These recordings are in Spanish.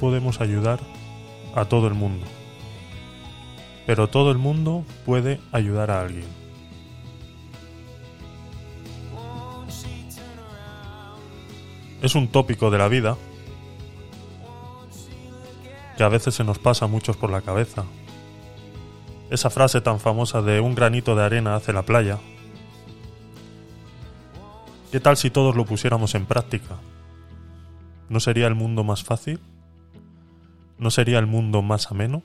podemos ayudar a todo el mundo. Pero todo el mundo puede ayudar a alguien. Es un tópico de la vida que a veces se nos pasa a muchos por la cabeza. Esa frase tan famosa de un granito de arena hace la playa. ¿Qué tal si todos lo pusiéramos en práctica? ¿No sería el mundo más fácil? ¿No sería el mundo más ameno?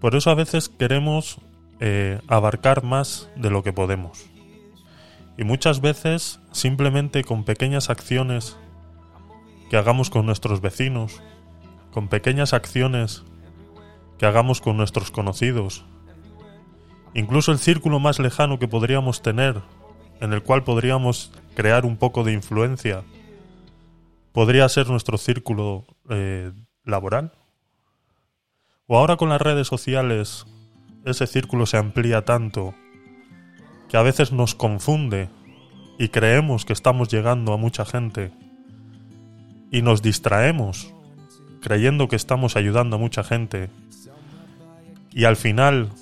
Por eso a veces queremos eh, abarcar más de lo que podemos. Y muchas veces simplemente con pequeñas acciones que hagamos con nuestros vecinos, con pequeñas acciones que hagamos con nuestros conocidos, incluso el círculo más lejano que podríamos tener, en el cual podríamos crear un poco de influencia, podría ser nuestro círculo eh, laboral. O ahora con las redes sociales ese círculo se amplía tanto que a veces nos confunde y creemos que estamos llegando a mucha gente y nos distraemos creyendo que estamos ayudando a mucha gente y al final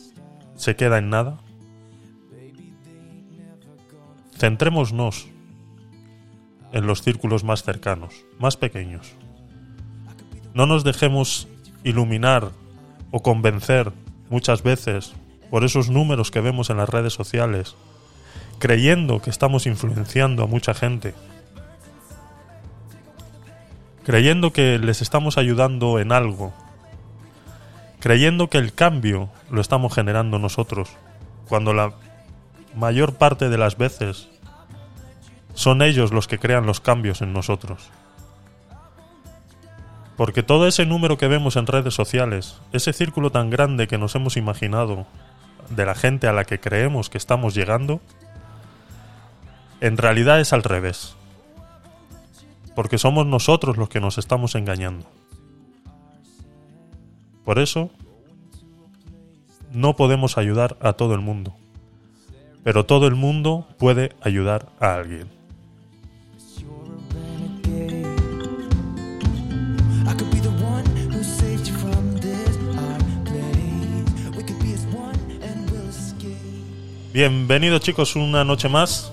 se queda en nada? Centrémonos en los círculos más cercanos, más pequeños. No nos dejemos iluminar o convencer muchas veces por esos números que vemos en las redes sociales, creyendo que estamos influenciando a mucha gente, creyendo que les estamos ayudando en algo, creyendo que el cambio lo estamos generando nosotros, cuando la mayor parte de las veces son ellos los que crean los cambios en nosotros. Porque todo ese número que vemos en redes sociales, ese círculo tan grande que nos hemos imaginado de la gente a la que creemos que estamos llegando, en realidad es al revés. Porque somos nosotros los que nos estamos engañando. Por eso, no podemos ayudar a todo el mundo. Pero todo el mundo puede ayudar a alguien. Bienvenidos chicos una noche más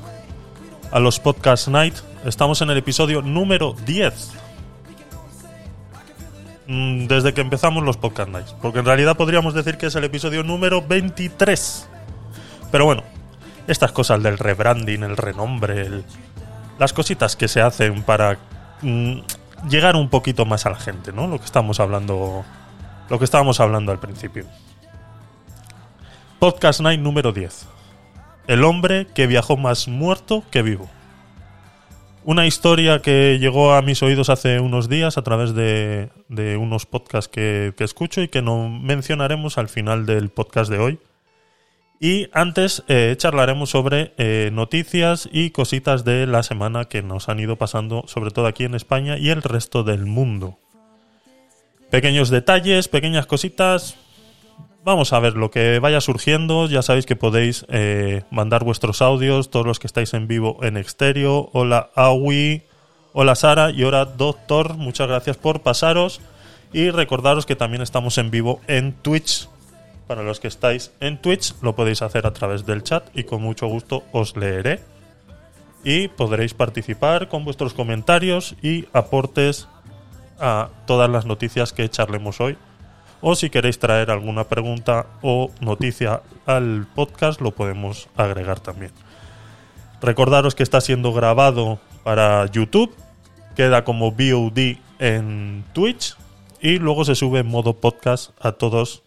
a los Podcast Night. Estamos en el episodio número 10. Mm, Desde que empezamos los Podcast Nights. Porque en realidad podríamos decir que es el episodio número 23. Pero bueno, estas cosas del rebranding, el renombre, las cositas que se hacen para mm, llegar un poquito más a la gente, ¿no? Lo que estamos hablando, lo que estábamos hablando al principio. Podcast Night número 10. El hombre que viajó más muerto que vivo. Una historia que llegó a mis oídos hace unos días a través de, unos podcasts que, que escucho y que no mencionaremos al final del podcast de hoy. Y antes eh, charlaremos sobre eh, noticias y cositas de la semana que nos han ido pasando, sobre todo aquí en España y el resto del mundo. Pequeños detalles, pequeñas cositas. Vamos a ver lo que vaya surgiendo. Ya sabéis que podéis eh, mandar vuestros audios, todos los que estáis en vivo en exterior. Hola Awi, hola Sara y hola Doctor. Muchas gracias por pasaros. Y recordaros que también estamos en vivo en Twitch para los que estáis en Twitch, lo podéis hacer a través del chat y con mucho gusto os leeré. Y podréis participar con vuestros comentarios y aportes a todas las noticias que charlemos hoy. O si queréis traer alguna pregunta o noticia al podcast, lo podemos agregar también. Recordaros que está siendo grabado para YouTube, queda como VOD en Twitch y luego se sube en modo podcast a todos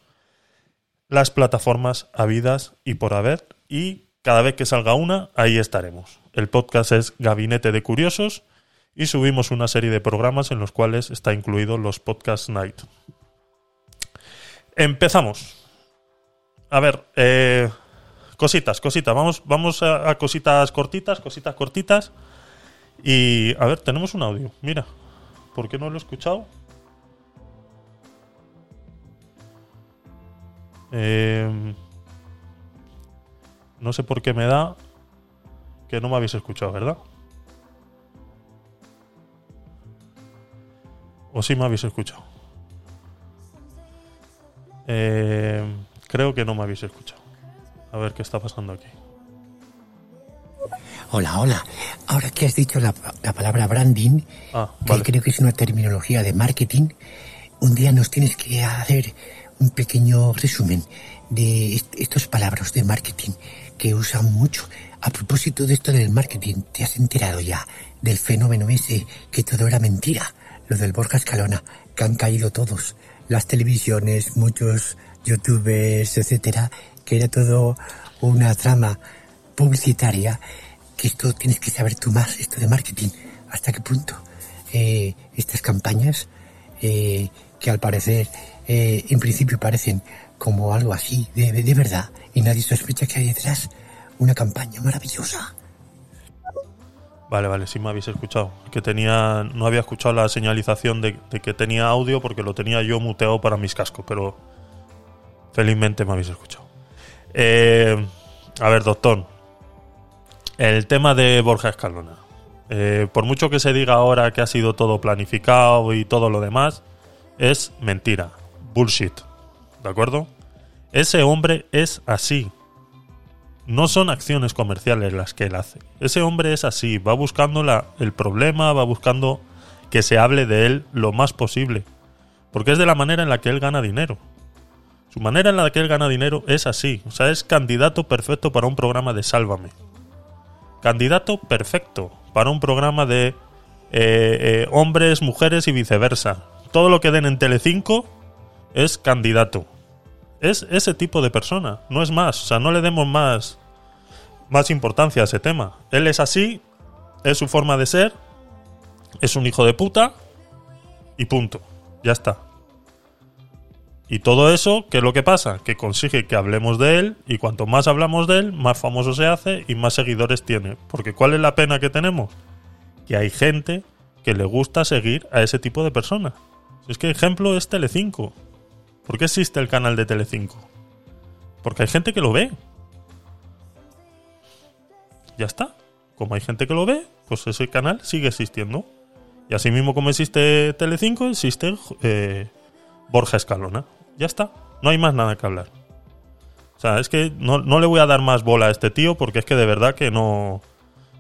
las plataformas habidas y por haber y cada vez que salga una, ahí estaremos. El podcast es Gabinete de Curiosos y subimos una serie de programas en los cuales está incluido los Podcast Night. Empezamos. A ver, eh, cositas, cositas. Vamos, vamos a, cositas cortitas, cositas cortitas. Y a ver, tenemos un audio. Mira, ¿por qué no lo he escuchado? Eh, no sé por qué me da que no me habéis escuchado, ¿verdad? ¿O sí me habéis escuchado? Eh, creo que no me habéis escuchado. A ver qué está pasando aquí. Hola, hola. Ahora que has dicho la, la palabra branding, Ah, que creo que es una terminología de marketing, un día nos tienes que hacer un pequeño resumen de est- estos palabras de marketing que usan mucho. A propósito de esto del marketing, ¿te has enterado ya del fenómeno ese que todo era mentira? Lo del Borja Escalona, que han caído todos. Las televisiones, muchos youtubers, etcétera, que era todo una trama publicitaria que esto tienes que saber tú más, esto de marketing, hasta qué punto eh, estas campañas eh, que al parecer eh, en principio parecen como algo así de, de verdad y nadie sospecha que hay detrás una campaña maravillosa. Vale, vale, sí me habéis escuchado. Que tenía, no había escuchado la señalización de, que tenía audio porque lo tenía yo muteado para mis cascos, pero felizmente me habéis escuchado. Eh, a ver, doctor, el tema de Borja Escalona. Eh, por mucho que se diga ahora que ha sido todo planificado y todo lo demás, es mentira, bullshit, ¿de acuerdo? Ese hombre es así, no son acciones comerciales las que él hace. Ese hombre es así, va buscando la- el problema, va buscando que se hable de él lo más posible. Porque es de la manera en la que él gana dinero. Su manera en la que él gana dinero es así. O sea, es candidato perfecto para un programa de Sálvame. Candidato perfecto para un programa de eh, eh, hombres, mujeres y viceversa. Todo lo que den en Telecinco es candidato es ese tipo de persona, no es más. O sea, no le demos más, más importancia a ese tema. Él es así, es su forma de ser, es un hijo de puta y punto. Ya está. Y todo eso, ¿qué es lo que pasa? Que consigue que hablemos de él y cuanto más hablamos de él, más famoso se hace y más seguidores tiene. Porque ¿cuál es la pena que tenemos? Que hay gente que le gusta seguir a ese tipo de personas. Es que ejemplo es Telecinco. ¿Por qué existe el canal de Telecinco? Porque hay gente que lo ve. Ya está. Como hay gente que lo ve, pues ese canal sigue existiendo. Y así mismo como existe Telecinco, existe eh, Borja Escalona. Ya está. No hay más nada que hablar. O sea, es que no, no le voy a dar más bola a este tío porque es que de verdad que no...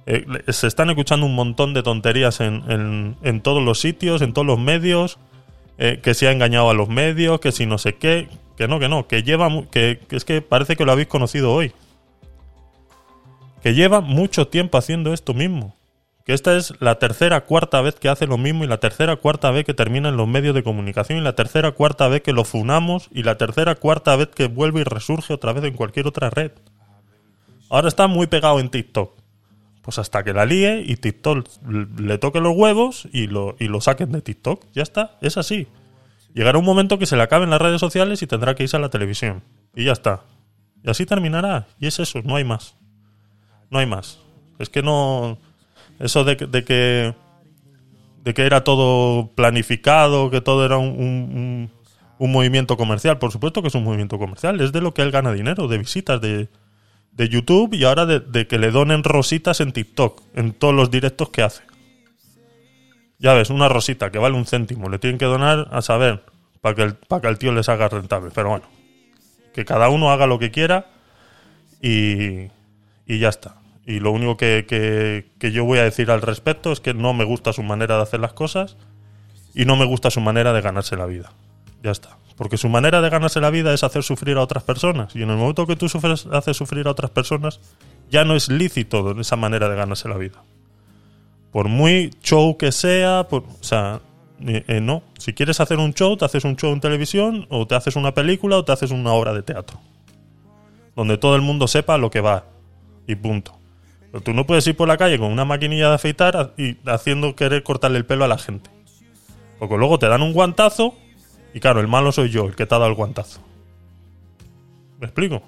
eh, se están escuchando un montón de tonterías en, en- en todos los sitios, en todos los medios eh, que se ha engañado a los medios, que si no sé qué, que no, que no, que lleva, que es que parece que lo habéis conocido hoy. Que lleva mucho tiempo haciendo esto mismo. Que esta es la tercera, cuarta vez que hace lo mismo y la tercera, cuarta vez que termina en los medios de comunicación y la tercera, cuarta vez que lo funamos y la tercera, cuarta vez que vuelve y resurge otra vez en cualquier otra red. Ahora está muy pegado en TikTok. Pues hasta que la líe y TikTok le toque los huevos y lo, y lo saquen de TikTok. Ya está, es así. Llegará un momento que se le acaben las redes sociales y tendrá que irse a la televisión. Y ya está. Y así terminará. Y es eso, no hay más. No hay más. Es que no. Eso de, que- de que. de que era todo planificado, que todo era un- un- un movimiento comercial. Por supuesto que es un movimiento comercial. Es de lo que él gana dinero, de visitas, de, de YouTube y ahora de, que le donen rositas en TikTok, en todos los directos que hace. Ya ves, una rosita que vale un céntimo, le tienen que donar a saber para que, el, que el tío les haga rentable. Pero bueno, que cada uno haga lo que quiera y, y ya está. Y lo único que- que yo voy a decir al respecto es que no me gusta su manera de hacer las cosas y no me gusta su manera de ganarse la vida. Ya está. Porque su manera de ganarse la vida es hacer sufrir a otras personas. Y en el momento que tú sufres, haces sufrir a otras personas, ya no es lícito esa manera de ganarse la vida. Por muy show que sea, por, o sea, eh, eh, no. Si quieres hacer un show, te haces un show en televisión, o te haces una película, o te haces una obra de teatro. Donde todo el mundo sepa lo que va. Y punto. Pero tú no puedes ir por la calle con una maquinilla de afeitar y haciendo querer cortarle el pelo a la gente. Porque luego te dan un guantazo y claro, el malo soy yo, el que te ha dado el guantazo. ¿Me explico?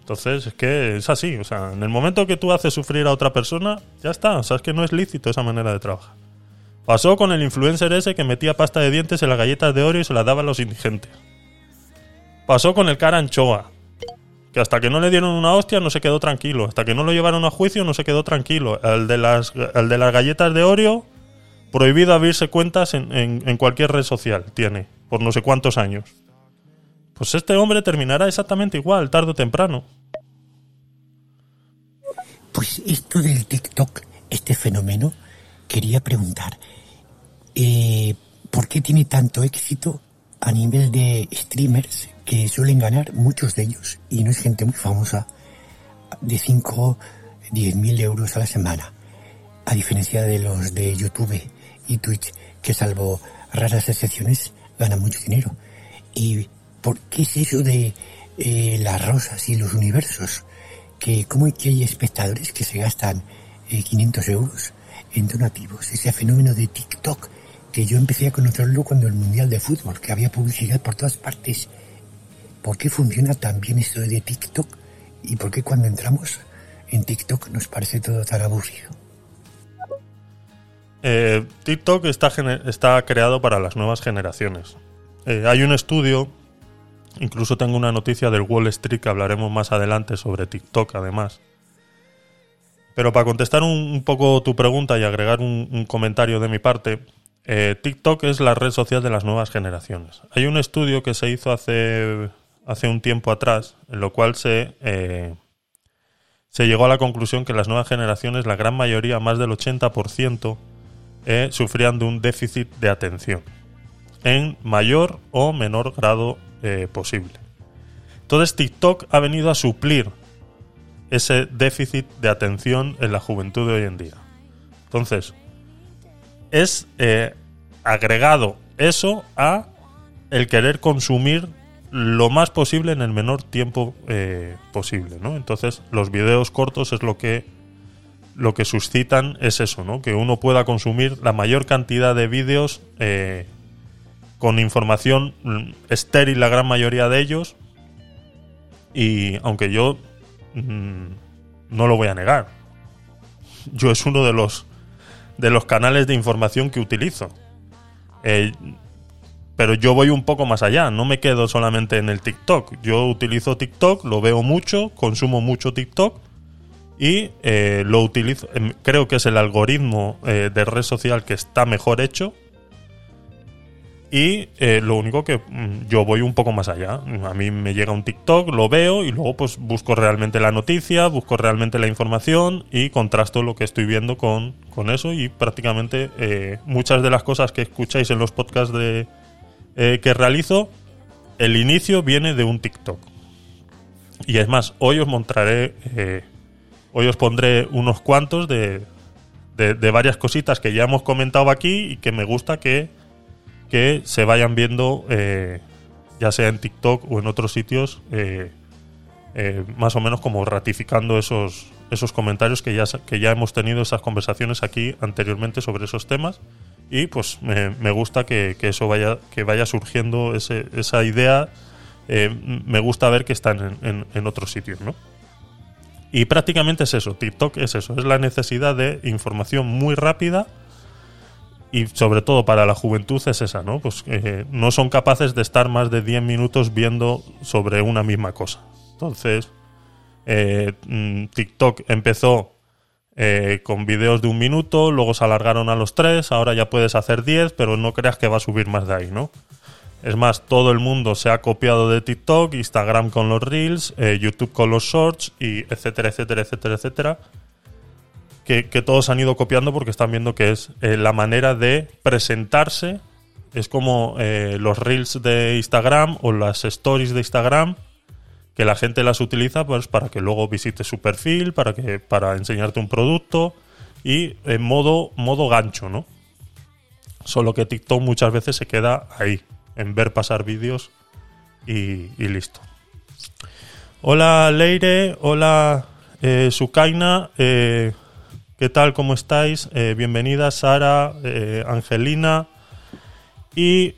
Entonces, es que es así. O sea, en el momento que tú haces sufrir a otra persona, ya está. O sea, es que no es lícito esa manera de trabajar. Pasó con el influencer ese que metía pasta de dientes en las galletas de Oreo y se las daba a los indigentes. Pasó con el cara anchoa. Que hasta que no le dieron una hostia no se quedó tranquilo. Hasta que no lo llevaron a juicio no se quedó tranquilo. El de las, el de las galletas de Oreo, prohibido abrirse cuentas en, en- en cualquier red social. Tiene, por no sé cuántos años. Pues este hombre terminará exactamente igual, tarde o temprano. Pues esto del TikTok, este fenómeno, quería preguntar, eh, ¿por qué tiene tanto éxito a nivel de streamers que suelen ganar muchos de ellos, y no es gente muy famosa, de 5, 10 mil euros a la semana? A diferencia de los de YouTube y Twitch, que salvo raras excepciones, ganan mucho dinero. ¿Y por qué es eso de eh, las rosas y los universos? que cómo es que hay espectadores que se gastan eh, 500 euros en donativos. Ese fenómeno de TikTok que yo empecé a conocerlo cuando el Mundial de Fútbol, que había publicidad por todas partes. ¿Por qué funciona tan bien esto de TikTok? ¿Y por qué cuando entramos en TikTok nos parece todo tan aburrido? Eh, TikTok está, creado para las nuevas generaciones. Eh, hay un estudio, incluso tengo una noticia del Wall Street que hablaremos más adelante sobre TikTok además. Pero para contestar un, poco tu pregunta y agregar un, un comentario de mi parte, eh, TikTok es la red social de las nuevas generaciones. Hay un estudio que se hizo hace, hace un tiempo atrás, en lo cual se, eh, se llegó a la conclusión que las nuevas generaciones, la gran mayoría, más del 80%, eh, sufrían de un déficit de atención en mayor o menor grado eh, posible. Entonces TikTok ha venido a suplir ese déficit de atención en la juventud de hoy en día. Entonces, es eh, agregado eso a el querer consumir lo más posible en el menor tiempo posible, ¿no? Entonces, los videos cortos es lo que lo que suscitan es eso, ¿no? Que uno pueda consumir la mayor cantidad de vídeos eh, con información estéril, la gran mayoría de ellos. Y aunque yo mm, no lo voy a negar, yo es uno de los de los canales de información que utilizo. Eh, pero yo voy un poco más allá, no me quedo solamente en el TikTok. Yo utilizo TikTok, lo veo mucho, consumo mucho TikTok y eh, lo utilizo. em, Creo que es el algoritmo eh, de red social que está mejor hecho. Y eh, lo único que mm, yo voy un poco más allá. A mí me llega un TikTok, lo veo y luego pues busco realmente la noticia, busco realmente la información y contrasto lo que estoy viendo con, con eso. Y prácticamente muchas de las cosas que escucháis en los podcasts de, que realizo, el inicio viene de un TikTok. Y es más, hoy os mostraré, hoy os pondré unos cuantos de, de, varias cositas que ya hemos comentado aquí y que me gusta que, que se vayan viendo, eh, ya sea en TikTok o en otros sitios, eh, eh, más o menos como ratificando esos, esos comentarios que ya, que ya hemos tenido esas conversaciones aquí anteriormente sobre esos temas. Y pues me, gusta que, que eso vaya, que vaya surgiendo ese- esa idea. eh, me gusta ver que están en- en otros sitios, ¿no? Y prácticamente es eso, TikTok es eso, es la necesidad de información muy rápida y sobre todo para la juventud es esa, ¿no? Pues eh, no son capaces de estar más de 10 minutos viendo sobre una misma cosa. Entonces, eh, mm, TikTok empezó eh, con vídeos de un minuto, luego se alargaron a los 3, ahora ya puedes hacer 10, pero no creas que va a subir más de ahí, ¿no? Es más, todo el mundo se ha copiado de TikTok, Instagram con los Reels, eh, YouTube con los Shorts, y etcétera, etcétera, etcétera, etcétera. Que, todos han ido copiando porque están viendo que es eh, la manera de presentarse. Es como eh, los Reels de Instagram o las Stories de Instagram, que la gente las utiliza pues para que luego visites su perfil, para que para enseñarte un producto y en modo modo gancho, ¿no? Solo que TikTok muchas veces se queda ahí, en ver pasar vídeos y, listo. Hola Leire, hola eh, Sukaina, eh, ¿qué tal? ¿Cómo estáis? Eh, bienvenida Sara, eh, Angelina y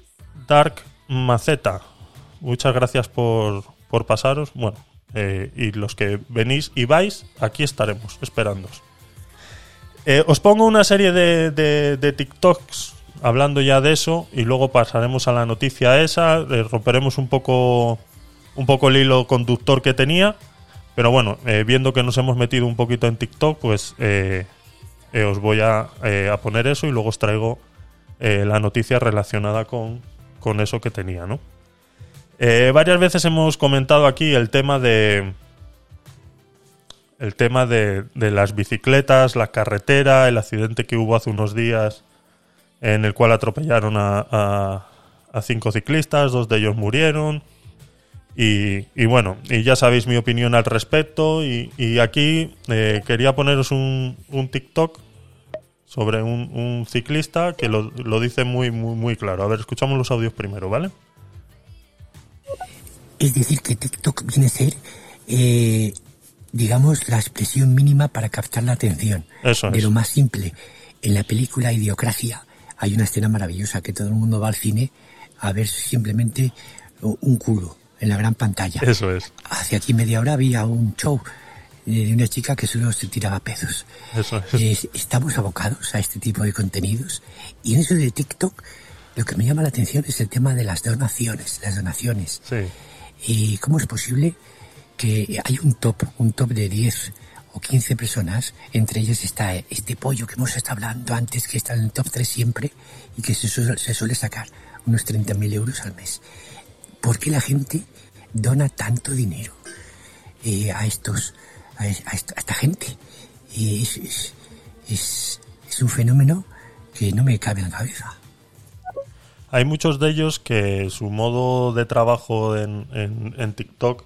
Dark Maceta. Muchas gracias por, por pasaros. Bueno, eh, y los que venís y vais, aquí estaremos esperándos. Eh, os pongo una serie de- de TikToks hablando ya de eso y luego pasaremos a la noticia esa, romperemos un poco, un poco el hilo conductor que tenía, pero bueno, eh, viendo que nos hemos metido un poquito en TikTok, pues eh, eh, os voy a, a poner eso y luego os traigo la noticia relacionada con, con eso que tenía, ¿no? Varias veces hemos comentado aquí el tema de, el tema de, de las bicicletas, la carretera, el accidente que hubo hace unos días en el cual atropellaron a, a- a cinco ciclistas, dos de ellos murieron. Y, y bueno, y ya sabéis mi opinión al respecto. Y, y aquí eh, quería poneros un, un TikTok sobre un, un ciclista que lo, lo dice muy, muy, muy claro. A ver, escuchamos los audios primero, ¿vale? Es decir, que TikTok viene a ser, eh, digamos, la expresión mínima para captar la atención. Eso de es. lo más simple. En la película Idiocracia hay una escena maravillosa que todo el mundo va al cine a ver simplemente un culo en la gran pantalla. Eso es. Hace aquí media hora había un show eh, de una chica que solo se tiraba pedos. Eso es. Es- estamos abocados a este tipo de contenidos. Y en eso de TikTok, lo que me llama la atención es el tema de las donaciones. Las donaciones. Sí. ¿Y cómo es posible que hay un top, un top de 10 o 15 personas? Entre ellas está este pollo que hemos estado hablando antes, que está en el top 3 siempre y que se suele, se suele sacar unos 30.000 euros al mes. ¿Por qué la gente dona tanto dinero eh, a estos, a, a esta, a esta gente? Y es, es, es, es un fenómeno que no me cabe en la cabeza. Hay muchos de ellos que su modo de trabajo en, en- en TikTok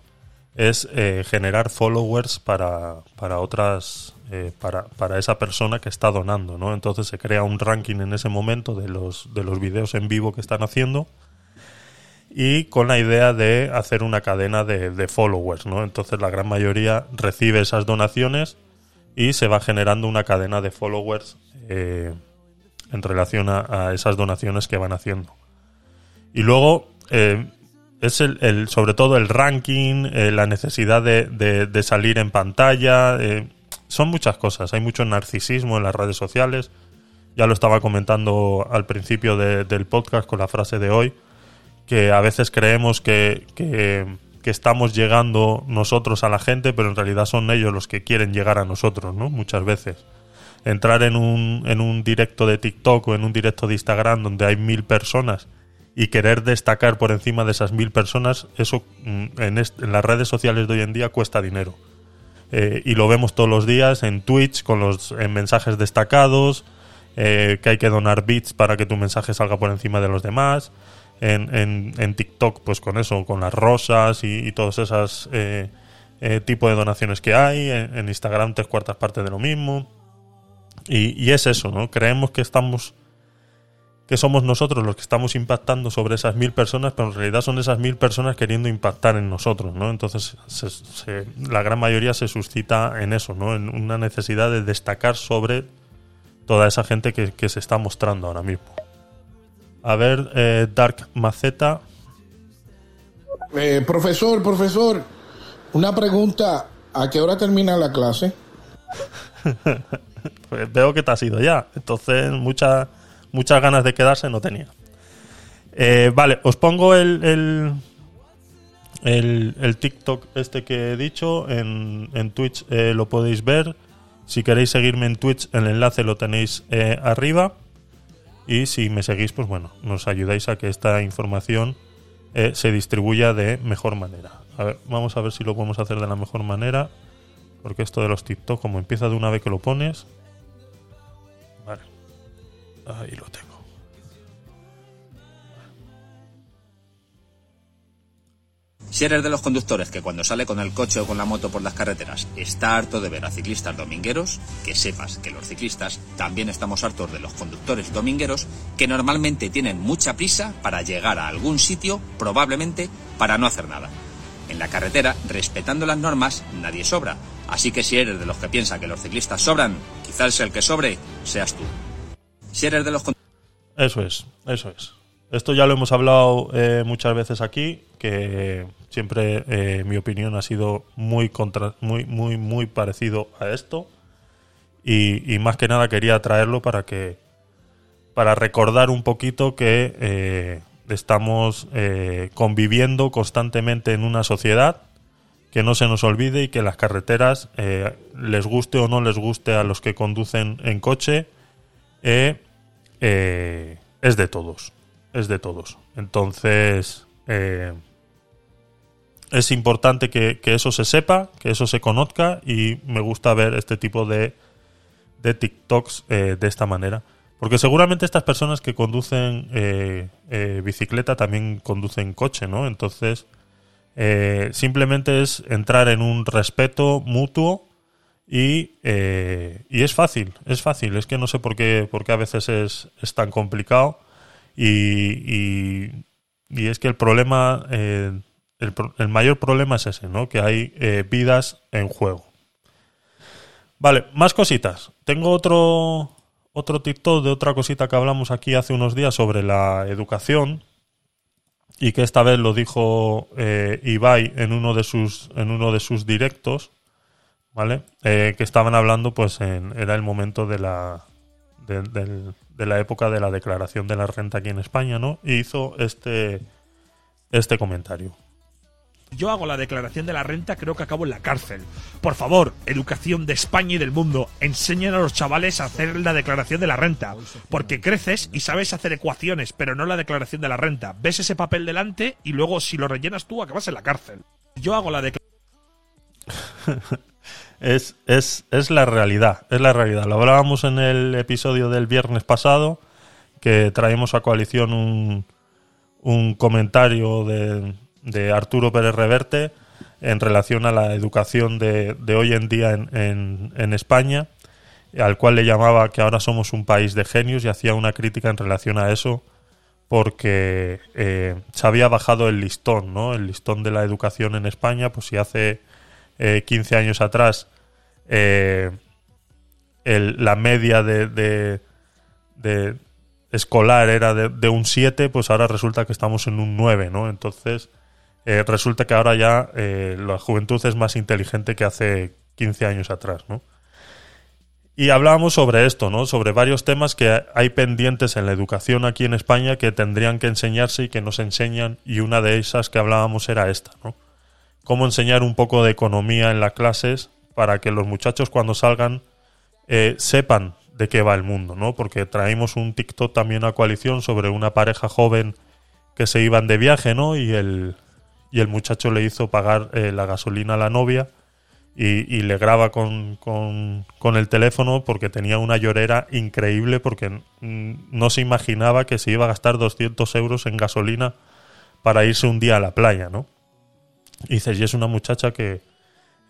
es eh, generar followers para, para otras eh, para, para esa persona que está donando, ¿no? Entonces se crea un ranking en ese momento de los de los videos en vivo que están haciendo y con la idea de hacer una cadena de, de followers, ¿no? Entonces la gran mayoría recibe esas donaciones y se va generando una cadena de followers eh, en relación a, a esas donaciones que van haciendo. Y luego es el, sobre todo el ranking, eh, la necesidad de, de- salir en pantalla. eh, son muchas cosas. Hay mucho narcisismo en las redes sociales. Ya lo estaba comentando al principio de- del podcast con la frase de hoy, que a veces creemos que, que- que estamos llegando nosotros a la gente, pero en realidad son ellos los que quieren llegar a nosotros, ¿no? Muchas veces entrar en un, en un directo de TikTok o en un directo de Instagram donde hay mil personas y querer destacar por encima de esas mil personas, eso mm, en, en las redes sociales de hoy en día cuesta dinero. Eh, y lo vemos todos los días en Twitch con los en mensajes destacados, eh, que hay que donar bits para que tu mensaje salga por encima de los demás. En, en, TikTok, pues con eso, con las rosas y, todos esos eh, eh, tipos de donaciones que hay. En, en Instagram, tres cuartas partes de lo mismo Y, y es eso, ¿no? Creemos que estamos que somos nosotros los que estamos impactando sobre esas mil personas, pero en realidad son esas mil personas queriendo impactar en nosotros, ¿no? Entonces, se- se- la gran mayoría se suscita en eso, ¿no? En una necesidad de destacar sobre toda esa gente que, que se está mostrando ahora mismo. A ver, eh, Dark Maceta, Eh, profesor, profesor, una pregunta. ¿A qué hora termina la clase? pues veo que te has ido ya, entonces muchas muchas ganas de quedarse no tenía. Eh, vale, os pongo el, el, el, TikTok este que he dicho en, en Twitch, eh, lo podéis ver. Si queréis seguirme en Twitch, el enlace lo tenéis eh, arriba. Y si me seguís, pues bueno, nos ayudáis a que esta información se distribuya de mejor manera. A ver, vamos a ver si lo podemos hacer de la mejor manera. Porque esto de los TikTok, como empieza de una vez que lo pones. Ahí lo tengo. Si eres de los conductores que cuando sale con el coche o con la moto por las carreteras está harto de ver a ciclistas domingueros, que sepas que los ciclistas también estamos hartos de los conductores domingueros que normalmente tienen mucha prisa para llegar a algún sitio, probablemente para no hacer nada. En la carretera, respetando las normas, nadie sobra. Así que si eres de los que piensa que los ciclistas sobran, quizás el que sobre seas tú. Si eres de los Eso es, eso es. Esto ya lo hemos hablado eh, muchas veces aquí, que siempre eh, mi opinión ha sido muy muy, muy, parecido a esto. Y, más que nada quería traerlo para que para recordar un poquito que eh, estamos eh, conviviendo constantemente en una sociedad que no se nos olvide y que las carreteras les guste o no les guste a los que conducen en coche eh, eh, es de todos es de todos entonces eh, es importante que, que eso se sepa que eso se conozca y me gusta ver este tipo de de TikToks eh, de esta manera. Porque seguramente estas personas que conducen bicicleta también conducen coche, ¿no? Entonces, simplemente es entrar en un respeto mutuo y, eh, y es fácil, es fácil. Es que no sé por qué, por qué a veces es, es tan complicado y, y, es que el problema, eh, el, el mayor problema es ese, ¿no? Que hay eh, vidas en juego. Vale, más cositas. Tengo otro, otro TikTok de otra cosita que hablamos aquí hace unos días sobre la educación y que esta vez lo dijo Ibai en uno de sus en uno de sus directos, ¿vale? Eh, que estaban hablando, pues, en, era el momento de la de, la época de la declaración de la renta aquí en España, ¿no? Y hizo este este comentario. Yo hago la declaración de la renta, creo que acabo en la cárcel. Por favor, educación de España y del mundo, enseñan a los chavales a hacer la declaración de la renta. Porque creces y sabes hacer ecuaciones, pero no la declaración de la renta. Ves ese papel delante y luego si lo rellenas tú acabas en la cárcel. Yo hago la declaración Es, es, es la realidad, es la realidad. Lo hablábamos en el episodio del viernes pasado, que traemos a coalición un, un comentario de, de Arturo Pérez Reverte en relación a la educación de, de hoy en día en, en, en España, al cual le llamaba que ahora somos un país de genios y hacía una crítica en relación a eso porque eh, se había bajado el listón, ¿no? El listón de la educación en España, pues si hace eh, 15 años atrás eh, la media de, de- escolar era de, un 7, pues ahora resulta que estamos en un 9, ¿no? Entonces, eh, resulta que ahora ya eh, la juventud es más inteligente que hace 15 años atrás, ¿no? Y hablábamos sobre esto, ¿no? Sobre varios temas que hay pendientes en la educación aquí en España que tendrían que enseñarse y que no se enseñan, y una de esas que hablábamos era esta, ¿no? Cómo enseñar un poco de economía en las clases para que los muchachos cuando salgan eh, sepan de qué va el mundo, ¿no? Porque traímos un TikTok también a coalición sobre una pareja joven que se iban de viaje, ¿no? Y el, y el muchacho le hizo pagar eh, la gasolina a la novia y, y le graba con, con, con el teléfono porque tenía una llorera increíble porque no se imaginaba que se iba a gastar 200 euros en gasolina para irse un día a la playa, ¿no? Y dices, y es una muchacha que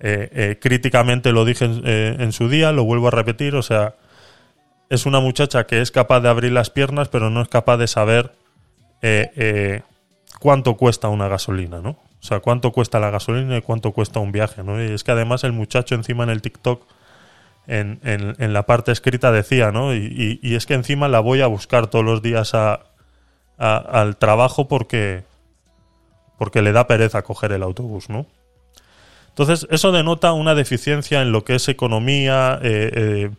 eh, eh, críticamente lo dije en, eh, en su día, lo vuelvo a repetir, o sea, es una muchacha que es capaz de abrir las piernas, pero no es capaz de saber cuánto cuesta una gasolina, ¿no? O sea, cuánto cuesta la gasolina y cuánto cuesta un viaje, ¿no? Y es que además el muchacho encima en el TikTok, en, en- la parte escrita decía, ¿no? Y, y- es que encima la voy a buscar todos los días a- al trabajo porque, porque le da pereza coger el autobús, ¿no? Entonces, eso denota una deficiencia en lo que es economía, eh, eh,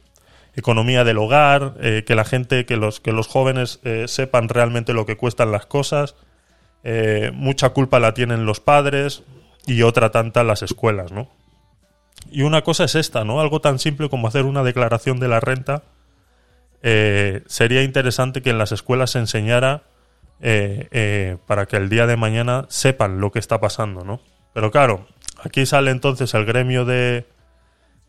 economía del hogar, eh, que la gente, que los, que los jóvenes sepan realmente lo que cuestan las cosas. Mucha culpa la tienen los padres y otra tanta las escuelas, ¿no? Y una cosa es esta, ¿no? Algo tan simple como hacer una declaración de la renta. sería interesante que en las escuelas se enseñara para que el día de mañana sepan lo que está pasando, ¿no? Pero claro, aquí sale entonces el gremio de,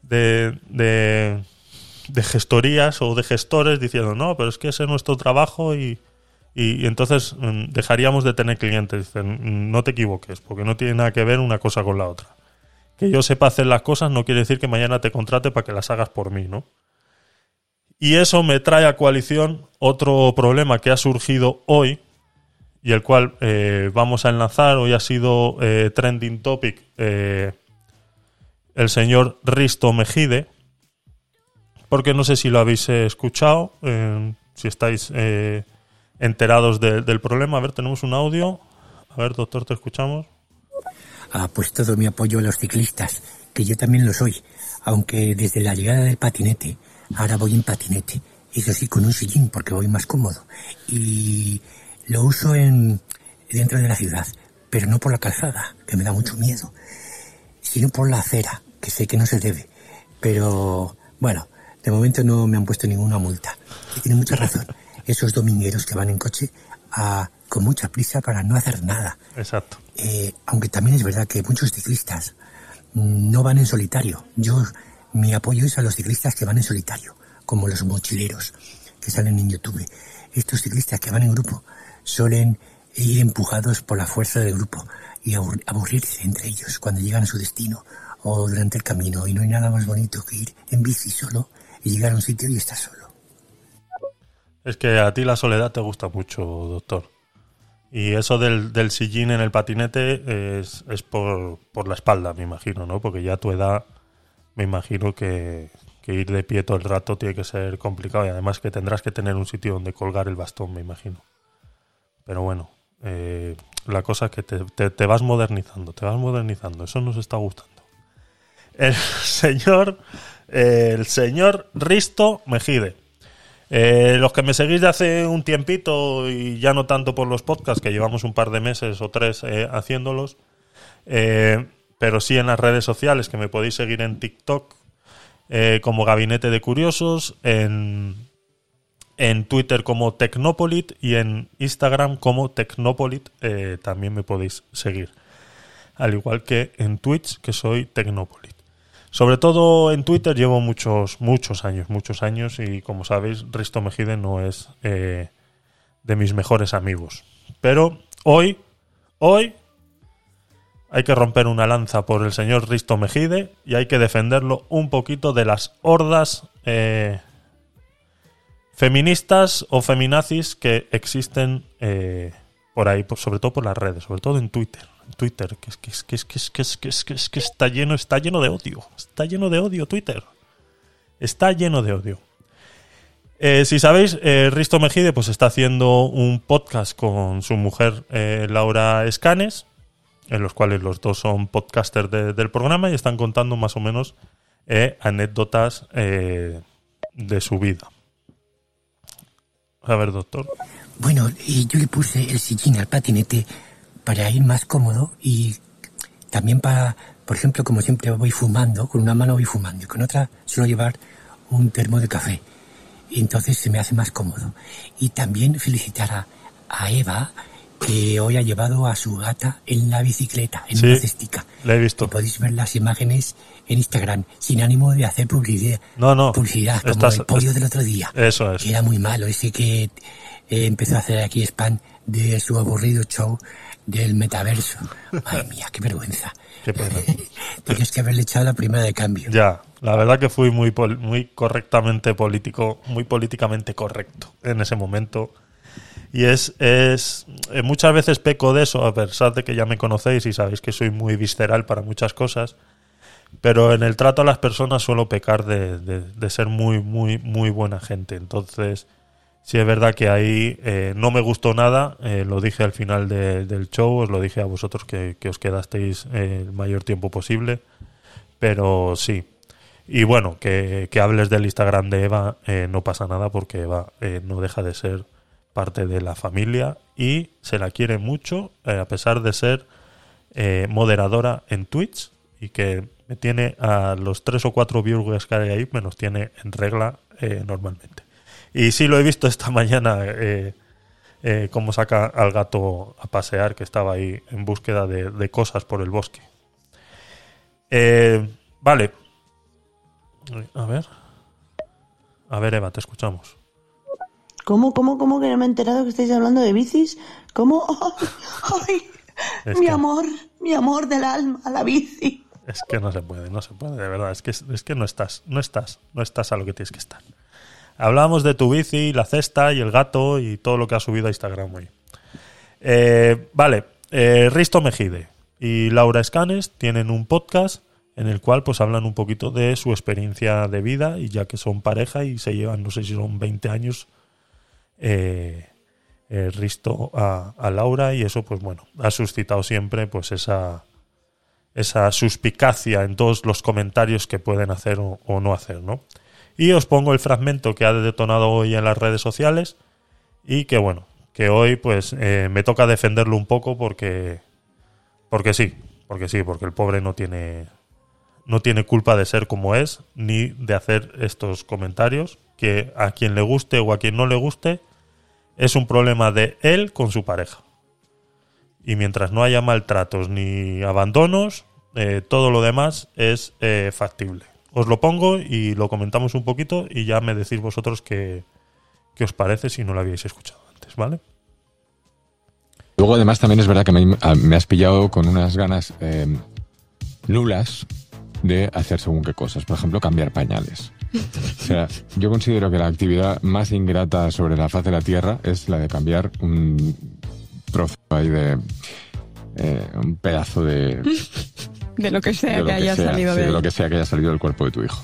de, de, gestorías o de gestores diciendo, no, pero es que ese es nuestro trabajo y, y, y entonces mm, dejaríamos de tener clientes. Dicen, "Mm, no te equivoques, porque no tiene nada que ver una cosa con la otra. Que yo sepa hacer las cosas no quiere decir que mañana te contrate para que las hagas por mí, ¿no? Y eso me trae a coalición otro problema que ha surgido hoy y el cual eh, vamos a enlazar. Hoy ha sido eh, trending topic eh, el señor Risto Mejide, porque no sé si lo habéis escuchado, si estáis enterados de- del problema. A ver, tenemos un audio. A ver, doctor, te escuchamos. Ah, pues todo mi apoyo a los ciclistas, que yo también lo soy, aunque desde la llegada del patinete, ahora voy en patinete, eso sí, con un sillín porque voy más cómodo. Y lo uso en dentro de la ciudad, pero no por la calzada, que me da mucho miedo, sino por la acera, que sé que no se debe. Pero bueno, de momento no me han puesto ninguna multa. Y tiene mucha razón. Esos domingueros que van en coche con mucha prisa para no hacer nada. Exacto. Eh, aunque también es verdad que muchos ciclistas mm, no van en solitario. Yo, mi apoyo es a los ciclistas que van en solitario, como los mochileros que salen en YouTube. Estos ciclistas que van en grupo suelen ir empujados por la fuerza del grupo y abur- aburrirse entre ellos cuando llegan a su destino o durante el camino. Y no hay nada más bonito que ir en bici solo y llegar a un sitio y estar solo. Es que a ti la soledad te gusta mucho, doctor. Y eso del, del sillín en el patinete es, es por, por la espalda, me imagino, ¿no? Porque ya a tu edad me imagino que, que ir de pie todo el rato tiene que ser complicado y además que tendrás que tener un sitio donde colgar el bastón, me imagino. Pero bueno, eh, la cosa es que te, te- vas modernizando, te vas modernizando, eso nos está gustando. El señor, el señor Risto Mejide. Eh, los que me seguís de hace un tiempito y ya no tanto por los podcasts, que llevamos un par de meses o tres eh, haciéndolos, pero sí en las redes sociales, que me podéis seguir en TikTok como Gabinete de Curiosos, en, en Twitter como Tecnopolit y en Instagram como Tecnopolit eh, también me podéis seguir. Al igual que en Twitch, que soy Tecnopolit. Sobre todo en Twitter llevo muchos, muchos años, muchos años y como sabéis, Risto Mejide no es eh, de mis mejores amigos. Pero hoy, hoy hay que romper una lanza por el señor Risto Mejide y hay que defenderlo un poquito de las hordas eh, feministas o feminazis que existen eh, por ahí, sobre todo por las redes, sobre todo en Twitter. Twitter, que es que, es, que, es, que, es, que, es, que, es, que, es que está lleno, está lleno de odio. Está lleno de odio Twitter. Está lleno de odio. Eh, si sabéis, eh, Risto Mejide pues está haciendo un podcast con su mujer eh, Laura Escanes, en los cuales los dos son podcasters de- del programa y están contando más o menos anécdotas de su vida. A ver, doctor. Bueno, y yo le puse el sillín al patinete para ir más cómodo y también para, por ejemplo, como siempre voy fumando, con una mano voy fumando y con otra suelo llevar un termo de café. Y entonces se me hace más cómodo. Y también felicitar a, a Eva, que hoy ha llevado a su gata en la bicicleta, en Sí, una cestica. la he visto. Y podéis ver las imágenes en Instagram, sin ánimo de hacer publicidad. No, no, Publicidad, como estás- el pollo del otro día Eso es. que era muy malo, ese que eh, empezó a hacer aquí spam de su aburrido show del metaverso. Madre mía, qué vergüenza. Qué pena. Tienes que haberle echado la primera de cambio. Ya, la verdad que fui muy, pol- muy correctamente político, muy políticamente correcto en ese momento. Y es, es eh, muchas veces peco de eso, a pesar de que ya me conocéis y sabéis que soy muy visceral para muchas cosas. Pero en el trato a las personas suelo pecar de, de- ser muy, muy, muy buena gente. Entonces, sí es verdad que ahí eh, no me gustó nada. eh, lo dije al final de- del show, os lo dije a vosotros que, que os quedasteis el mayor tiempo posible. Pero sí. Y bueno, que, que hables del Instagram de Eva no pasa nada porque Eva no deja de ser parte de la familia y se la quiere mucho eh, a pesar de ser eh, moderadora en Twitch y que me tiene a los tres o cuatro viewers que hay ahí, me los tiene en regla eh, normalmente. Y sí lo he visto esta mañana cómo saca al gato a pasear, que estaba ahí en búsqueda de, de cosas por el bosque. Vale. A ver. A ver, Eva, te escuchamos. ¿Cómo, cómo, cómo que no me he enterado que estáis hablando de bicis? ¿Cómo? ¡Ay, mi que- amor, mi amor del alma, la bici. Es que no se puede, no se puede, de verdad. Es que, es que no estás, no estás, no estás a lo que tienes que estar. Hablábamos de tu bici, la cesta y el gato y todo lo que ha subido a Instagram hoy. Eh, vale, eh, Risto Mejide y Laura Escanes tienen un podcast en el cual pues hablan un poquito de su experiencia de vida y ya que son pareja y se llevan, no sé si son 20 años, eh, eh, Risto a, Laura y eso pues bueno, ha suscitado siempre pues esa esa suspicacia en todos los comentarios que pueden hacer o, o no hacer, ¿no? Y os pongo el fragmento que ha detonado hoy en las redes sociales y que bueno, que hoy pues eh, me toca defenderlo un poco porque porque sí, porque sí, porque el pobre no tiene no tiene culpa de ser como es ni de hacer estos comentarios que a quien le guste o a quien no le guste es un problema de él con su pareja y mientras no haya maltratos ni abandonos, eh, todo lo demás es eh, factible. Os lo pongo y lo comentamos un poquito y ya me decís vosotros qué, qué os parece si no lo habíais escuchado antes, ¿vale? Luego, además, también es verdad que me, has pillado con unas ganas eh, nulas de hacer según qué cosas. Por ejemplo, cambiar pañales. O sea, yo considero que la actividad más ingrata sobre la faz de la Tierra es la de cambiar un trozo ahí de... eh, un pedazo de, De lo que sea lo que haya sea, salido sí, de lo que sea que haya salido del cuerpo de tu hijo.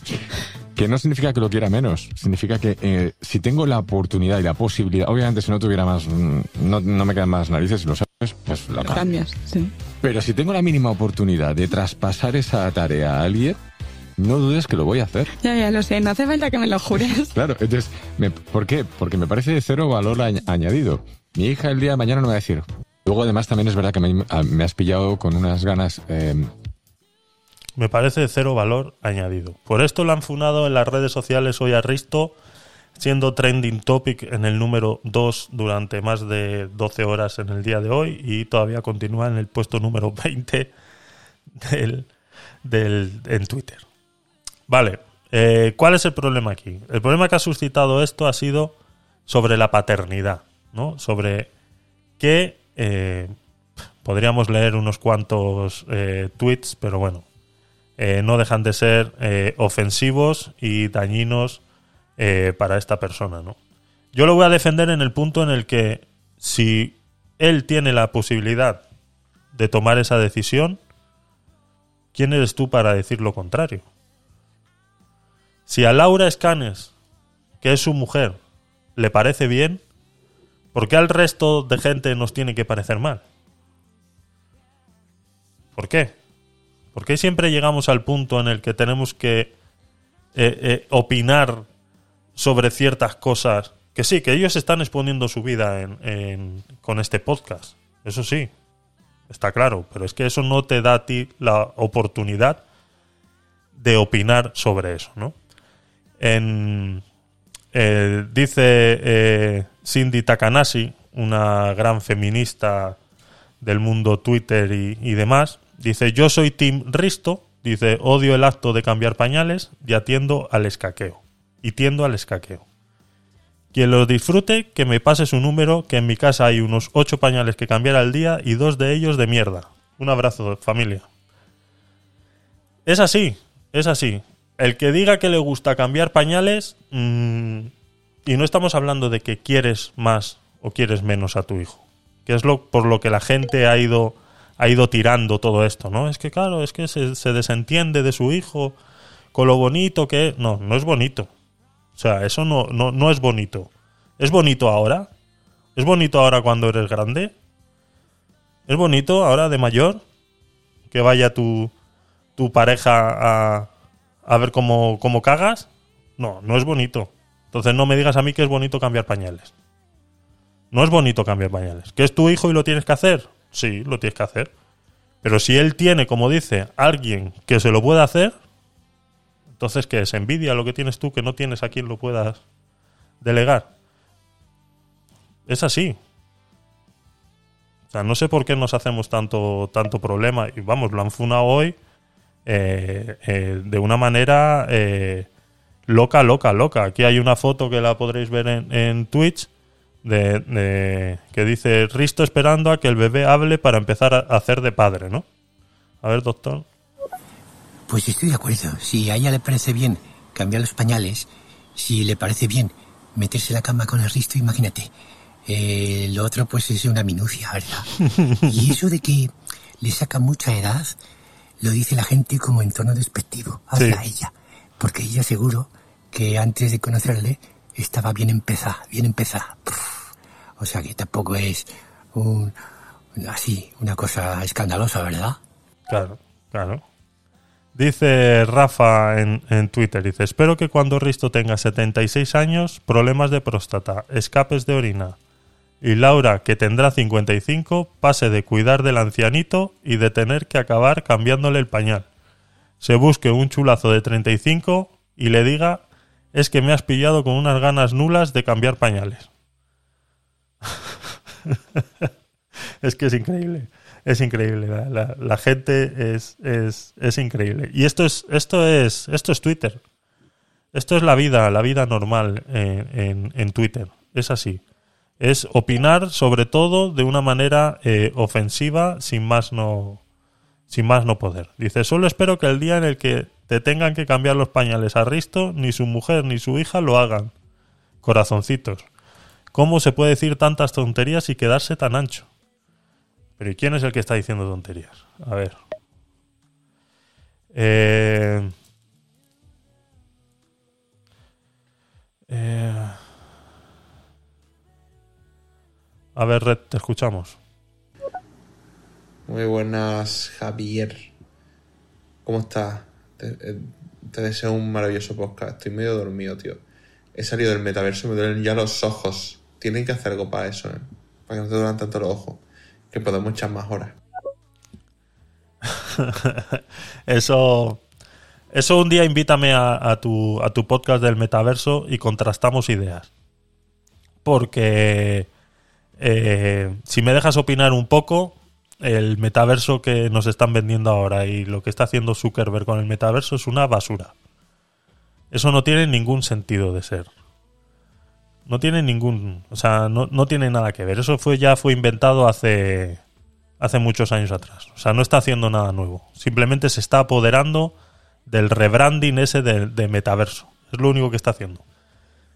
Que no significa que lo quiera menos, significa que eh, si tengo la oportunidad y la posibilidad, obviamente si no tuviera más, mm, no, no me quedan más narices, lo sabes, pues la cambias, sí. Pero si tengo la mínima oportunidad de traspasar esa tarea a alguien, no dudes que lo voy a hacer. Ya, ya lo sé, no hace falta que me lo jures. Claro, entonces, me- ¿por qué? Porque me parece de cero valor añ- añadido. Mi hija el día de mañana no me va a decir. Luego, además, también es verdad que me, a- me has pillado con unas ganas. eh, Me parece de cero valor añadido. Por esto lo han funado en las redes sociales hoy a Risto, siendo trending topic en el número 2 durante más de 12 horas en el día de hoy y todavía continúa en el puesto número 20 del, del, en Twitter. Vale, eh, ¿cuál es el problema aquí? El problema que ha suscitado esto ha sido sobre la paternidad, ¿no? Sobre que eh, podríamos leer unos cuantos eh, tweets, pero bueno, eh, no dejan de ser ofensivos y dañinos para esta persona, ¿no? Yo lo voy a defender en el punto en el que si él tiene la posibilidad de tomar esa decisión, ¿quién eres tú para decir lo contrario? Si a Laura Escanes, que es su mujer, le parece bien, ¿por qué al resto de gente nos tiene que parecer mal? ¿Por qué? ¿Por qué siempre llegamos al punto en el que tenemos que eh, eh, opinar sobre ciertas cosas? Que sí, que ellos están exponiendo su vida con este podcast. Eso sí, está claro. Pero es que eso no te da a ti la oportunidad de opinar sobre eso, ¿no? En, eh, dice eh, Cindy Takanashi, una gran feminista del mundo Twitter y, y demás, dice, yo soy Tim Risto, dice, odio el acto de cambiar pañales y atiendo al escaqueo. Y tiendo al escaqueo. Quien lo disfrute, que me pase su número, que en mi casa hay unos ocho pañales que cambiar al día y dos de ellos de mierda. Un abrazo, familia. Es así, es así. El que diga que le gusta cambiar pañales, mm, y no estamos hablando de que quieres más o quieres menos a tu hijo, que es lo por lo que la gente ha ido ha ido tirando todo esto, ¿no? Es que claro, es que se, se desentiende de su hijo con lo bonito que es. No, no es bonito. O sea, eso no, no, no es bonito. ¿Es bonito ahora? ¿Es bonito ahora cuando eres grande? ¿Es bonito ahora de mayor? Que vaya tu, tu pareja a, a ver cómo, cómo cagas. No, no es bonito. Entonces no me digas a mí que es bonito cambiar pañales. No es bonito cambiar pañales. ¿Que es tu hijo y lo tienes que hacer? Sí, lo tienes que hacer. Pero si él tiene, como dice, alguien que se lo pueda hacer, entonces que es envidia lo que tienes tú que no tienes a quien lo puedas delegar. Es así. O sea, no sé por qué nos hacemos tanto, tanto problema. Y vamos, lo han funado hoy eh, eh, de una manera eh, loca, loca, loca. Aquí hay una foto que la podréis ver en, en Twitch de, de- que dice Risto esperando a que el bebé hable para empezar a hacer de padre, ¿no? A ver, doctor. Pues estoy de acuerdo. Si a ella le parece bien cambiar los pañales, si le parece bien meterse en la cama con el risto, imagínate. Lo otro pues es una minucia, ¿verdad? Y eso de que le saca mucha edad, lo dice la gente como en tono despectivo hacia Sí. ella. Porque ella seguro que antes de conocerle estaba bien empezada, bien empezada. O sea que tampoco es un, así, una cosa escandalosa, ¿verdad? Claro, claro. Dice Rafa en, en Twitter, dice, espero que cuando Risto tenga 76 años, problemas de próstata, escapes de orina, y Laura, que tendrá 55, pase de cuidar del ancianito y de tener que acabar cambiándole el pañal. Se busque un chulazo de 35 y le diga, es que me has pillado con unas ganas nulas de cambiar pañales. es que es increíble. Es increíble. La, gente es, es, es increíble. Y esto es, esto es, esto es Twitter. Esto es la vida, la vida normal en, en- en Twitter. Es así. Es opinar sobre todo de una manera eh, ofensiva, sin más no, sin más no poder. Dice, solo espero que el día en el que te tengan que cambiar los pañales a Risto, ni su mujer ni su hija lo hagan. Corazoncitos. ¿Cómo se puede decir tantas tonterías y quedarse tan ancho? Pero ¿y quién es el que está diciendo tonterías? A ver. Eh, eh, a ver, Red, te escuchamos. Muy buenas, Javier. ¿Cómo estás? Te, eh, te deseo un maravilloso podcast. Estoy medio dormido, tío. He salido del metaverso y me duelen ya los ojos. Tienen que hacer algo para eso, ¿eh? Para que no te duelan tanto los ojos. Que podemos echar más horas. eso, eso un día invítame a, a tu, a tu podcast del metaverso y contrastamos ideas. Porque eh, si me dejas opinar un poco, el metaverso que nos están vendiendo ahora y lo que está haciendo Zuckerberg con el metaverso es una basura. Eso no tiene ningún sentido de ser. No tiene ningún, o sea, no, no tiene nada que ver. Eso fue ya fue inventado hace hace muchos años atrás. O sea, no está haciendo nada nuevo. Simplemente se está apoderando del rebranding ese de, de metaverso. Es lo único que está haciendo.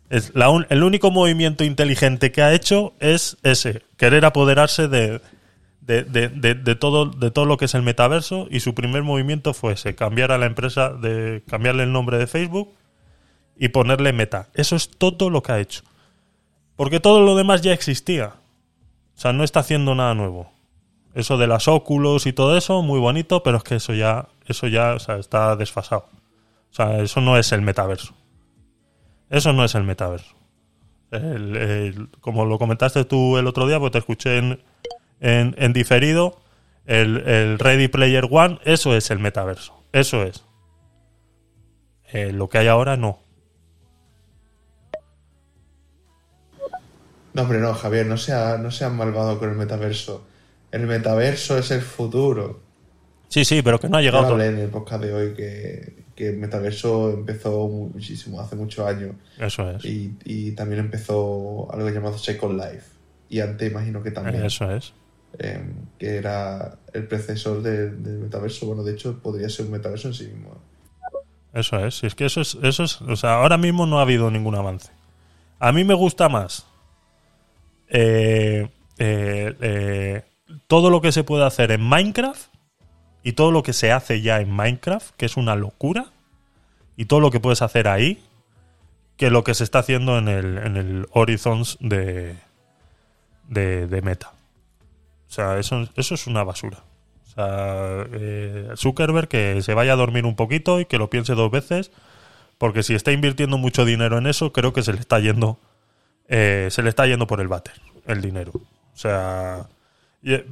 Es el único movimiento inteligente que ha hecho es ese, querer apoderarse de, de, de- todo, de todo lo que es el metaverso y su primer movimiento fue ese, cambiar a la empresa, de cambiarle el nombre de Facebook y ponerle meta. Eso es todo lo que ha hecho. Porque todo lo demás ya existía. O sea, no está haciendo nada nuevo. Eso de las óculos y todo eso, muy bonito, pero es que eso ya, eso ya está desfasado. O sea, eso no es el metaverso. Eso no es el metaverso. El- el- como lo comentaste tú el otro día, pues te escuché en, en, en diferido, el, el Ready Player One, eso es el metaverso. Eso es. Eh, lo que hay ahora no. No, hombre, no, Javier, no seas no seas malvado con el metaverso. El metaverso es el futuro. Sí, sí, pero que no ha llegado. hablé en el podcast de hoy que, que el metaverso empezó muchísimo, hace muchos años. Eso es. Y, y también empezó algo llamado Second Life. Y antes imagino que también. Eso es. eh, que era el precesor del, metaverso. Bueno, de hecho, podría ser un metaverso en sí mismo. Eso es. Es que eso es, eso es. O sea, ahora mismo no ha habido ningún avance. A mí me gusta más. eh, eh, eh, todo lo que se puede hacer en Minecraft y todo lo que se hace ya en Minecraft, que es una locura, y todo lo que puedes hacer ahí, que lo que se está haciendo en el, en el Horizons de, de, de Meta. O sea, eso, eso es una basura. O sea, eh, Zuckerberg que se vaya a dormir un poquito y que lo piense dos veces, porque si está invirtiendo mucho dinero en eso, creo que se le está yendo, eh, se le está yendo por el váter el dinero. O sea,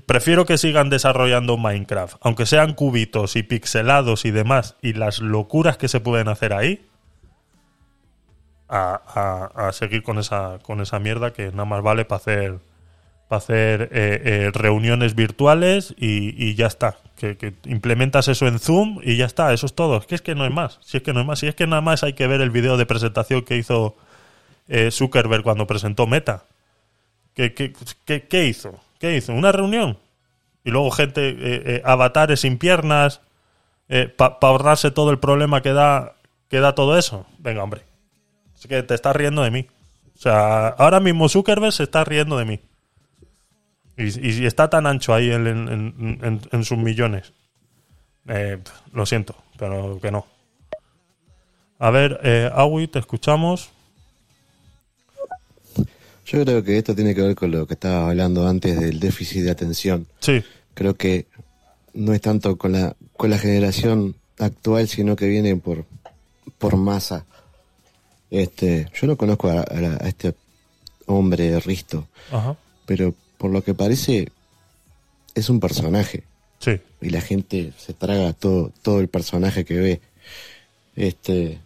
prefiero que sigan desarrollando Minecraft, aunque sean cubitos y pixelados y demás, y las locuras que se pueden hacer ahí, a, a- a seguir con esa, con esa mierda que nada más vale para hacer, para hacer eh, eh, reuniones virtuales y, y ya está. Que, que implementas eso en Zoom y ya está, eso es todo. Es que es que no hay más. Si es que no hay más. Si es que nada más hay que ver el video de presentación que hizo eh, Zuckerberg cuando presentó Meta. ¿Qué, qué, qué- qué hizo? ¿Qué hizo? ¿Una reunión? Y luego gente, eh, eh, avatares sin piernas, para ahorrarse todo el problema que da, que da todo eso. Venga, hombre. Es que te estás riendo de mí. O sea, ahora mismo Zuckerberg se está riendo de mí. Y, y- está tan ancho ahí en- en- en- en sus millones. Eh, lo siento, pero que no. A ver, eh, Awi, te escuchamos. Yo creo que esto tiene que ver con lo que estaba hablando antes del déficit de atención. Sí. Creo que no es tanto con la, con la generación actual, sino que viene por, por masa. Este, yo no conozco a, a a este hombre Risto, Ajá. pero por lo que parece es un personaje. Sí. Y la gente se traga todo, todo el personaje que ve. Este.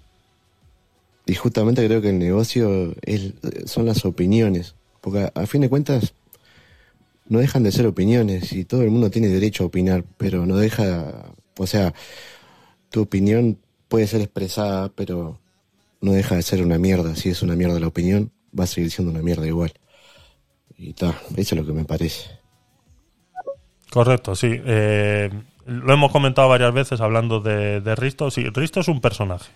Y justamente creo que el negocio es, son las opiniones. Porque a, fin de cuentas no dejan de ser opiniones y todo el mundo tiene derecho a opinar, pero no deja, o sea, tu opinión puede ser expresada, pero no deja de ser una mierda. Si es una mierda la opinión, va a seguir siendo una mierda igual. Y ta, eso es lo que me parece. Correcto, sí. Eh, lo hemos comentado varias veces hablando de, de Risto. Sí, Risto es un personaje.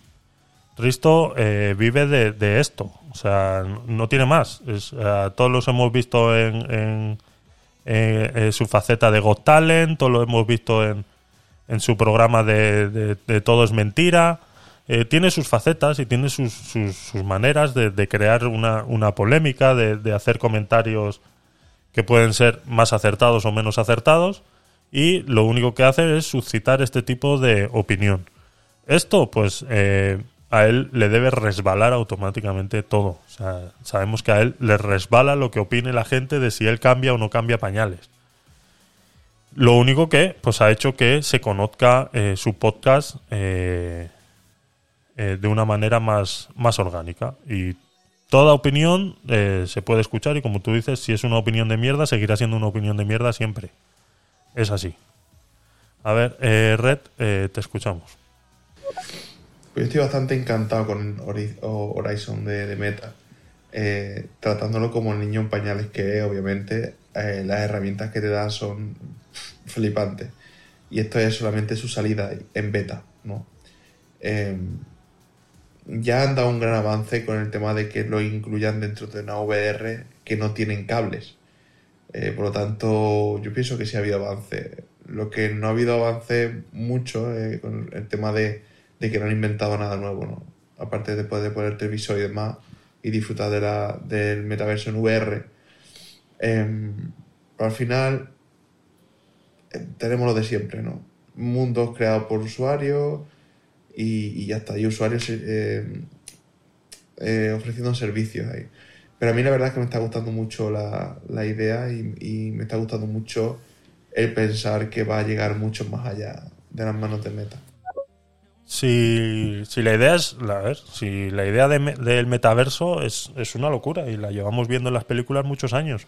Risto eh, vive de, esto. O sea, no tiene más. Eh, todos los hemos visto en, en- en- en su faceta de Got Talent, todos lo hemos visto en, su programa de, Todo es Mentira. Eh, tiene sus facetas y tiene sus, maneras de, crear una, polémica, de, hacer comentarios que pueden ser más acertados o menos acertados y lo único que hace es suscitar este tipo de opinión. Esto, pues, eh, a él le debe resbalar automáticamente todo. O sea, sabemos que a él le resbala lo que opine la gente de si él cambia o no cambia pañales. Lo único que, pues, ha hecho que se conozca eh, su podcast eh, eh, de una manera más, más orgánica. Y toda opinión eh, se puede escuchar y como tú dices, si es una opinión de mierda, seguirá siendo una opinión de mierda siempre. Es así. A ver, Red, te escuchamos. Pues yo estoy bastante encantado con Horizon de, Meta. Eh, tratándolo como el niño en pañales que es, obviamente, eh, las herramientas que te da son flipantes. Y esto es solamente su salida en beta, ¿no? Eh, ya han dado un gran avance con el tema de que lo incluyan dentro de una VR que no tienen cables. Eh, por lo tanto, yo pienso que sí ha habido avance. Lo que no ha habido avance mucho eh, con el tema de, de que no han inventado nada nuevo, ¿no? Aparte de poder poner televisor y demás y disfrutar del metaverso en VR. Em, pero al final eh, tenemos lo de siempre, ¿no? Mundos creados por usuarios y, y ya está. Y usuarios eh, eh, ofreciendo servicios ahí. Pero a mí la verdad es que me está gustando mucho la, idea y me está gustando mucho el pensar que va a llegar mucho más allá de las manos de Meta. Si, si la idea es, la, ver, si la idea del metaverso es, es una locura y la llevamos viendo en las películas muchos años.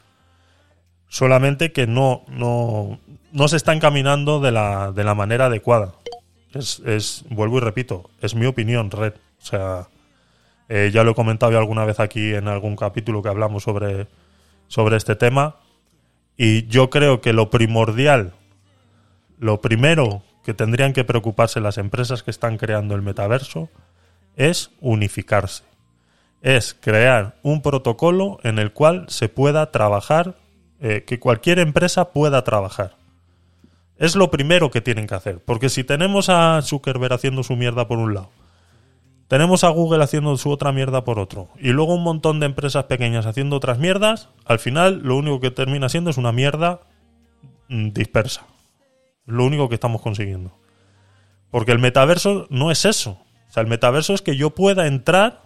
Solamente que no, no, no se está encaminando de la, de la manera adecuada. Es, es, vuelvo y repito, es mi opinión, Red. O sea, eh, ya lo he comentado yo alguna vez aquí en algún capítulo que hablamos sobre, sobre este tema. Y yo creo que lo primordial, lo primero que tendrían que preocuparse las empresas que están creando el metaverso es unificarse. Es crear un protocolo en el cual se pueda trabajar, eh, que cualquier empresa pueda trabajar. Es lo primero que tienen que hacer. Porque si tenemos a Zuckerberg haciendo su mierda por un lado, tenemos a Google haciendo su otra mierda por otro, y luego un montón de empresas pequeñas haciendo otras mierdas, al final lo único que termina siendo es una mierda mm, dispersa. Lo único que estamos consiguiendo. Porque el metaverso no es eso. O sea, el metaverso es que yo pueda entrar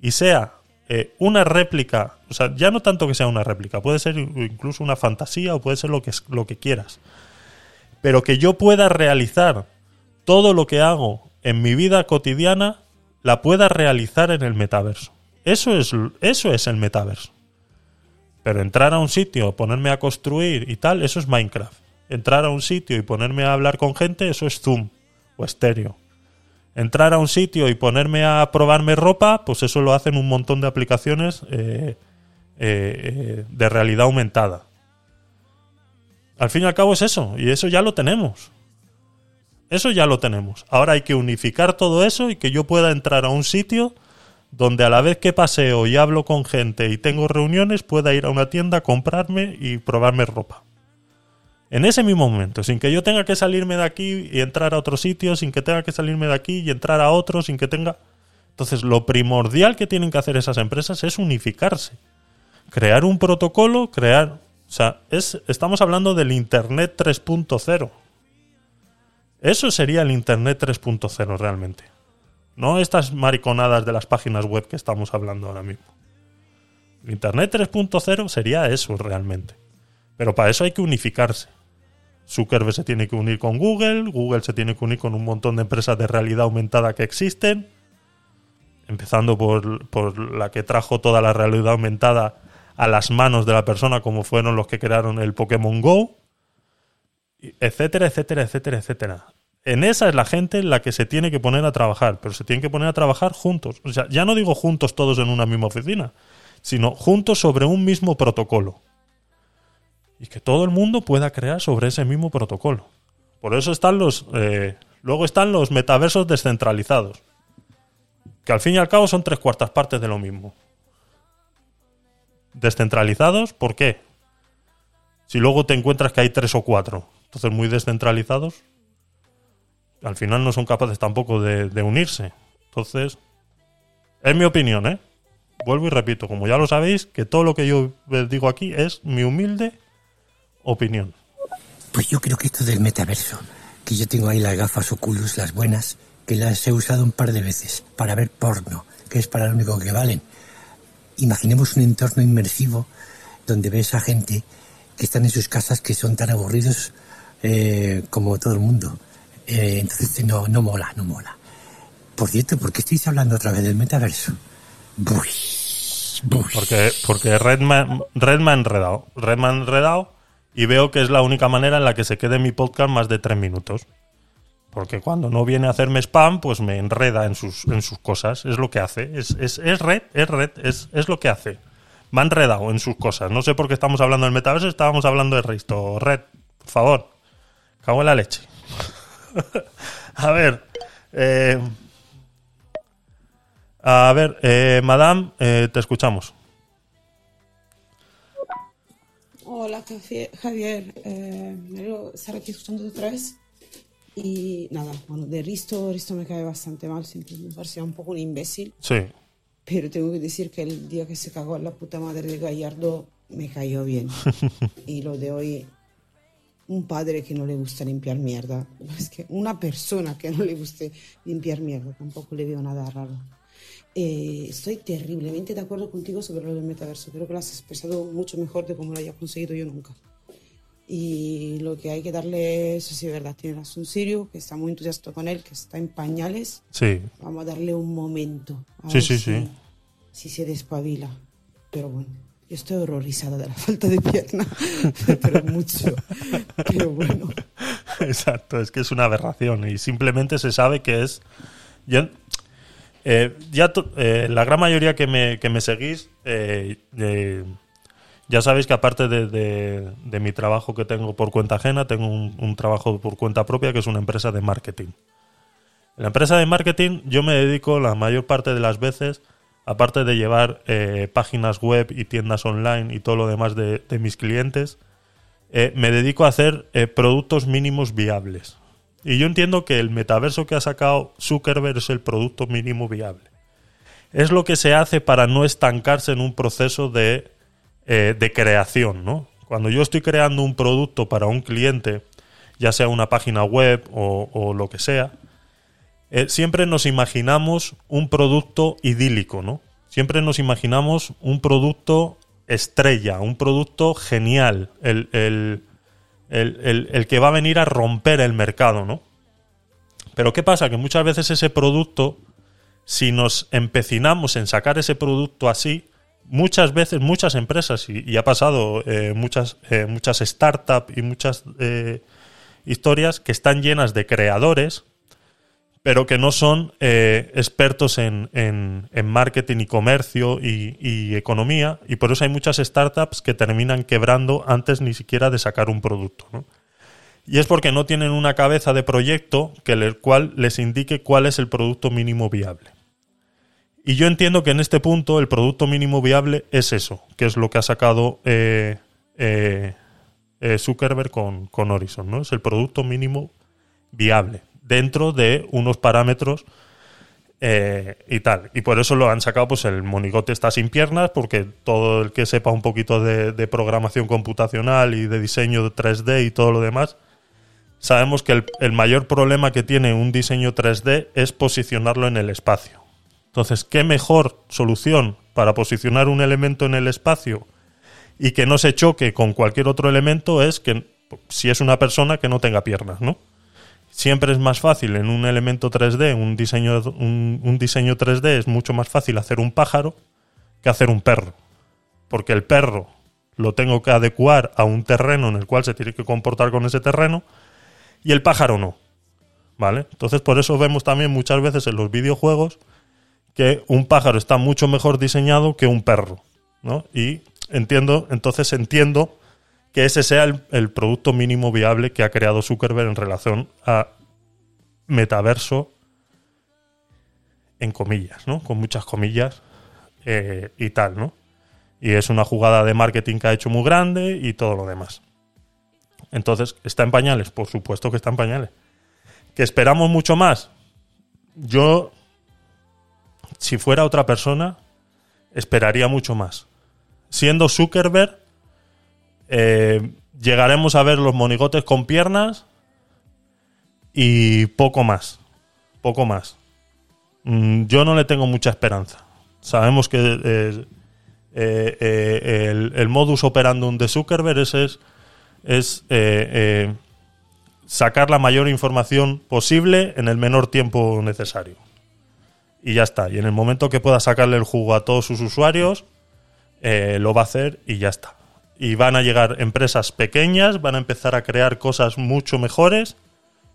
y sea eh, una réplica. O sea, ya no tanto que sea una réplica, puede ser incluso una fantasía o puede ser lo que, lo que quieras. Pero que yo pueda realizar todo lo que hago en mi vida cotidiana, la pueda realizar en el metaverso. Eso es, eso es el metaverso. Pero entrar a un sitio, ponerme a construir y tal, eso es Minecraft entrar a un sitio y ponerme a hablar con gente, eso es Zoom o estéreo. Entrar a un sitio y ponerme a probarme ropa, pues eso lo hacen un montón de aplicaciones eh, eh, de realidad aumentada. Al fin y al cabo es eso, y eso ya lo tenemos. Eso ya lo tenemos. Ahora hay que unificar todo eso y que yo pueda entrar a un sitio donde a la vez que paseo y hablo con gente y tengo reuniones, pueda ir a una tienda, comprarme y probarme ropa en ese mismo momento, sin que yo tenga que salirme de aquí y entrar a otro sitio, sin que tenga que salirme de aquí y entrar a otro, sin que tenga... Entonces, lo primordial que tienen que hacer esas empresas es unificarse. Crear un protocolo, crear... O sea, es, estamos hablando del Internet 3.0. Eso sería el Internet 3.0 realmente. No estas mariconadas de las páginas web que estamos hablando ahora mismo. Internet 3.0 sería eso realmente. Pero para eso hay que unificarse. Zuckerberg se tiene que unir con Google, Google se tiene que unir con un montón de empresas de realidad aumentada que existen, empezando por, la que trajo toda la realidad aumentada a las manos de la persona, como fueron los que crearon el Pokémon Go, etcétera, etcétera, etcétera, etcétera. En esa es la gente en la que se tiene que poner a trabajar, pero se tienen que poner a trabajar juntos. O sea, ya no digo juntos todos en una misma oficina, sino juntos sobre un mismo protocolo y que todo el mundo pueda crear sobre ese mismo protocolo. Por eso están los. Eh, luego están los metaversos descentralizados. Que al fin y al cabo son tres cuartas partes de lo mismo. Descentralizados, ¿por qué? Si luego te encuentras que hay tres o cuatro. Entonces, muy descentralizados. Al final no son capaces tampoco de, unirse. Entonces, es mi opinión, ¿eh? Vuelvo y repito, como ya lo sabéis, que todo lo que yo digo aquí es mi humilde opinión. Pues yo creo que esto del metaverso, que yo tengo ahí las gafas Oculus, las buenas, que las he usado un par de veces para ver porno, que es para lo único que valen. Imaginemos un entorno inmersivo donde ves a gente que están en sus casas que son tan aburridos eh, como todo el mundo. Eh, entonces no, no mola, no mola. Por cierto, ¿por qué estáis hablando otra vez del metaverso? Porque, porque Redman, Redman enredado. Redman enredado y veo que es la única manera en la que se quede mi podcast más de tres minutos. Porque cuando no viene a hacerme spam, pues me enreda en sus, en sus cosas. Es lo que hace. Es, es, es red, es red, es, es lo que hace. Me ha enredado en sus cosas. No sé por qué estamos hablando del metaverso, estábamos hablando de Risto. Red, por favor. Cago en la leche. a ver. Eh, a ver, eh, Madame, eh, te escuchamos. Hola Javier, eh, me estar aquí escuchando otra vez. Y nada, bueno, de Risto, Risto me cae bastante mal, siempre me parecía un poco un imbécil. Sí. Pero tengo que decir que el día que se cagó la puta madre de Gallardo me cayó bien. y lo de hoy, un padre que no le gusta limpiar mierda. Es que una persona que no le guste limpiar mierda, tampoco le veo nada raro. Eh, estoy terriblemente de acuerdo contigo sobre lo del metaverso. Creo que lo has expresado mucho mejor de cómo lo haya conseguido yo nunca. Y lo que hay que darle, eso sí es verdad, tiene razón Sirio, que está muy entusiasta con él, que está en pañales. Sí. Vamos a darle un momento. A sí, ver sí, si, sí. Si se despabila. Pero bueno, yo estoy horrorizada de la falta de pierna. pero mucho. Pero bueno. Exacto, es que es una aberración y simplemente se sabe que es... Yo, eh, ya eh, la gran mayoría que me, que me seguís, eh, ya sabéis que aparte de, de- mi trabajo que tengo por cuenta ajena, tengo un, un trabajo por cuenta propia que es una empresa de marketing. En la empresa de marketing yo me dedico la mayor parte de las veces, aparte de llevar páginas web y tiendas online y todo lo demás de, de mis clientes, me dedico a hacer productos mínimos viables. Y yo entiendo que el metaverso que ha sacado Zuckerberg es el producto mínimo viable. Es lo que se hace para no estancarse en un proceso de, eh, de creación, ¿no? Cuando yo estoy creando un producto para un cliente, ya sea una página web o, lo que sea, eh, siempre nos imaginamos un producto idílico, ¿no? Siempre nos imaginamos un producto estrella, un producto genial, el, el- el- el- el que va a venir a romper el mercado, ¿no? Pero ¿qué pasa? Que muchas veces ese producto, si nos empecinamos en sacar ese producto así, muchas veces, muchas empresas, y, ha pasado eh, muchas, eh, muchas startups y muchas eh, historias que están llenas de creadores, pero que no son eh, expertos en, en- en marketing y comercio y, y economía, y por eso hay muchas startups que terminan quebrando antes ni siquiera de sacar un producto. ¿no? Y es porque no tienen una cabeza de proyecto que el cual les indique cuál es el producto mínimo viable. Y yo entiendo que en este punto el producto mínimo viable es eso, que es lo que ha sacado eh, eh, Zuckerberg con, con Horizon, ¿no? Es el producto mínimo viable dentro de unos parámetros eh, y tal. Y por eso lo han sacado, pues el monigote está sin piernas, porque todo el que sepa un poquito de, programación computacional y de diseño de 3D y todo lo demás, sabemos que el, el mayor problema que tiene un diseño 3D es posicionarlo en el espacio. Entonces, ¿qué mejor solución para posicionar un elemento en el espacio y que no se choque con cualquier otro elemento es que si es una persona que no tenga piernas, ¿no? Siempre es más fácil en un elemento 3D, un diseño, un, diseño 3D es mucho más fácil hacer un pájaro que hacer un perro. Porque el perro lo tengo que adecuar a un terreno en el cual se tiene que comportar con ese terreno y el pájaro no. ¿Vale? Entonces por eso vemos también muchas veces en los videojuegos que un pájaro está mucho mejor diseñado que un perro. ¿no? Y entiendo, entonces entiendo que ese sea el, producto mínimo viable que ha creado Zuckerberg en relación a metaverso en comillas, ¿no? Con muchas comillas eh, y tal, ¿no? Y es una jugada de marketing que ha hecho muy grande y todo lo demás. Entonces, ¿está en pañales? Por supuesto que está en pañales. ¿Que esperamos mucho más? Yo, si fuera otra persona, esperaría mucho más. Siendo Zuckerberg, eh, llegaremos a ver los monigotes con piernas y poco más. Poco más. Mm, yo no le tengo mucha esperanza. Sabemos que eh, eh, el, modus operandum de Zuckerberg es, sacar la mayor información posible en el menor tiempo necesario. Y ya está. Y en el momento que pueda sacarle el jugo a todos sus usuarios, lo va a hacer y ya está. Y van a llegar empresas pequeñas, van a empezar a crear cosas mucho mejores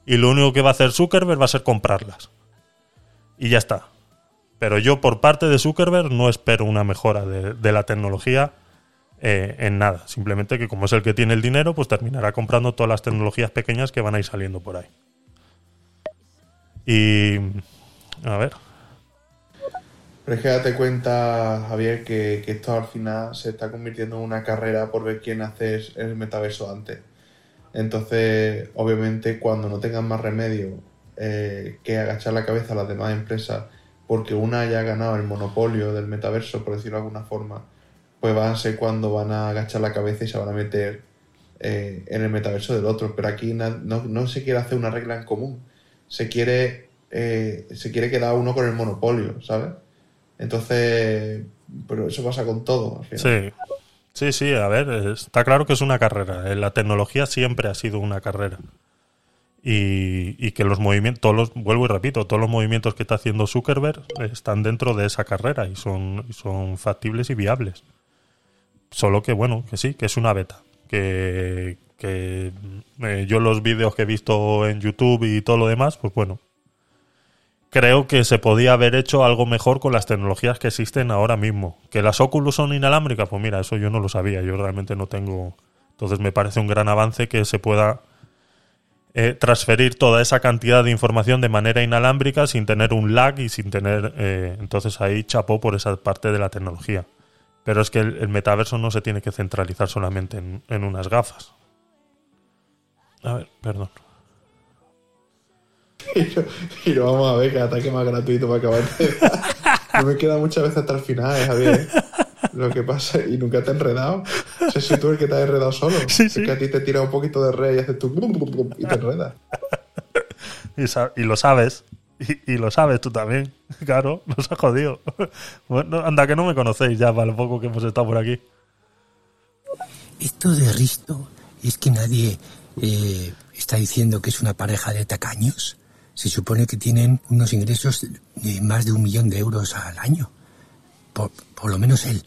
y lo único que va a hacer Zuckerberg va a ser comprarlas. Y ya está. Pero yo por parte de Zuckerberg no espero una mejora de, la tecnología eh, en nada. Simplemente que como es el que tiene el dinero, pues terminará comprando todas las tecnologías pequeñas que van a ir saliendo por ahí. Y... A ver. Pero es que date cuenta, Javier, que, que esto al final se está convirtiendo en una carrera por ver quién hace el metaverso antes. Entonces, obviamente, cuando no tengan más remedio eh, que agachar la cabeza a las demás empresas porque una haya ganado el monopolio del metaverso, por decirlo de alguna forma, pues van a ser cuando van a agachar la cabeza y se van a meter eh, en el metaverso del otro. Pero aquí no se quiere hacer una regla en común. Se quiere, eh, se quiere quedar uno con el monopolio, ¿sabes? Entonces, pero eso pasa con todo. Sí. Sí, sí, a ver, está claro que es una carrera. Eh, La tecnología siempre ha sido una carrera. Y, y que los movimientos, todos los, vuelvo y repito, todos los movimientos que está haciendo Zuckerberg están dentro de esa carrera y son, son factibles y viables. Solo que, bueno, que sí, que es una beta. que, que eh, yo los vídeos que he visto en YouTube y todo lo demás, pues bueno, creo que se podía haber hecho algo mejor con las tecnologías que existen ahora mismo. Que las Oculus son inalámbricas, pues mira, eso yo no lo sabía, yo realmente no tengo... Entonces me parece un gran avance que se pueda eh, transferir toda esa cantidad de información de manera inalámbrica sin tener un lag y sin tener... eh, entonces ahí chapó por esa parte de la tecnología. Pero es que el, el metaverso no se tiene que centralizar solamente en, en unas gafas. A ver, perdón. Y lo, vamos a ver, que ataque más gratuito para acabar. No me queda muchas veces hasta el final, eh, Javier. Lo que pasa, y nunca te he enredado. O sea, si tú el que te has enredado solo. Es que a ti te tira un poquito de red y haces tu... y te enredas. Y, lo sabes. Y, y lo sabes tú también. Claro, nos ha jodido. Bueno, anda que no me conocéis ya para lo poco que hemos estado por aquí. Esto de Risto es que nadie eh, está diciendo que es una pareja de tacaños. Se supone que tienen unos ingresos de más de un millón de euros al año. Por, por lo menos él.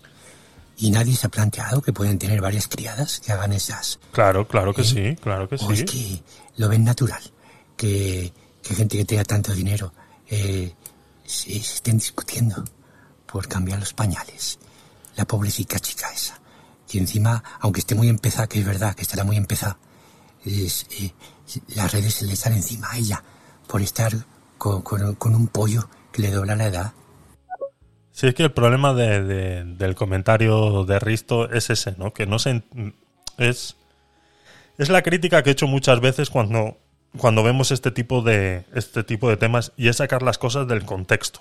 Y nadie se ha planteado que pueden tener varias criadas que hagan esas. Claro, claro que sí, claro que O es sí. que lo ven natural. Que, que gente que tenga tanto dinero eh, se, se estén discutiendo por cambiar los pañales. La pobrecita chica esa. Y encima, aunque esté muy empezada, que es verdad que estará muy empezada, eh, las redes se le están encima a ella por estar con, con- un pollo que le dobla la edad. Sí, es que el problema de- de- del comentario de Risto es ese, ¿no? Que no se... Es, es la crítica que he hecho muchas veces cuando, cuando vemos este tipo, de, este tipo de temas y es sacar las cosas del contexto.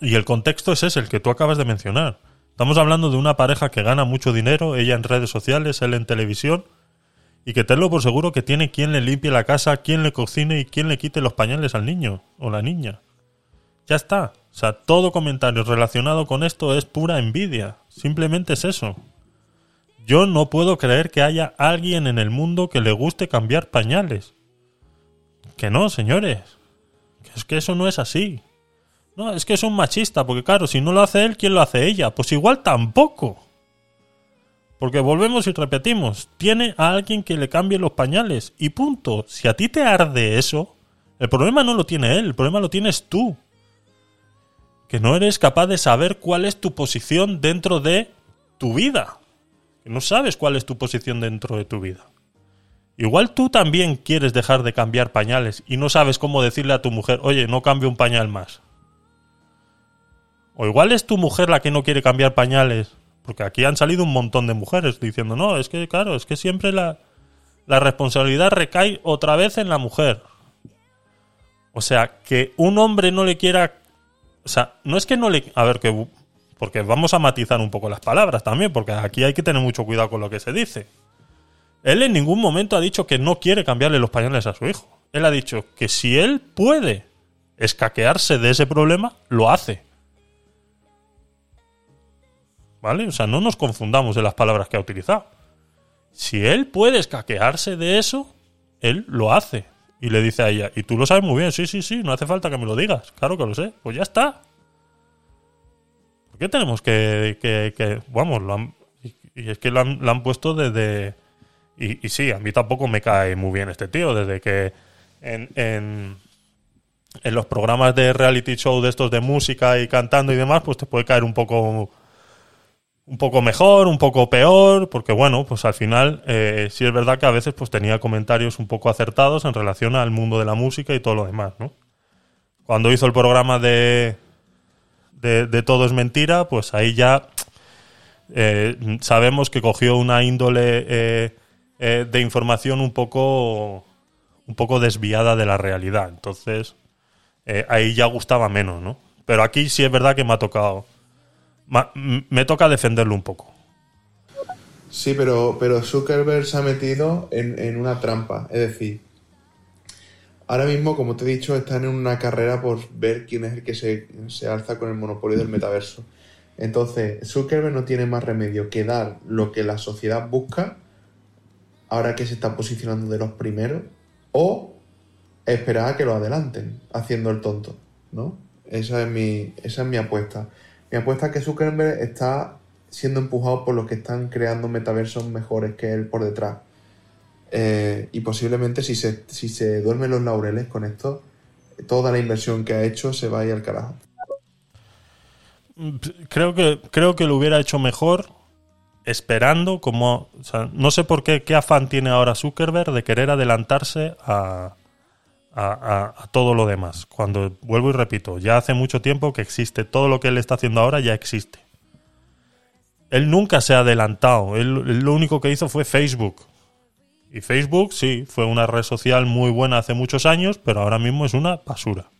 Y el contexto es ese, el que tú acabas de mencionar. Estamos hablando de una pareja que gana mucho dinero, ella en redes sociales, él en televisión, y que tenlo por seguro que tiene quien le limpie la casa, quien le cocine y quien le quite los pañales al niño o la niña. Ya está. O sea, todo comentario relacionado con esto es pura envidia. Simplemente es eso. Yo no puedo creer que haya alguien en el mundo que le guste cambiar pañales. Que no, señores. Que es que eso no es así. No, es que es un machista, porque claro, si no lo hace él, ¿quién lo hace ella? Pues igual tampoco. Porque volvemos y repetimos, tiene a alguien que le cambie los pañales y punto. Si a ti te arde eso, el problema no lo tiene él, el problema lo tienes tú. Que no eres capaz de saber cuál es tu posición dentro de tu vida. Que no sabes cuál es tu posición dentro de tu vida. Igual tú también quieres dejar de cambiar pañales y no sabes cómo decirle a tu mujer, oye, no cambio un pañal más. O igual es tu mujer la que no quiere cambiar pañales. Porque aquí han salido un montón de mujeres diciendo, no, es que claro, es que siempre la, la responsabilidad recae otra vez en la mujer. O sea, que un hombre no le quiera... O sea, no es que no le... A ver, que... Porque vamos a matizar un poco las palabras también, porque aquí hay que tener mucho cuidado con lo que se dice. Él en ningún momento ha dicho que no quiere cambiarle los pañales a su hijo. Él ha dicho que si él puede escaquearse de ese problema, lo hace. ¿Vale? O sea, no nos confundamos en las palabras que ha utilizado. Si él puede escaquearse de eso, él lo hace. Y le dice a ella, y tú lo sabes muy bien, sí, sí, sí, no hace falta que me lo digas. Claro que lo sé. Pues ya está. ¿Por qué tenemos que... que, vamos, lo han- y, es que lo han puesto desde... Y, y sí, a mí tampoco me cae muy bien este tío, desde que en, en, en los programas de reality show de estos de música y cantando y demás, pues te puede caer un poco un poco mejor, un poco peor, porque bueno, pues al final eh, sí es verdad que a veces pues tenía comentarios un poco acertados en relación al mundo de la música y todo lo demás, ¿no? Cuando hizo el programa de de, de Todo es mentira, pues ahí ya eh, sabemos que cogió una índole eh, eh, de información un poco un poco desviada de la realidad, entonces ahí ya gustaba menos, ¿no? Pero aquí sí es verdad que me ha tocado me toca defenderlo un poco. Sí, pero, pero Zuckerberg se ha metido en, en una trampa. Es decir, ahora mismo, como te he dicho, están en una carrera por ver quién es el que se, se alza con el monopolio del metaverso. Entonces, Zuckerberg no tiene más remedio que dar lo que la sociedad busca, ahora que se está posicionando de los primeros, o esperar a que lo adelanten, haciendo el tonto, ¿no? Esa es mi, esa es mi apuesta. Mi apuesta es que Zuckerberg está siendo empujado por los que están creando metaversos mejores que él por detrás. Eh, y posiblemente si se, si se duermen los laureles con esto, toda la inversión que ha hecho se va a ir al carajo. Creo que, creo que lo hubiera hecho mejor esperando como... no sé por qué, qué afán tiene ahora Zuckerberg de querer adelantarse a, a, todo lo demás. Cuando, vuelvo y repito, ya hace mucho tiempo que existe, todo lo que él está haciendo ahora ya existe. Él nunca se ha adelantado, lo único que hizo fue Facebook. Y Facebook, sí, fue una red social muy buena hace muchos años, pero ahora mismo es una basura.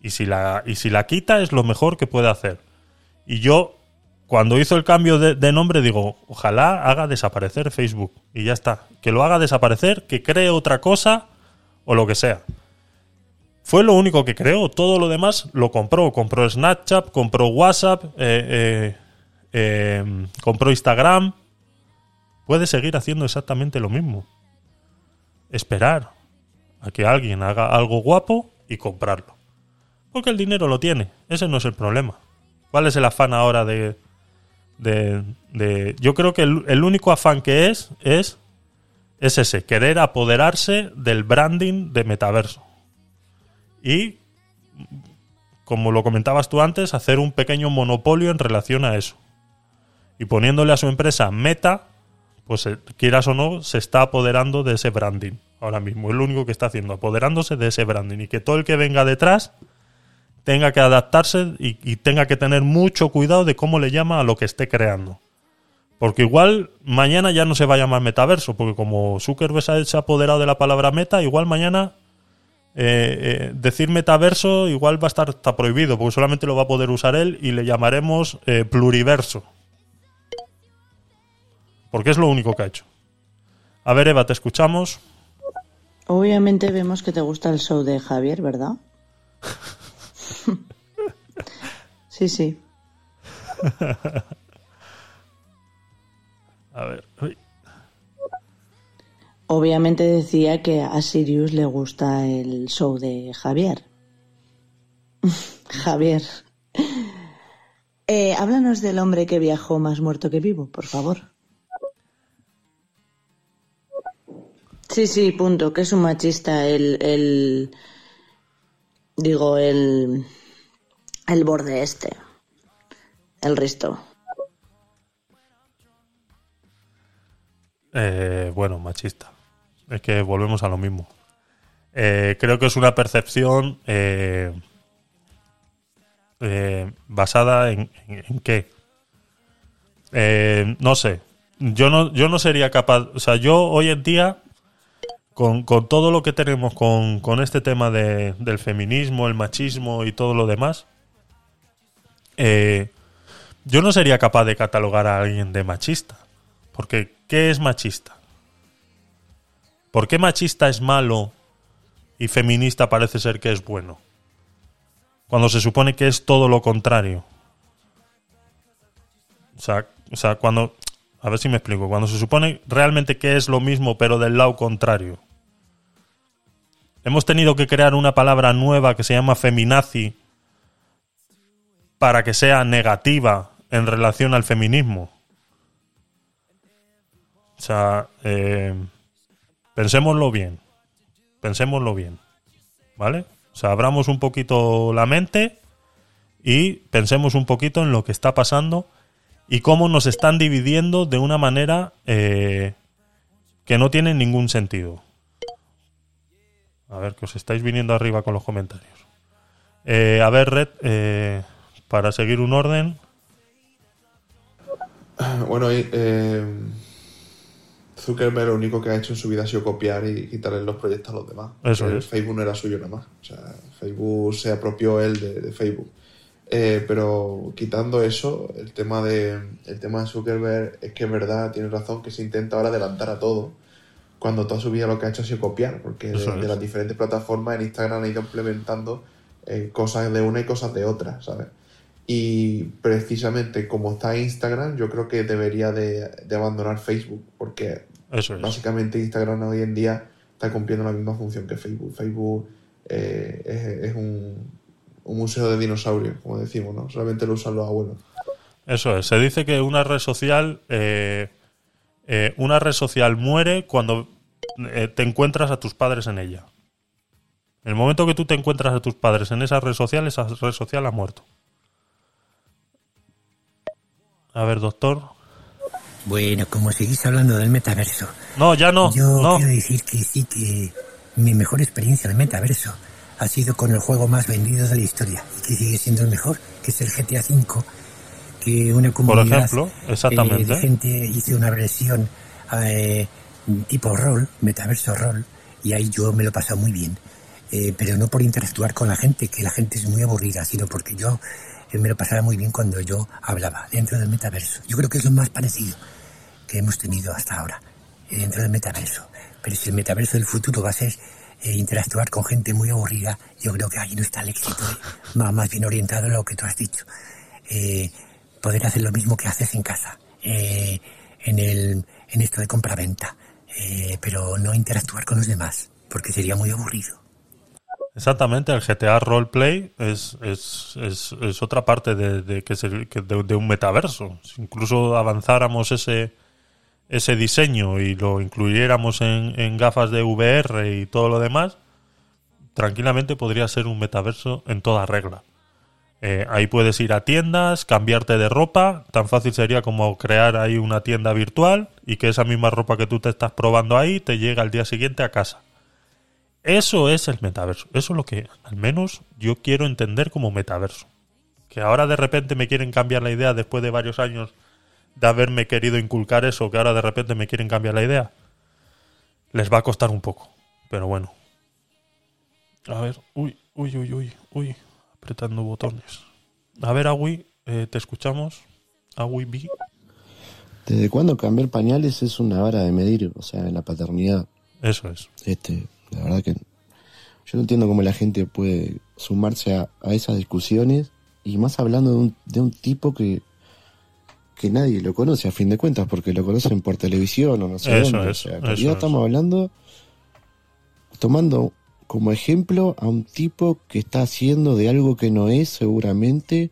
Y si la, y si la quita es lo mejor que puede hacer. Y yo, cuando hizo el cambio de, de nombre, digo, ojalá haga desaparecer Facebook. Y ya está. Que lo haga desaparecer, que cree otra cosa o lo que sea. Fue lo único que creó. Todo lo demás lo compró. Compró Snapchat, compró WhatsApp, eh, eh, eh, compró Instagram. Puede seguir haciendo exactamente lo mismo. Esperar a que alguien haga algo guapo y comprarlo. Porque el dinero lo tiene. Ese no es el problema. ¿Cuál es el afán ahora de... de, de- yo creo que el, el único afán que es es es ese, querer apoderarse del branding de metaverso. Y, como lo comentabas tú antes, hacer un pequeño monopolio en relación a eso. Y poniéndole a su empresa Meta, pues eh, quieras o no, se está apoderando de ese branding ahora mismo. Es lo único que está haciendo, apoderándose de ese branding. Y que todo el que venga detrás tenga que adaptarse y, y tenga que tener mucho cuidado de cómo le llama a lo que esté creando. Porque igual mañana ya no se va a llamar metaverso, porque como Zuckerberg se ha- apoderado de la palabra meta, igual mañana eh, eh, decir metaverso igual va a estar está prohibido, porque solamente lo va a poder usar él y le llamaremos eh, pluriverso. Porque es lo único que ha hecho. A ver, Eva, te escuchamos. Obviamente vemos que te gusta el show de Javier, ¿verdad? sí, sí. A ver. uy. Obviamente decía que a Sirius le gusta el show de Javier. Javier. Eh, háblanos del hombre que viajó más muerto que vivo, por favor. Sí, sí, punto, que es un machista el, el digo, el, el borde este, el resto. Eh, bueno, machista. Es que volvemos a lo mismo. Eh, creo que es una percepción eh, eh, basada en, qué. Eh, no sé. Yo no, yo no sería capaz. O sea, yo hoy en día, con, con todo lo que tenemos con, con este tema de- del feminismo, el machismo y todo lo demás, eh, yo no sería capaz de catalogar a alguien de machista. Porque, ¿qué es machista? ¿Por qué machista es malo y feminista parece ser que es bueno? Cuando se supone que es todo lo contrario. O sea, cuando... A ver si me explico. Cuando se supone realmente que es lo mismo pero del lado contrario. Hemos tenido que crear una palabra nueva que se llama feminazi para que sea negativa en relación al feminismo. O sea, eh, pensémoslo bien. Pensémoslo bien. ¿Vale? O sea, abramos un poquito la mente y pensemos un poquito en lo que está pasando y cómo nos están dividiendo de una manera eh, que no tiene ningún sentido. A ver, que os estáis viniendo arriba con los comentarios. Eh, a ver, Red, eh, para seguir un orden. Bueno, eh, Zuckerberg lo único que ha hecho en su vida ha sido copiar y quitarle los proyectos a los demás. Eso El es. Facebook no era suyo nada más. O sea, Facebook se apropió él de, de Facebook. Eh, pero quitando eso, el tema de el tema de Zuckerberg es que es verdad, tiene razón, que se intenta ahora adelantar a todo. Cuando toda su vida lo que ha hecho ha sido copiar, porque de, las diferentes plataformas en Instagram ha ido implementando eh, cosas de una y cosas de otra, ¿sabes? Y precisamente como está Instagram, yo creo que debería de, de abandonar Facebook, porque Eso es. básicamente Instagram hoy en día está cumpliendo la misma función que Facebook. Facebook eh, es, es un, un museo de dinosaurios, como decimos, ¿no? Solamente lo usan los abuelos. Eso es. Se dice que una red social, eh, eh, una red social muere cuando te encuentras a tus padres en ella. En el momento que tú te encuentras a tus padres en esa red social, esa red social ha muerto. A ver, doctor. Bueno, como seguís hablando del metaverso. No, ya no. Yo no. quiero decir que sí que mi mejor experiencia en el metaverso ha sido con el juego más vendido de la historia y que sigue siendo el mejor, que es el GTA V, que una comunidad ejemplo, exactamente. eh, de gente hizo una versión eh, tipo rol, metaverso rol, y ahí yo me lo he pasado muy bien. Eh, pero no por interactuar con la gente, que la gente es muy aburrida, sino porque yo eh, me lo pasaba muy bien cuando yo hablaba dentro del metaverso. Yo creo que es lo más parecido que hemos tenido hasta ahora eh, dentro del metaverso. Pero si el metaverso del futuro va a ser eh, interactuar con gente muy aburrida, yo creo que ahí no está el éxito. eh. Más bien orientado a lo que tú has dicho. Eh, poder hacer lo mismo que haces en casa, eh, en, el, en esto de compra-venta, eh, pero no interactuar con los demás, porque sería muy aburrido. Exactamente, el GTA Roleplay es, es, es, es otra parte de, de que de, de un metaverso. Si incluso avanzáramos ese, ese diseño y lo incluyéramos en, gafas de VR y todo lo demás, tranquilamente podría ser un metaverso en toda regla. Eh, ahí puedes ir a tiendas, cambiarte de ropa, tan fácil sería como crear ahí una tienda virtual y que esa misma ropa que tú te estás probando ahí te llega al día siguiente a casa. Eso es el metaverso. Eso es lo que al menos yo quiero entender como metaverso. Que ahora de repente me quieren cambiar la idea después de varios años de haberme querido inculcar eso, que ahora de repente me quieren cambiar la idea. Les va a costar un poco. Pero bueno. A ver. Uy, uy, uy, uy, uy. Apretando botones. A ver, Agui, eh, te escuchamos. Agui B. ¿Desde cuándo cambiar pañales es una vara de medir? O sea, en la paternidad. Eso es. Este, la verdad que yo no entiendo cómo la gente puede sumarse a, a esas discusiones y más hablando de un, de un tipo que, que nadie lo conoce a fin de cuentas porque lo conocen por televisión o no sé Eso dónde. es, o sea, eso estamos hablando, tomando como ejemplo a un tipo que está haciendo de algo que no es seguramente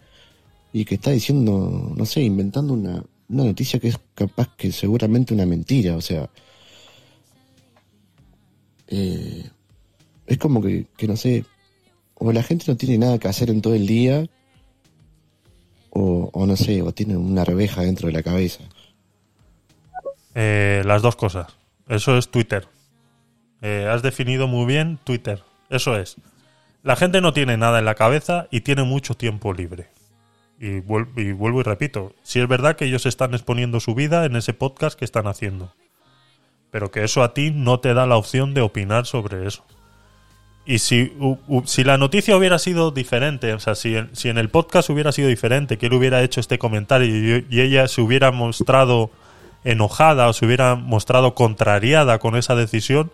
y que está diciendo, no sé, inventando una, una noticia que es capaz que seguramente una mentira, o sea, eh, es como que, que no sé, o la gente no tiene nada que hacer en todo el día, o, no sé, o tiene una arveja dentro de la cabeza. Eh, las dos cosas. Eso es Twitter. Eh, has definido muy bien Twitter. Eso es. La gente no tiene nada en la cabeza y tiene mucho tiempo libre. Y, y vuelvo y repito, si es verdad que ellos están exponiendo su vida en ese podcast que están haciendo. Pero que eso a ti no te da la opción de opinar sobre eso. Y si, u- si la noticia hubiera sido diferente, o sea, si, en- si en el podcast hubiera sido diferente, que él hubiera hecho este comentario y, y ella se hubiera mostrado enojada o se hubiera mostrado contrariada con esa decisión,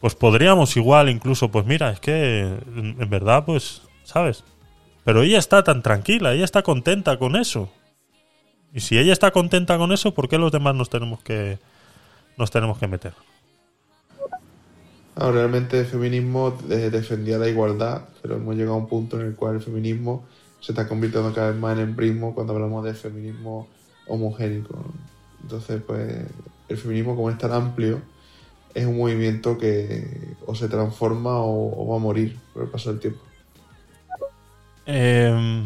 pues podríamos igual incluso, pues mira, es que en, en verdad, pues, ¿sabes? Pero ella está tan tranquila, ella está contenta con eso. Y si ella está contenta con eso, ¿por qué los demás nos tenemos que nos tenemos que meter? No, realmente el feminismo eh, defendía la igualdad, pero hemos llegado a un punto en el cual el feminismo se está convirtiendo cada vez más en embrismo cuando hablamos de feminismo homogénico. Entonces, pues, el feminismo, como es tan amplio, es un movimiento que o se transforma o, va a morir por el paso del tiempo. Eh,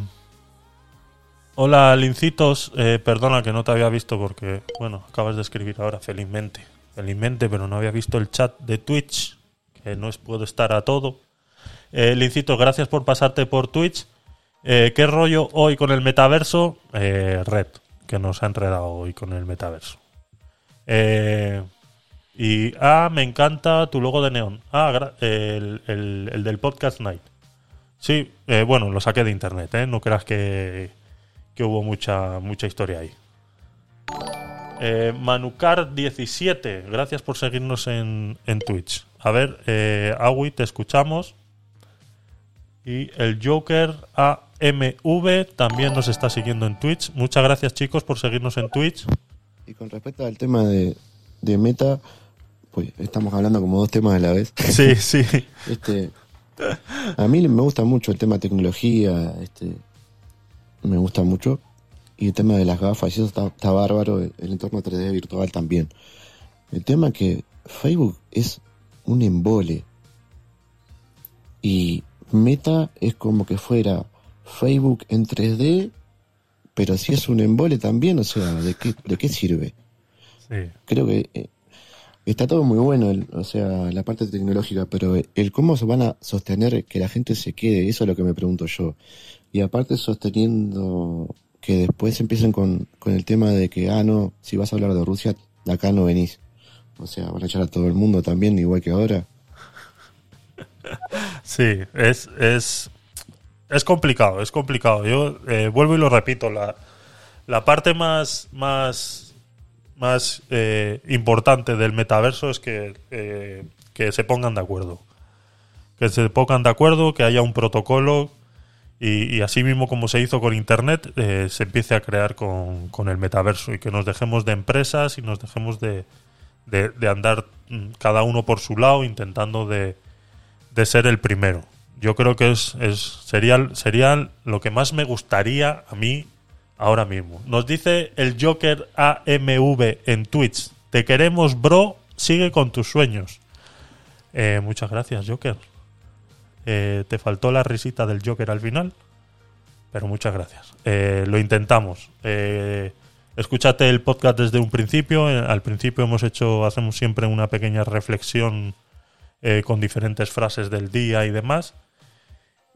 hola, Lincitos. Eh, perdona que no te había visto porque, bueno, acabas de escribir ahora, felizmente. Felizmente, pero no había visto el chat de Twitch, que no puedo estar a todo. Eh, Lincitos, gracias por pasarte por Twitch. Eh, ¿Qué rollo hoy con el metaverso? Eh, Red, que nos ha enredado hoy con el metaverso. Eh, y, ah, me encanta tu logo de neón. Ah, el, el- el del podcast Night. Sí, eh, bueno, lo saqué de internet, ¿eh? No creas que, que hubo mucha, mucha historia ahí. Eh, Manucar17, gracias por seguirnos en, en Twitch. A ver, eh, Awi, te escuchamos. Y el Joker AMV también nos está siguiendo en Twitch. Muchas gracias, chicos, por seguirnos en Twitch. Y con respecto al tema de, de meta, pues estamos hablando como dos temas a la vez. Sí, sí. Este, a mí me gusta mucho el tema tecnología, este, me gusta mucho. y el tema de las gafas, y eso está, está bárbaro, el, el entorno 3D virtual también. El tema que Facebook es un embole. Y Meta es como que fuera Facebook en 3D, pero si es un embole también, o sea, ¿de qué, de qué sirve? Sí. Creo que eh, está todo muy bueno, el- o sea, la parte tecnológica, pero el cómo se van a sostener que la gente se quede, eso es lo que me pregunto yo. Y aparte sosteniendo que después empiecen con, con el tema de que, ah, no, si vas a hablar de Rusia, acá no venís. O sea, van a echar a todo el mundo también, igual que ahora. Sí, es, es, es complicado, es complicado. Yo eh, vuelvo y lo repito, la, la parte más, más, más eh, importante del metaverso es que, eh, que se pongan de acuerdo. Que se pongan de acuerdo, que haya un protocolo y, y así mismo como se hizo con Internet, se empiece a crear con, con el metaverso y que nos dejemos de empresas y nos dejemos de, de, de andar mm, cada uno por su lado intentando de, de ser el primero. Yo creo que es, es sería, sería lo que más me gustaría a mí ahora mismo. Nos dice el Joker AMV en Twitch. Te queremos, bro. Sigue con tus sueños. Eh, muchas gracias, Joker. Eh, te faltó la risita del Joker al final. Pero muchas gracias. Eh, lo intentamos. Eh, escúchate el podcast desde un principio. Eh, al principio hemos hecho, hacemos siempre una pequeña reflexión eh, con diferentes frases del día y demás.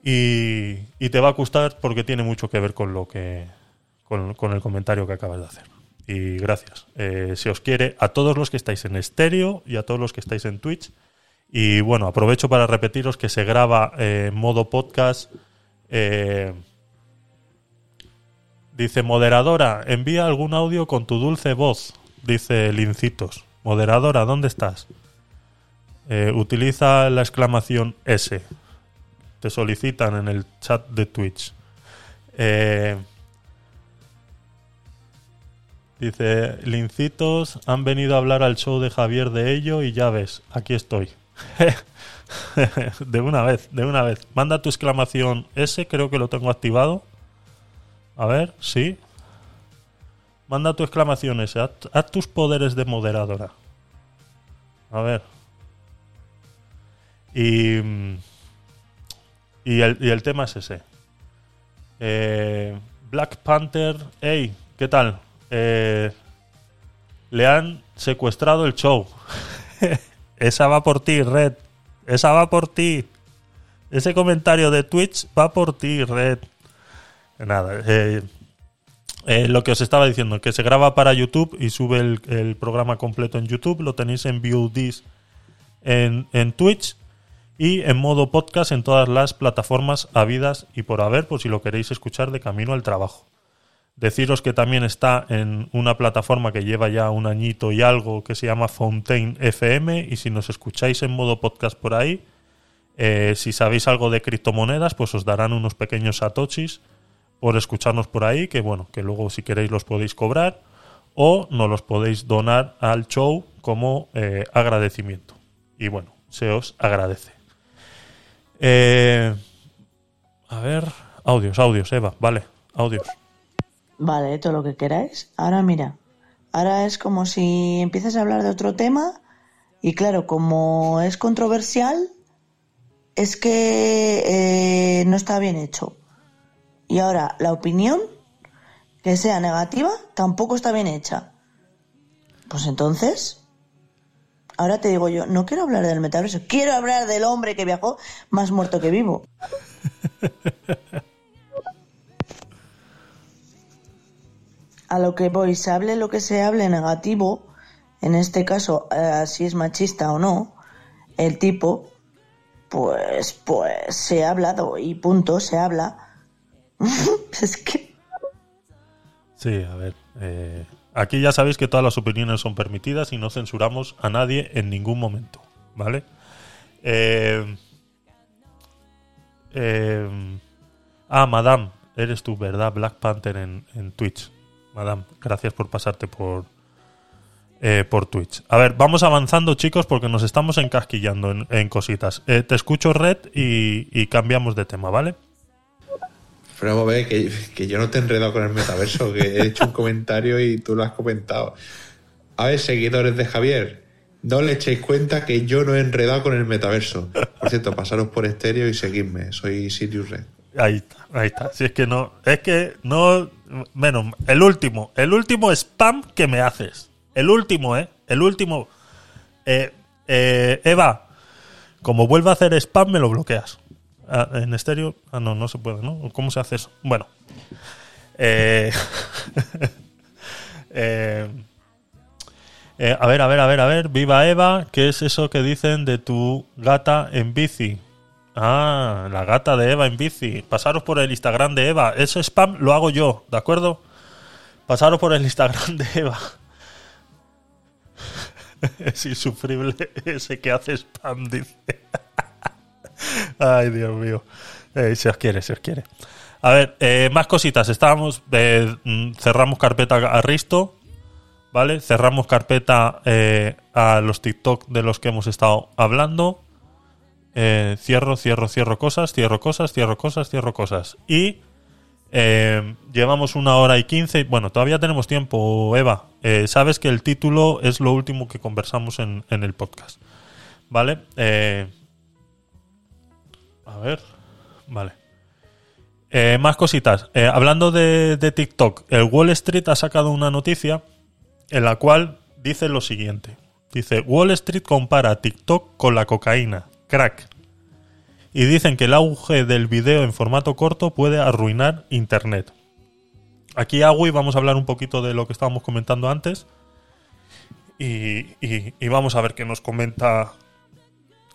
Y, te va a gustar porque tiene mucho que ver con lo que con, el comentario que acabas de hacer. Y gracias. Eh, si os quiere, a todos los que estáis en estéreo y a todos los que estáis en Twitch. Y bueno, aprovecho para repetiros que se graba en modo podcast. Dice moderadora, envía algún audio con tu dulce voz. Dice Lincitos. Moderadora, ¿dónde estás? Eh, utiliza la exclamación S. Te solicitan en el chat de Twitch. Eh, dice, Lincitos han venido a hablar al show de Javier de ello y ya ves, aquí estoy. de una vez, de una vez. Manda tu exclamación S, creo que lo tengo activado. A ver, sí. Manda tu exclamación S. Haz, haz tus poderes de moderadora. A ver. Y, mm, y, el, y el tema es ese. Eh, Black Panther, hey, ¿qué tal? Eh, le han secuestrado el show. Esa va por ti, Red. Esa va por ti. Ese comentario de Twitch va por ti, Red. Nada, eh, eh, lo que os estaba diciendo, que se graba para YouTube y sube el, programa completo en YouTube. Lo tenéis en VODs en, en Twitch y en modo podcast en todas las plataformas habidas y por haber, por si lo queréis escuchar de camino al trabajo. Deciros que también está en una plataforma que lleva ya un añito y algo que se llama Fontaine FM y si nos escucháis en modo podcast por ahí, eh, si sabéis algo de criptomonedas, pues os darán unos pequeños satoshis por escucharnos por ahí, que bueno, que luego si queréis los podéis cobrar o nos los podéis donar al show como eh, agradecimiento. Y bueno, se os agradece. Eh, a ver, audios, audios, Eva, vale, audios. Vale, todo lo que queráis. Ahora mira, ahora es como si empiezas a hablar de otro tema y claro, como es controversial, es que eh, no está bien hecho. Y ahora, la opinión, que sea negativa, tampoco está bien hecha. Pues entonces, ahora te digo yo, no quiero hablar del metaverso, quiero hablar del hombre que viajó más muerto que vivo. a lo que voy, se hable lo que se hable negativo, en este caso, eh, si es machista o no, el tipo, pues, pues se ha hablado y punto, se habla. es que Sí, a ver. eh, aquí ya sabéis que todas las opiniones son permitidas y no censuramos a nadie en ningún momento, ¿vale? Eh, eh, ah, Madame, eres tú, ¿verdad? Black Panther en, Twitch. Madame, gracias por pasarte por, eh, por Twitch. A ver, vamos avanzando, chicos, porque nos estamos encasquillando en, cositas. Te escucho, Red, y cambiamos de tema, ¿vale? Pero vamos a ver, que, que yo no te he enredado con el metaverso, que he hecho un comentario y tú lo has comentado. A ver, seguidores de Javier, no le echéis cuenta que yo no he enredado con el metaverso. Por cierto, pasaros por estéreo y seguidme. Soy Sirius Red. Ahí está, ahí está. Si es que no, es que no. Menos, el último, el último spam que me haces. El último, ¿eh? El último. Eh, eh, Eva, como vuelva a hacer spam, me lo bloqueas. Ah, en estéreo, ah, no, no se puede, ¿no? ¿Cómo se hace eso? Bueno. Eh, eh, eh, a ver, a ver, a ver, a ver. Viva Eva, ¿qué es eso que dicen de tu gata en bici? Ah, la gata de Eva en bici. Pasaros por el Instagram de Eva. Ese spam lo hago yo, ¿de acuerdo? Pasaros por el Instagram de Eva. Es insufrible ese que hace spam, dice. Ay, Dios mío. Eh, se os quiere, se os quiere. A ver, eh, más cositas. Estábamos. eh, mm, cerramos carpeta a Risto. ¿Vale? Cerramos carpeta a los TikTok de los que hemos estado hablando. Cierro, cierro, cierro cosas, cierro cosas, cierro cosas, cierro cosas. Y llevamos una hora y quince. Bueno, todavía tenemos tiempo, Eva. Sabes que el título es lo último que conversamos en, el podcast. ¿Vale? A ver. Vale. Eh, más cositas. Eh, hablando de, TikTok, el Wall Street ha sacado una noticia en la cual dice lo siguiente. Dice, Wall Street compara TikTok con la cocaína, crack. Y dicen que el auge del video en formato corto puede arruinar Internet. Aquí Agui vamos a hablar un poquito de lo que estábamos comentando antes. Y vamos a ver qué nos comenta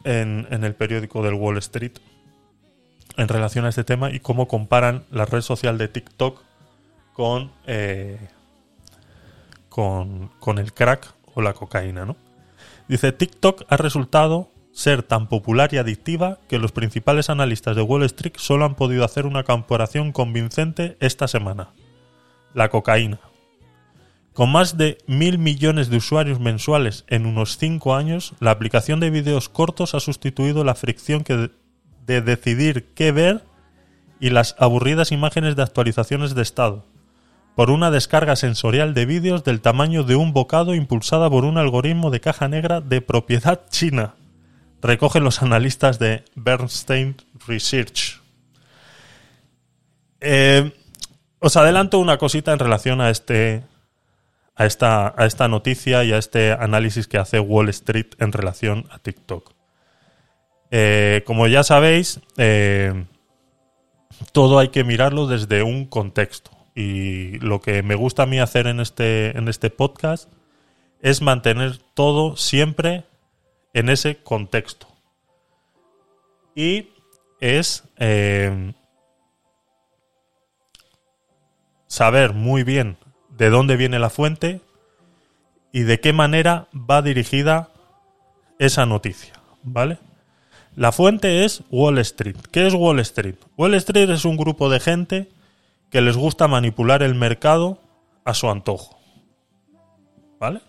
en, en el periódico del Wall Street en relación a este tema y cómo comparan la red social de TikTok con, eh, con, con el crack o la cocaína, ¿no? Dice, TikTok ha resultado ser tan popular y adictiva que los principales analistas de Wall Street solo han podido hacer una comparación convincente esta semana. La cocaína. Con más de mil millones de usuarios mensuales en unos 5 años, la aplicación de vídeos cortos ha sustituido la fricción que de, de decidir qué ver y las aburridas imágenes de actualizaciones de estado, por una descarga sensorial de vídeos del tamaño de un bocado impulsada por un algoritmo de caja negra de propiedad china, recogen los analistas de Bernstein Research. Eh, os adelanto una cosita en relación a este a esta, a esta noticia y a este análisis que hace Wall Street en relación a TikTok. Eh, como ya sabéis, eh, todo hay que mirarlo desde un contexto. Y lo que me gusta a mí hacer en este, en este podcast es mantener todo siempre en ese contexto. Y es eh, saber muy bien de dónde viene la fuente y de qué manera va dirigida esa noticia, ¿vale? La fuente es Wall Street. ¿Qué es Wall Street? Wall Street es un grupo de gente que les gusta manipular el mercado a su antojo. ¿Vale?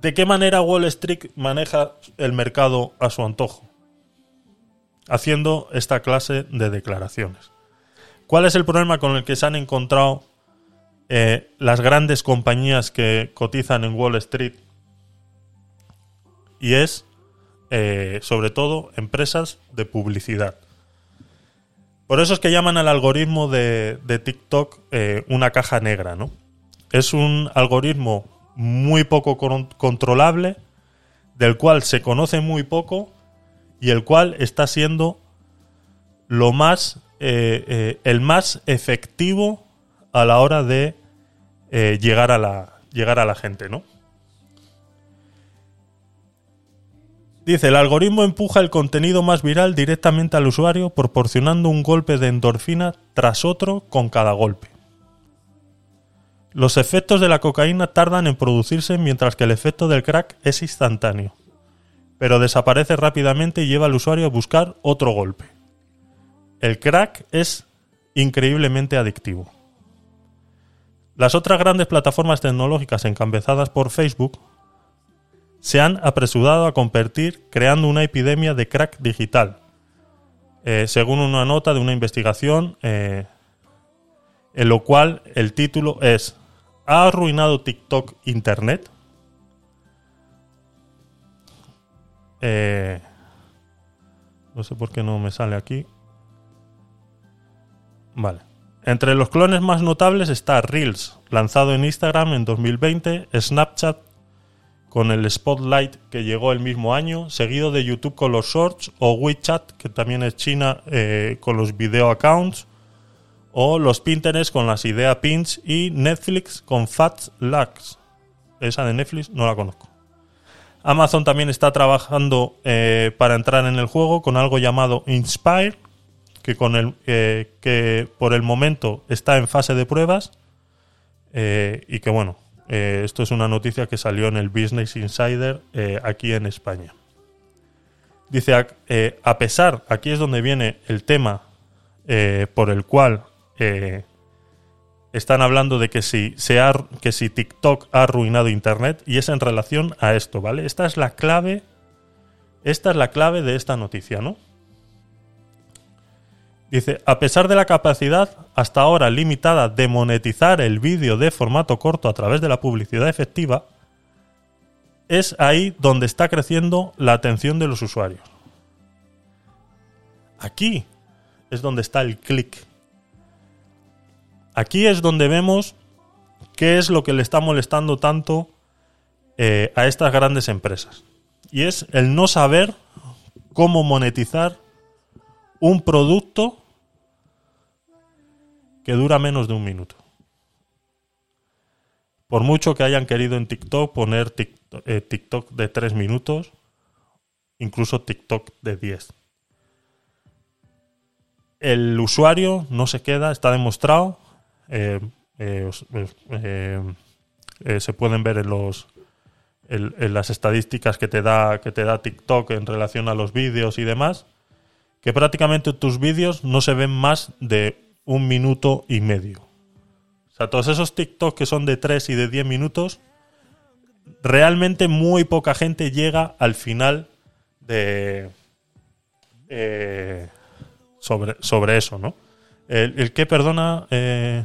¿De qué manera Wall Street maneja el mercado a su antojo? Haciendo esta clase de declaraciones. ¿Cuál es el problema con el que se han encontrado eh, las grandes compañías que cotizan en Wall Street? Y es, eh, sobre todo, empresas de publicidad. Por eso es que llaman al algoritmo de, de TikTok eh, una caja negra, ¿no? Es un algoritmo muy poco con- controlable, del cual se conoce muy poco y el cual está siendo lo más eh, el más efectivo a la hora de llegar a la llegar a la gente, ¿no? Dice, el algoritmo empuja el contenido más viral directamente al usuario, proporcionando un golpe de endorfina tras otro con cada golpe. Los efectos de la cocaína tardan en producirse mientras que el efecto del crack es instantáneo, pero desaparece rápidamente y lleva al usuario a buscar otro golpe. El crack es increíblemente adictivo. Las otras grandes plataformas tecnológicas encabezadas por Facebook se han apresurado a competir creando una epidemia de crack digital. eh, según una nota de una investigación, eh, en lo cual el título es ¿Ha arruinado TikTok Internet? Eh, no sé por qué no me sale aquí. Vale. Entre los clones más notables está Reels, lanzado en Instagram en 2020, Snapchat con el Spotlight que llegó el mismo año, seguido de YouTube con los Shorts o WeChat, que también es China, eh, con los video accounts, o los Pinterest con las idea pins y Netflix con Fat Lux. Esa de Netflix no la conozco. Amazon también está trabajando eh, para entrar en el juego con algo llamado Inspire, que, con el, eh, que por el momento está en fase de pruebas y que bueno, eh, esto es una noticia que salió en el Business Insider eh, aquí en España. Dice, a, eh, a pesar, aquí es donde viene el tema por el cual están hablando de que si, se ha, que si TikTok ha arruinado Internet y es en relación a esto, ¿vale? Esta es la clave, esta es la clave de esta noticia, ¿no? Dice, a pesar de la capacidad hasta ahora limitada de monetizar el vídeo de formato corto a través de la publicidad efectiva, es ahí donde está creciendo la atención de los usuarios. Aquí es donde está el clic. Aquí es donde vemos qué es lo que le está molestando tanto eh, a estas grandes empresas. Y es el no saber cómo monetizar un producto que dura menos de un minuto. Por mucho que hayan querido en TikTok poner TikTok, eh, TikTok de 3 minutos, incluso TikTok de 10. El usuario no se queda, está demostrado. eh, eh, se pueden ver en los en las estadísticas que te da que te da TikTok en relación a los vídeos y demás que prácticamente tus vídeos no se ven más de un minuto y medio. O sea, todos esos TikTok que son de 3 y de 10 minutos, realmente muy poca gente llega al final de... eh, sobre, sobre eso, ¿no? El, que, perdona... Eh,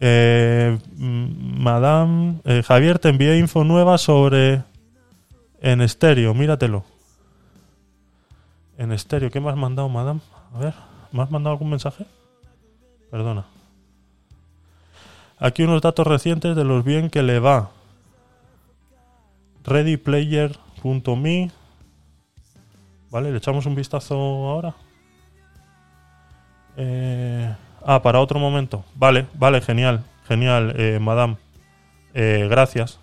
eh, Madame eh, Javier, te envié info nueva sobre en estéreo, míratelo. En estéreo, ¿qué me has mandado, Madame? A ver, ¿me has mandado algún mensaje? Perdona. Aquí unos datos recientes de los bien que le va. Readyplayer.me Vale, le echamos un vistazo ahora. Eh, ah, para otro momento. Vale, vale, genial, genial, eh, madame. Eh, gracias.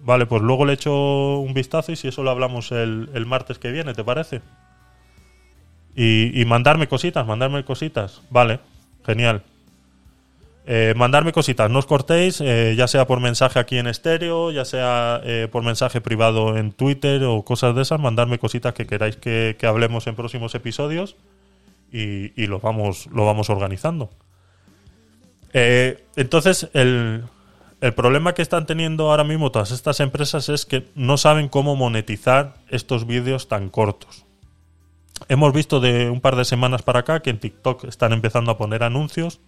Vale, pues luego le echo un vistazo y si eso lo hablamos el, el martes que viene, ¿te parece? Y, mandarme cositas, mandarme cositas. Vale, genial. Eh, mandarme cositas, no os cortéis, eh, ya sea por mensaje aquí en estéreo, ya sea eh, por mensaje privado en Twitter o cosas de esas, mandarme cositas que queráis que, hablemos en próximos episodios y, lo, vamos, lo vamos organizando. Entonces, el, el problema que están teniendo ahora mismo todas estas empresas es que no saben cómo monetizar estos vídeos tan cortos. Hemos visto de un par de semanas para acá que en TikTok están empezando a poner anuncios.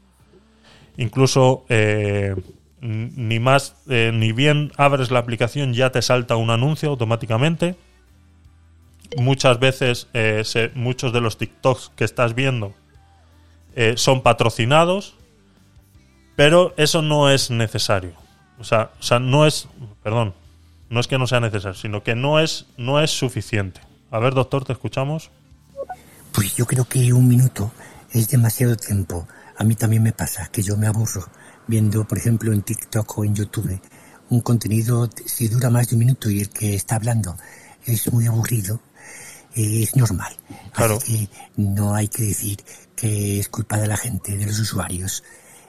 Incluso eh, ni más, eh, ni bien abres la aplicación ya te salta un anuncio automáticamente. Muchas veces eh, se- muchos de los TikToks que estás viendo son patrocinados, pero eso no es necesario. O sea, o sea, no es, perdón, no es que no sea necesario, sino que no es, no es suficiente. A ver, doctor, te escuchamos. Pues yo creo que un minuto es demasiado tiempo. A mí también me pasa que yo me aburro viendo, por ejemplo, en TikTok o en YouTube un contenido, si dura más de un minuto y el que está hablando es muy aburrido, es normal. Claro. Así que no hay que decir que es culpa de la gente, de los usuarios.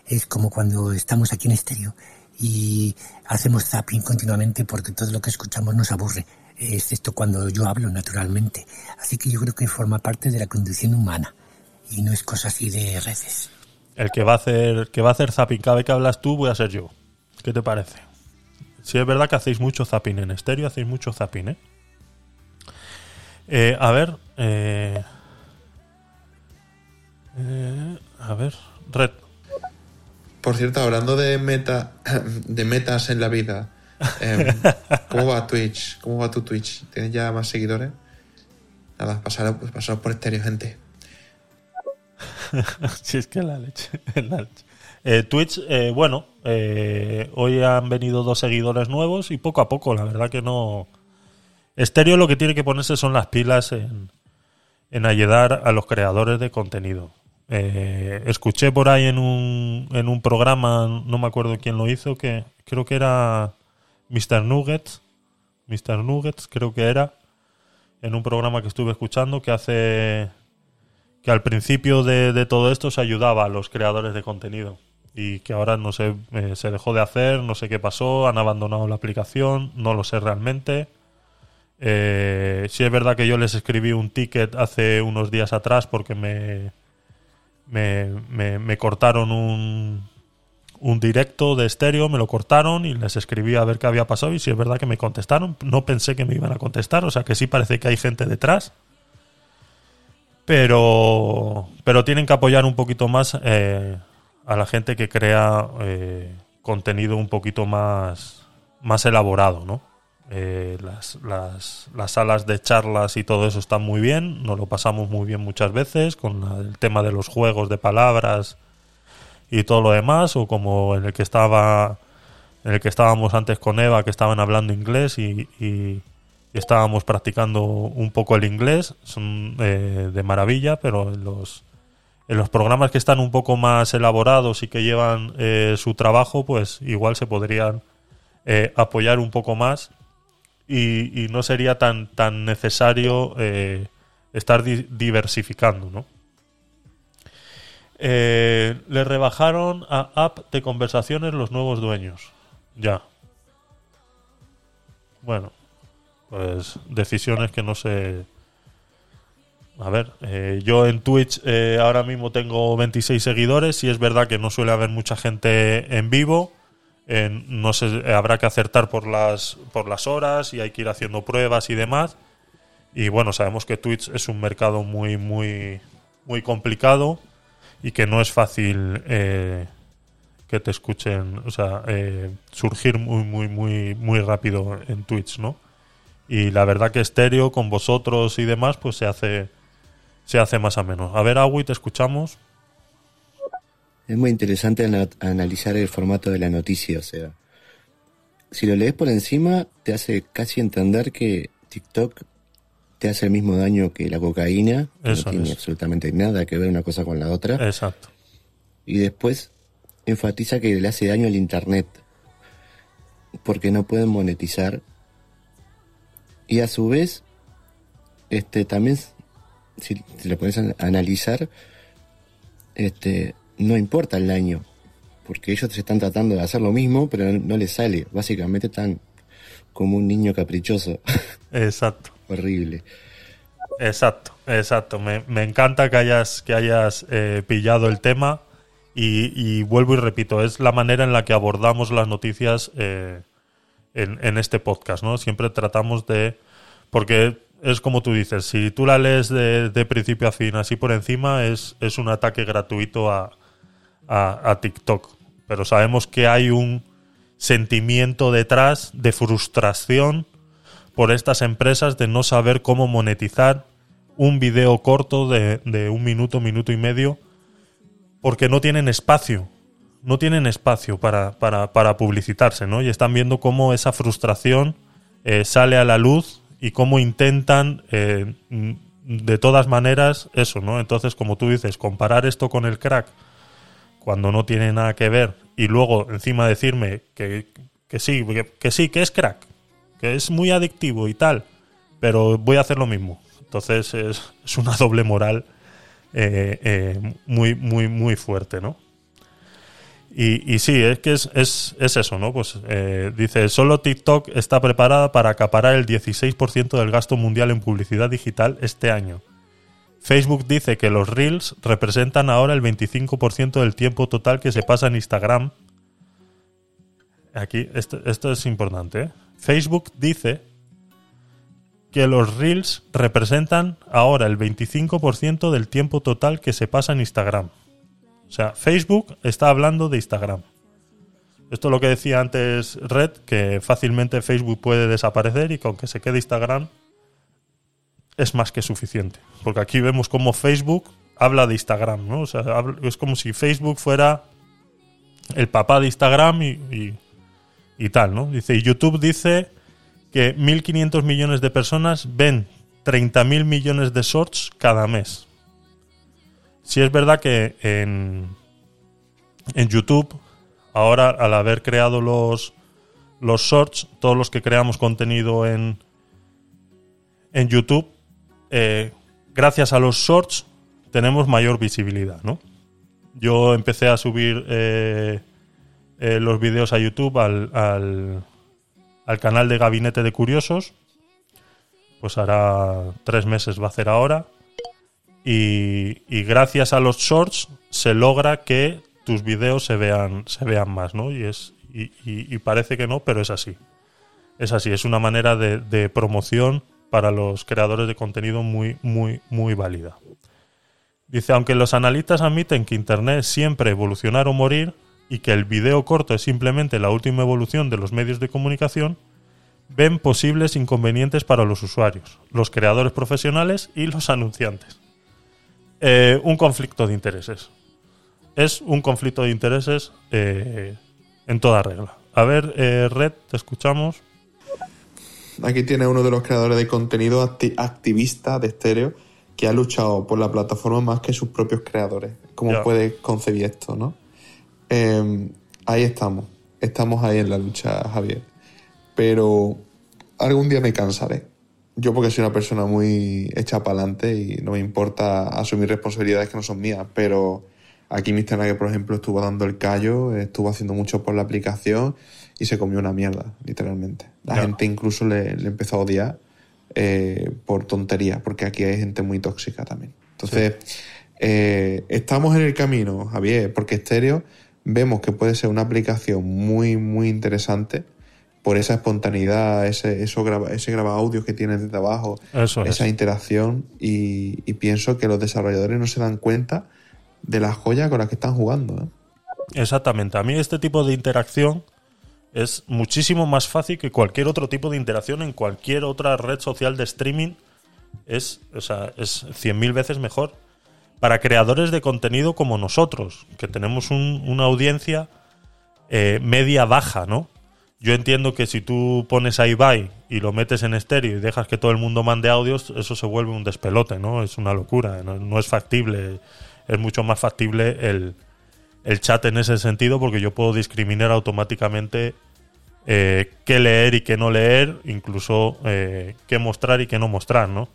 Es como cuando estamos aquí en estéreo y hacemos zapping continuamente porque todo lo que escuchamos nos aburre, excepto cuando yo hablo naturalmente. Así que yo creo que forma parte de la condición humana y no es cosa así de redes. El que va a hacer, que va a hacer zapping cada vez que hablas tú voy a ser yo. ¿Qué te parece? Si es verdad que hacéis mucho zapping en estéreo, hacéis mucho zapping, ¿eh? Eh, a ver, eh, Eh, a ver, Red. Por cierto, hablando de meta, de metas en la vida, em, ¿cómo va Twitch? ¿Cómo va tu Twitch? ¿Tienes ya más seguidores? Nada, pasaros, pasaros por estéreo, gente. si es que la leche. la leche. Eh, Twitch, eh, bueno, eh, hoy han venido dos seguidores nuevos y poco a poco, la verdad que no. Estéreo lo que tiene que ponerse son las pilas en, en ayudar a los creadores de contenido. Eh, escuché por ahí en un, en un programa, no me acuerdo quién lo hizo, que creo que era Mr. Nuggets. Mr. Nuggets, creo que era. En un programa que estuve escuchando que hace. que al principio de, todo esto se ayudaba a los creadores de contenido. Y que ahora no sé, eh, se dejó de hacer, no sé qué pasó, han abandonado la aplicación, no lo sé realmente. Eh, sí es verdad que yo les escribí un ticket hace unos días atrás porque me, me, me- cortaron un, un directo de estéreo, me lo cortaron y les escribí a ver qué había pasado y si es verdad que me contestaron. No pensé que me iban a contestar, o sea que sí parece que hay gente detrás. Pero, pero tienen que apoyar un poquito más eh, a la gente que crea eh, contenido un poquito más, más elaborado, ¿no? Eh, las, las, las salas de charlas y todo eso están muy bien, nos lo pasamos muy bien muchas veces con la- el tema de los juegos de palabras y todo lo demás, o como en el que estaba en el que estábamos antes con Eva, que estaban hablando inglés y, estábamos practicando un poco el inglés, son eh, de maravilla, pero en los en los programas que están un poco más elaborados y que llevan eh, su trabajo, pues igual se podrían eh, apoyar un poco más y, no sería tan, tan necesario eh, estar di- diversificando, ¿no? Eh, le rebajaron a app de conversaciones los nuevos dueños. Ya. Bueno, pues decisiones que no sé. A ver, eh, yo en Twitch eh, ahora mismo tengo 26 seguidores y es verdad que no suele haber mucha gente en vivo. No sé, eh, habrá que acertar por las, por las horas y hay que ir haciendo pruebas y demás. Y bueno, sabemos que Twitch es un mercado muy, muy, muy complicado y que no es fácil eh, que te escuchen, o sea, eh, surgir muy, muy, muy, muy rápido en Twitch, ¿no? Y la verdad que estéreo con vosotros y demás, pues se hace, se hace más a menos. A ver, Agui, te escuchamos. Es muy interesante ana- analizar el formato de la noticia, o sea, si lo lees por encima, te hace casi entender que TikTok te hace el mismo daño que la cocaína, que Eso no tiene es. absolutamente nada que ver una cosa con la otra. Exacto. Y después enfatiza que le hace daño al Internet, porque no pueden monetizar. Y a su vez, este también, si, lo pones a analizar, este no importa el daño, porque ellos se están tratando de hacer lo mismo, pero no, les sale. Básicamente están como un niño caprichoso. Exacto. Horrible. Exacto, exacto. Me, me encanta que hayas, que hayas eh, pillado el tema y, y vuelvo y repito, es la manera en la que abordamos las noticias eh, en, en este podcast, ¿no? Siempre tratamos de... Porque es como tú dices, si tú la lees de, de principio a fin así por encima, es, es un ataque gratuito a, a, TikTok. Pero sabemos que hay un sentimiento detrás de frustración por estas empresas de no saber cómo monetizar un video corto de, de un minuto, minuto y medio, porque no tienen espacio. No tienen espacio para, para, para publicitarse, ¿no? Y están viendo cómo esa frustración eh, sale a la luz y cómo intentan, eh, de todas maneras, eso, ¿no? Entonces, como tú dices, comparar esto con el crack cuando no tiene nada que ver y luego encima decirme que, que sí, que, sí, que es crack, que es muy adictivo y tal, pero voy a hacer lo mismo. Entonces es, es una doble moral eh, eh, muy, muy, muy fuerte, ¿no? Y, y sí, es que es, es, es eso, ¿no? Pues eh, dice, solo TikTok está preparada para acaparar el 16% del gasto mundial en publicidad digital este año. Facebook dice que los Reels representan ahora el 25% del tiempo total que se pasa en Instagram. Aquí, esto, es importante. ¿eh? Facebook dice que los reels representan ahora el 25% del tiempo total que se pasa en Instagram. O sea, Facebook está hablando de Instagram. Esto es lo que decía antes Red, que fácilmente Facebook puede desaparecer y con que se quede Instagram es más que suficiente. Porque aquí vemos como Facebook habla de Instagram. O sea, es como si Facebook fuera el papá de Instagram y tal, ¿no? Dice, y YouTube dice que 1.500 millones de personas ven 30.000 millones de shorts cada mes. Si es verdad que en, en YouTube, ahora al haber creado los, los shorts, todos los que creamos contenido en, en YouTube, eh, gracias a los shorts tenemos mayor visibilidad, ¿no? Yo empecé a subir eh, eh, los vídeos a YouTube al, al, al canal de Gabinete de Curiosos. Pues hará tres meses va a hacer ahora. Y, gracias a los shorts se logra que tus vídeos se vean, se vean más, ¿no? Y, es, y, parece que no, pero es así. Es así, es una manera de promoción para los creadores de contenido muy, muy, muy válida. Dice, aunque los analistas admiten que Internet siempre evolucionar o morir y que el video corto es simplemente la última evolución de los medios de comunicación, ven posibles inconvenientes para los usuarios, los creadores profesionales y los anunciantes. Eh, un conflicto de intereses. Es un conflicto de intereses eh, en toda regla. A ver, eh, Red, te escuchamos. Aquí tiene uno de los creadores de contenido acti- activista de estéreo que ha luchado por la plataforma más que sus propios creadores. ¿Cómo Ya. puedes concebir esto, no? Eh, ahí estamos. Estamos ahí en la lucha, Javier. Pero algún día me cansaré. Yo porque soy una persona muy hecha para adelante y no me importa asumir responsabilidades que no son mías, pero aquí Mr. Nugget, por ejemplo, estuvo dando el callo, estuvo haciendo mucho por la aplicación y se comió una mierda, literalmente. La gente incluso le, le empezó a odiar eh, por tonterías, porque aquí hay gente muy tóxica también. Entonces, eh, estamos en el camino, Javier, porque Stereo vemos que puede ser una aplicación muy, muy interesante por esa espontaneidad, ese, eso graba, ese graba audios que tiene desde abajo, Eso es. esa interacción y, y pienso que los desarrolladores no se dan cuenta de las joyas con las que están jugando. ¿eh? Exactamente. A mí este tipo de interacción es muchísimo más fácil que cualquier otro tipo de interacción en cualquier otra red social de streaming. Es, o sea, es 100.000 veces mejor para creadores de contenido como nosotros, que tenemos un- una audiencia eh, media baja, ¿no? Yo entiendo que si tú pones a Ibai y lo metes en estéreo y dejas que todo el mundo mande audios, eso se vuelve un despelote, ¿no? Es una locura, no, no es factible. Es mucho más factible el, el chat en ese sentido porque yo puedo discriminar automáticamente eh, qué leer y qué no leer, incluso eh, qué mostrar y qué no mostrar, ¿no?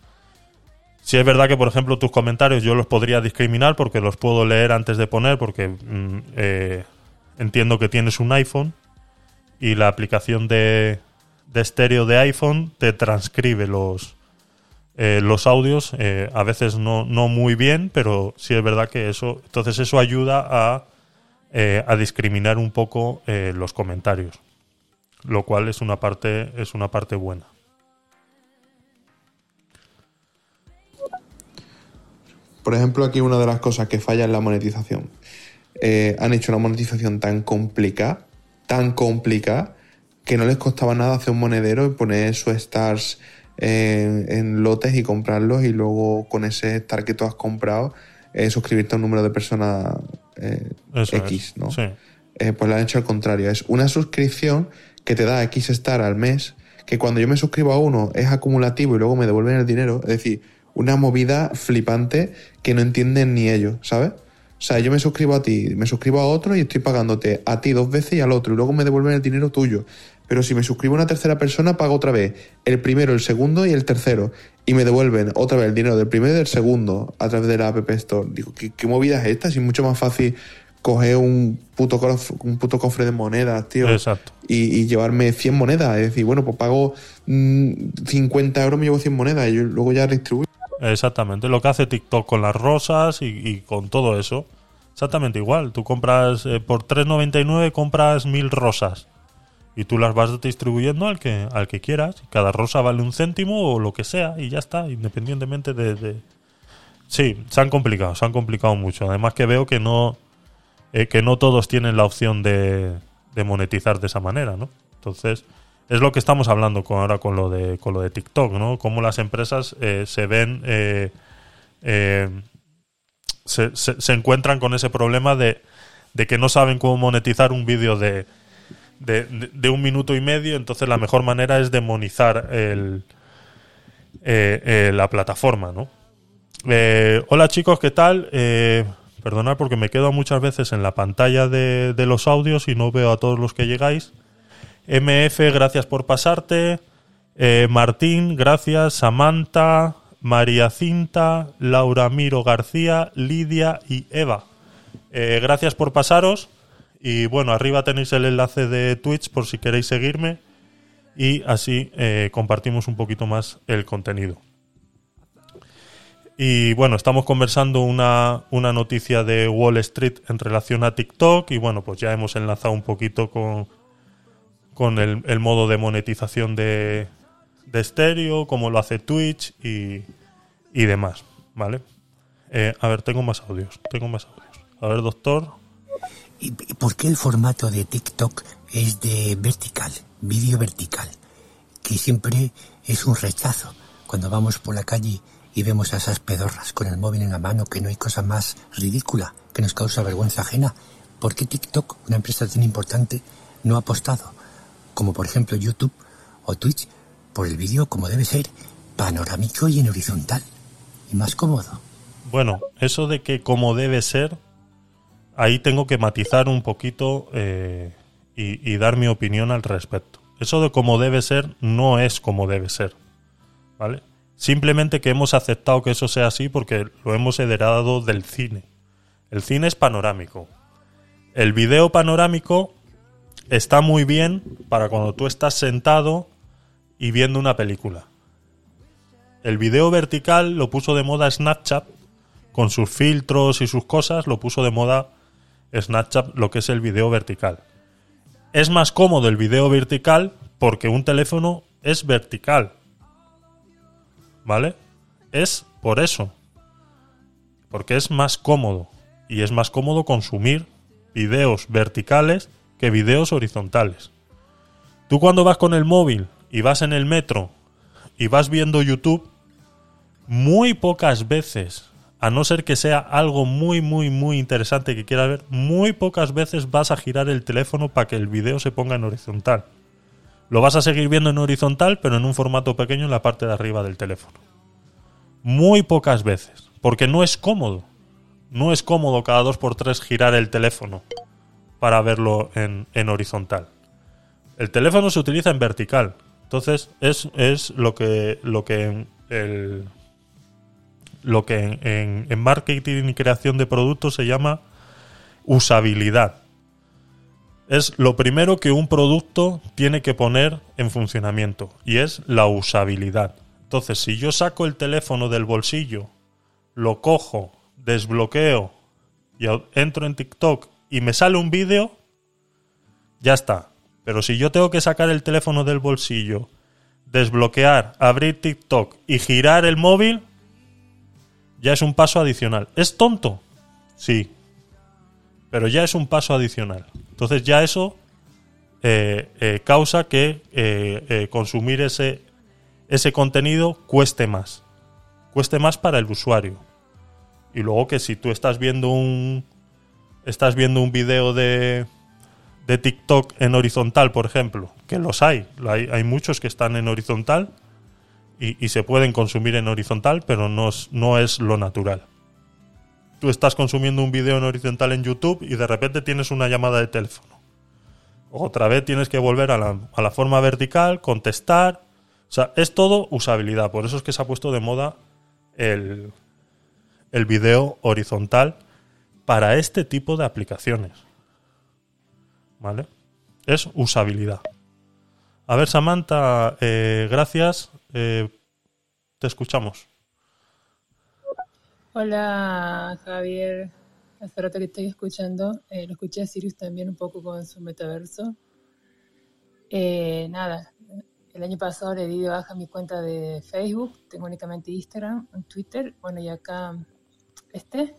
Si es verdad que, por ejemplo, tus comentarios yo los podría discriminar porque los puedo leer antes de poner porque mm, eh, entiendo que tienes un iPhone y la aplicación de, de estéreo de iPhone te transcribe los, los audios, a veces no, no muy bien, pero sí es verdad que eso, entonces eso ayuda a, eh, a discriminar un poco eh, los comentarios, lo cual es una parte, es una parte buena. Por ejemplo, aquí una de las cosas que falla es la monetización. Eh, han hecho una monetización tan complicada, tan complicada, que no les costaba nada hacer un monedero y poner sus stars en, lotes y comprarlos y luego con ese star que tú has comprado suscribirte a un número de personas eh, X, es, ¿no? sí. Eh, pues lo han hecho al contrario. Es una suscripción que te da X Star al mes, que cuando yo me suscribo a uno es acumulativo y luego me devuelven el dinero. Es decir, una movida flipante que no entienden ni ellos, ¿sabes? O sea, yo me suscribo a ti, me suscribo a otro y estoy pagándote a ti dos veces y al otro y luego me devuelven el dinero tuyo. Pero si me suscribo a una tercera persona, pago otra vez el primero, el segundo y el tercero. Y me devuelven otra vez el dinero del primero y del segundo a través de la App Store. Digo, ¿qué, qué movida es esta? Si es mucho más fácil coger un puto, cof- un puto cofre de monedas, tío. Exacto. Y, y llevarme 100 monedas. Es decir, bueno, pues pago mm, 50 euros, me llevo 100 monedas y yo luego ya distribuyo. Exactamente, lo que hace TikTok con las rosas y, y con todo eso. Exactamente igual. Tú compras eh, por 3.99 compras mil rosas Y tú las vas distribuyendo al que, al que quieras. Cada rosa vale un céntimo o lo que sea y ya está, independientemente de... Sí, se han complicado, se han complicado mucho. Además que veo que no, eh, que no todos tienen la opción de, de monetizar de esa manera, ¿no? Entonces, es lo que estamos hablando con, ahora con lo de, con lo de TikTok, ¿no? Cómo las empresas eh, se ven... eh, eh, se, se- se encuentran con ese problema de, de que no saben cómo monetizar un vídeo de, de, un minuto y medio, entonces la mejor manera es demonizar el, eh, eh, la plataforma, ¿no? Eh, hola chicos, ¿qué tal? Perdonad porque me quedo muchas veces en la pantalla de, de los audios y no veo a todos los que llegáis. MF, gracias por pasarte. Martín, gracias. Samantha, María Cinta, Laura Miro García, Lidia y Eva. Gracias por pasaros. Y bueno, arriba tenéis el enlace de Twitch por si queréis seguirme. Y así eh, compartimos un poquito más el contenido. Y bueno, estamos conversando una, una noticia de Wall Street en relación a TikTok. Y bueno, pues ya hemos enlazado un poquito con, con el, modo de monetización de, de estéreo, como lo hace Twitch y, y demás, ¿vale? Eh, a ver, tengo más audios, tengo más audios. A ver, doctor. ¿Y por qué el formato de TikTok es de vertical, vídeo vertical? Que siempre es un rechazo cuando vamos por la calle y vemos a esas pedorras con el móvil en la mano, que no hay cosa más ridícula que nos causa vergüenza ajena. ¿Por qué TikTok, una empresa tan importante, no ha apostado, como por ejemplo YouTube o Twitch, por el vídeo como debe ser, panorámico y en horizontal? Y más cómodo. Bueno, eso de que como debe ser, ahí tengo que matizar un poquito eh, y, dar mi opinión al respecto. Eso de como debe ser no es como debe ser, ¿vale? Simplemente que hemos aceptado que eso sea así porque lo hemos heredado del cine. El cine es panorámico. El video panorámico está muy bien para cuando tú estás sentado y viendo una película. El video vertical lo puso de moda Snapchat con sus filtros y sus cosas, lo puso de moda Snapchat lo que es el video vertical. Es más cómodo el video vertical porque un teléfono es vertical. ¿Vale? Es por eso. Porque es más cómodo. Y es más cómodo consumir videos verticales que videos horizontales. Tú cuando vas con el móvil y vas en el metro y vas viendo YouTube, muy pocas veces, a no ser que sea algo muy, muy, muy interesante que quieras ver, muy pocas veces vas a girar el teléfono para que el video se ponga en horizontal. Lo vas a seguir viendo en horizontal, pero en un formato pequeño en la parte de arriba del teléfono. Muy pocas veces, porque no es cómodo. No es cómodo cada dos por tres girar el teléfono para verlo en, en horizontal. El teléfono se utiliza en vertical. Entonces es, es lo que, lo que el, lo que en, en- marketing y creación de productos se llama usabilidad. Es lo primero que un producto tiene que poner en funcionamiento y es la usabilidad. Entonces, si yo saco el teléfono del bolsillo, lo cojo, desbloqueo y entro en TikTok y me sale un vídeo, ya está. Pero si yo tengo que sacar el teléfono del bolsillo, desbloquear, abrir TikTok y girar el móvil, ya es un paso adicional. ¿Es tonto? Sí. Pero ya es un paso adicional. Entonces ya eso eh, eh, causa que eh, consumir ese, ese contenido cueste más. Cueste más para el usuario. Y luego que si tú estás viendo un. Estás viendo un video de. de TikTok en horizontal, por ejemplo. Que los. Hay, hay muchos que están en horizontal. Y, se pueden consumir en horizontal, pero no es, no es lo natural. Tú estás consumiendo un video en horizontal en YouTube y de repente tienes una llamada de teléfono. Otra vez tienes que volver a la, a la forma vertical, contestar. O sea, es todo usabilidad. Por eso es que se ha puesto de moda el, el video horizontal para este tipo de aplicaciones. ¿Vale? Es usabilidad. A ver, Samantha, eh, gracias. Eh, te escuchamos. Hola Javier, hace rato que estoy escuchando, eh, lo escuché a Sirius también un poco con su metaverso. Eh, nada, el año pasado le di de baja mi cuenta de Facebook, tengo únicamente Instagram, Twitter, bueno, y acá este.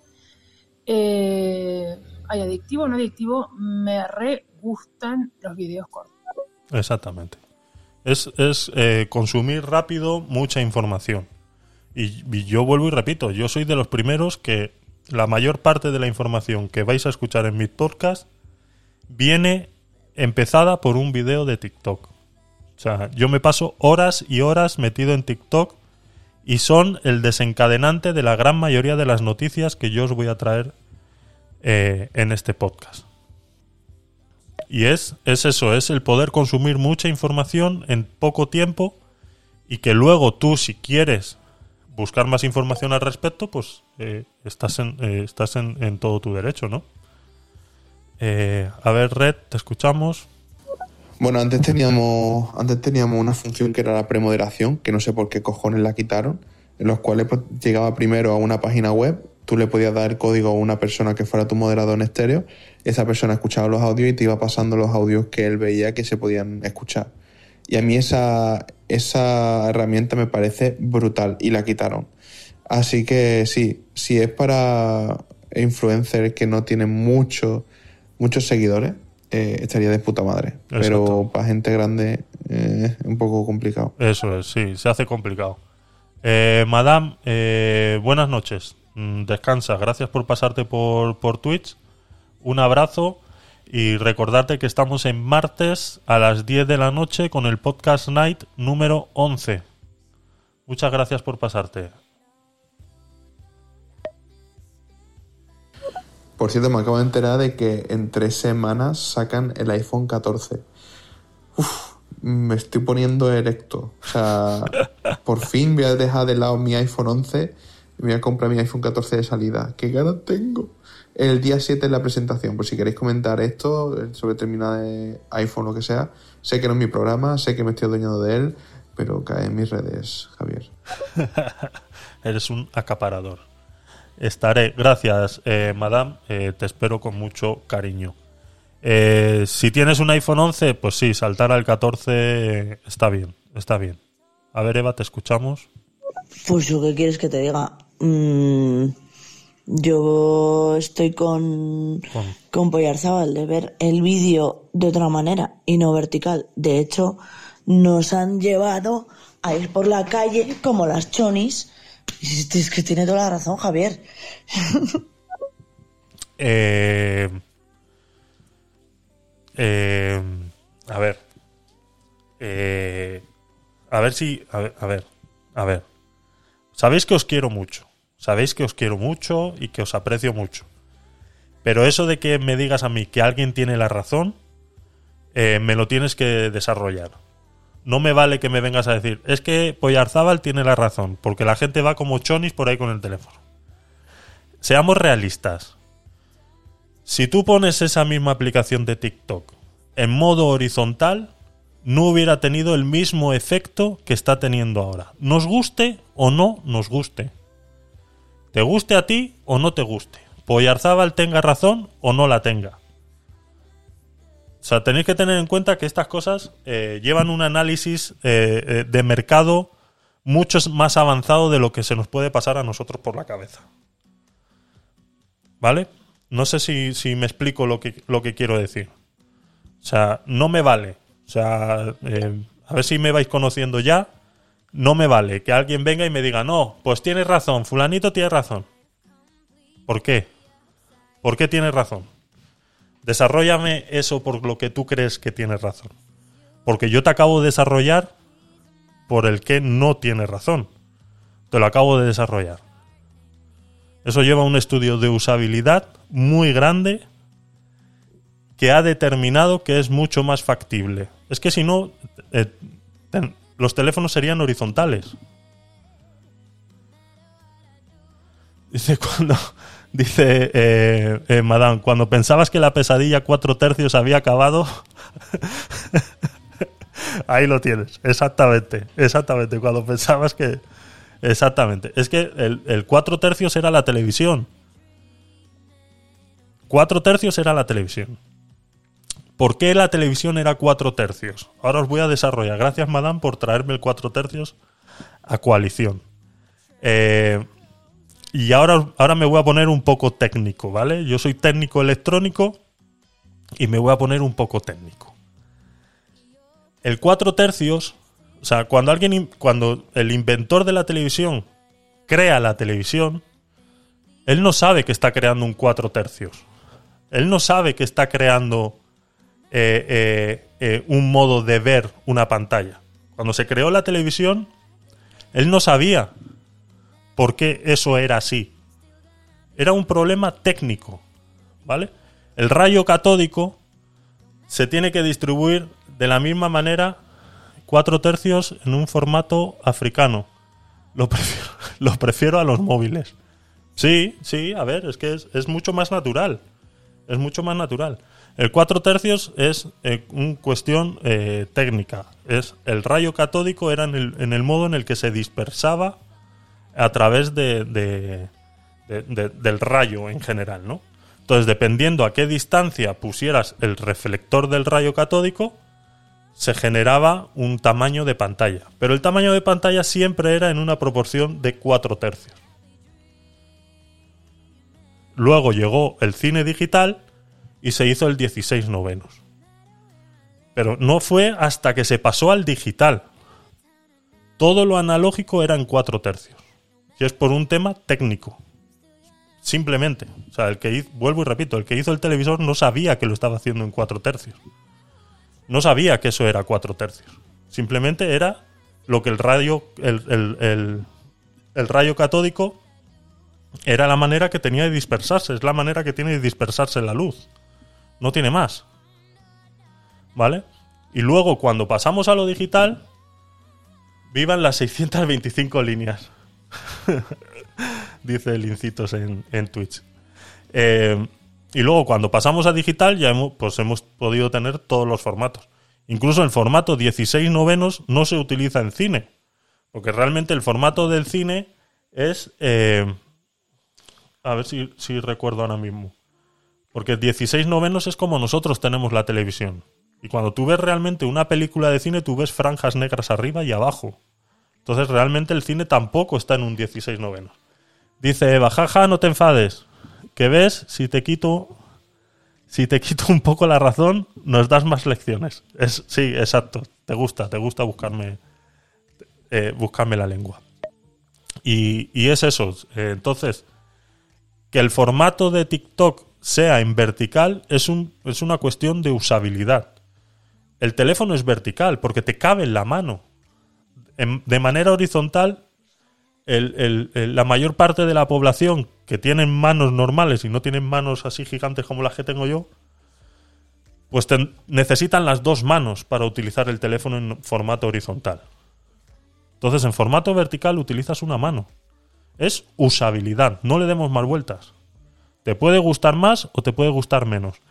Eh, hay adictivo o no adictivo, me re gustan los videos cortos. Exactamente. Es, es eh, consumir rápido mucha información. Y, yo vuelvo y repito, yo soy de los primeros que la mayor parte de la información que vais a escuchar en mi podcast viene empezada por un video de TikTok. O sea, yo me paso horas y horas metido en TikTok y son el desencadenante de la gran mayoría de las noticias que yo os voy a traer eh, en este podcast. Y es, es eso, es el poder consumir mucha información en poco tiempo y que luego tú, si quieres buscar más información al respecto, pues eh, estás, en, eh, estás en, todo tu derecho, ¿no? Eh, a ver, Red, te escuchamos. Bueno, antes teníamos, antes teníamos una función que era la premoderación, que no sé por qué cojones la quitaron, en los cuales pues, llegaba primero a una página web, tú le podías dar el código a una persona que fuera tu moderador en estéreo, esa persona escuchaba los audios y te iba pasando los audios que él veía que se podían escuchar. Y a mí esa, esa herramienta me parece brutal y la quitaron. Así que sí, si es para influencers que no tienen mucho, muchos seguidores, eh, estaría de puta madre. Pero para gente grande eh, es un poco complicado. Eso es, sí, se hace complicado. Eh, Madame, eh, buenas noches. Mm, Descansa, gracias por pasarte por, por Twitch. Un abrazo y recordarte que estamos en martes a las 10 de la noche con el podcast Night número 11. Muchas gracias por pasarte. Por cierto, me acabo de enterar de que en tres semanas sacan el iPhone 14. Uf, me estoy poniendo erecto. O sea, por fin voy a dejar de lado mi iPhone 11 y me voy a comprar mi iPhone 14 de salida. ¡Qué ganas tengo! El día 7 es la presentación, por si queréis comentar esto sobre terminar de iPhone o lo que sea. Sé que no es mi programa, sé que me estoy adueñando de él, pero cae en mis redes, Javier. Eres un acaparador. Estaré, gracias, eh, madame. eh, te espero con mucho cariño. Eh, si tienes un iPhone 11, pues sí, saltar al 14 eh, está bien, está bien. A ver, Eva, te escuchamos. Pues yo qué quieres que te diga. Mm, yo estoy con, con Poyarzábal de ver el vídeo de otra manera y no vertical. De hecho, nos han llevado a ir por la calle como las chonis. Es que tiene toda la razón, Javier. Eh, eh, a ver. Eh, a ver si. A ver, a ver. A ver. Sabéis que os quiero mucho. Sabéis que os quiero mucho y que os aprecio mucho. Pero eso de que me digas a mí que alguien tiene la razón, eh, me lo tienes que desarrollar. No me vale que me vengas a decir, es que Poyarzábal tiene la razón, porque la gente va como chonis por ahí con el teléfono. Seamos realistas. Si tú pones esa misma aplicación de TikTok en modo horizontal, no hubiera tenido el mismo efecto que está teniendo ahora. Nos guste o no nos guste. Te guste a ti o no te guste. Poyarzábal tenga razón o no la tenga. O sea, tenéis que tener en cuenta que estas cosas eh, llevan un análisis eh, eh, de mercado mucho más avanzado de lo que se nos puede pasar a nosotros por la cabeza. ¿Vale? No sé si, me explico lo que, lo que quiero decir. O sea, no me vale. O sea, eh, a ver si me vais conociendo ya. No me vale que alguien venga y me diga, no, pues tienes razón, fulanito tiene razón. ¿Por qué? ¿Por qué tienes razón? Desarrollame eso por lo que tú crees que tienes razón. Porque yo te acabo de desarrollar por el que no tienes razón. Te lo acabo de desarrollar. Eso lleva un estudio de usabilidad muy grande que ha determinado que es mucho más factible. Es que si no, eh, los teléfonos serían horizontales. Dice cuando dice eh, eh, Madame, cuando pensabas que la pesadilla cuatro tercios había acabado, ahí lo tienes, exactamente, exactamente. Cuando pensabas que, exactamente, es que el, el cuatro tercios era la televisión. Cuatro tercios era la televisión. ¿Por qué la televisión era cuatro tercios? Ahora os voy a desarrollar. Gracias, Madame, por traerme el cuatro tercios a coalición. Eh, y ahora, ahora me voy a poner un poco técnico, ¿vale? Yo soy técnico electrónico y me voy a poner un poco técnico. El cuatro tercios, o sea, cuando alguien, cuando el inventor de la televisión crea la televisión, él no sabe que está creando un cuatro tercios. Él no sabe que está creando eh, eh, un modo de ver una pantalla. Cuando se creó la televisión, él no sabía por qué eso era así. Era un problema técnico, ¿vale? El rayo catódico se tiene que distribuir de la misma manera cuatro tercios en un formato africano. Lo prefiero, a los móviles. Sí, sí, a ver, es que es mucho más natural. Es mucho más natural. El cuatro tercios es eh, una cuestión eh, técnica. Es el rayo catódico era en el, modo en el que se dispersaba a través de- de- del rayo en general, ¿no? Entonces, dependiendo a qué distancia pusieras el reflector del rayo catódico, se generaba un tamaño de pantalla. Pero el tamaño de pantalla siempre era en una proporción de 4 tercios. Luego llegó el cine digital y se hizo el 16 novenos. Pero no fue hasta que se pasó al digital. Todo lo analógico era en 4 tercios. Y es por un tema técnico. Simplemente. O sea, el que hizo, vuelvo y repito, el que hizo el televisor no sabía que lo estaba haciendo en 4 tercios. No sabía que eso era 4 tercios. Simplemente era lo que el radio, el- el rayo catódico era la manera que tenía de dispersarse, es la manera que tiene de dispersarse la luz. No tiene más. ¿Vale? Y luego cuando pasamos a lo digital, vivan las 625 líneas. Dice el Incitos en, en Twitch. Eh, y luego cuando pasamos a digital ya hemos, pues hemos podido tener todos los formatos. Incluso el formato 16 novenos no se utiliza en cine. Porque realmente el formato del cine es... eh, a ver si, si recuerdo ahora mismo. Porque 16 novenos es como nosotros tenemos la televisión. Y cuando tú ves realmente una película de cine, tú ves franjas negras arriba y abajo. Entonces realmente el cine tampoco está en un 16 novenos. Dice Eva, jaja, no te enfades. Que ves, si te quito si te quito un poco la razón, nos das más lecciones. Es, sí, exacto. Te gusta, te gusta buscarme, eh, buscarme la lengua. Y, y es eso. Entonces, que el formato de TikTok sea en vertical es, un, es una cuestión de usabilidad. El teléfono es vertical porque te cabe en la mano. De manera horizontal, el- la mayor parte de la población que tienen manos normales y no tienen manos así gigantes como las que tengo yo, pues necesitan las dos manos para utilizar el teléfono en formato horizontal. Entonces, en formato vertical utilizas una mano. Es usabilidad, no le demos más vueltas. Te puede gustar más o te puede gustar menos.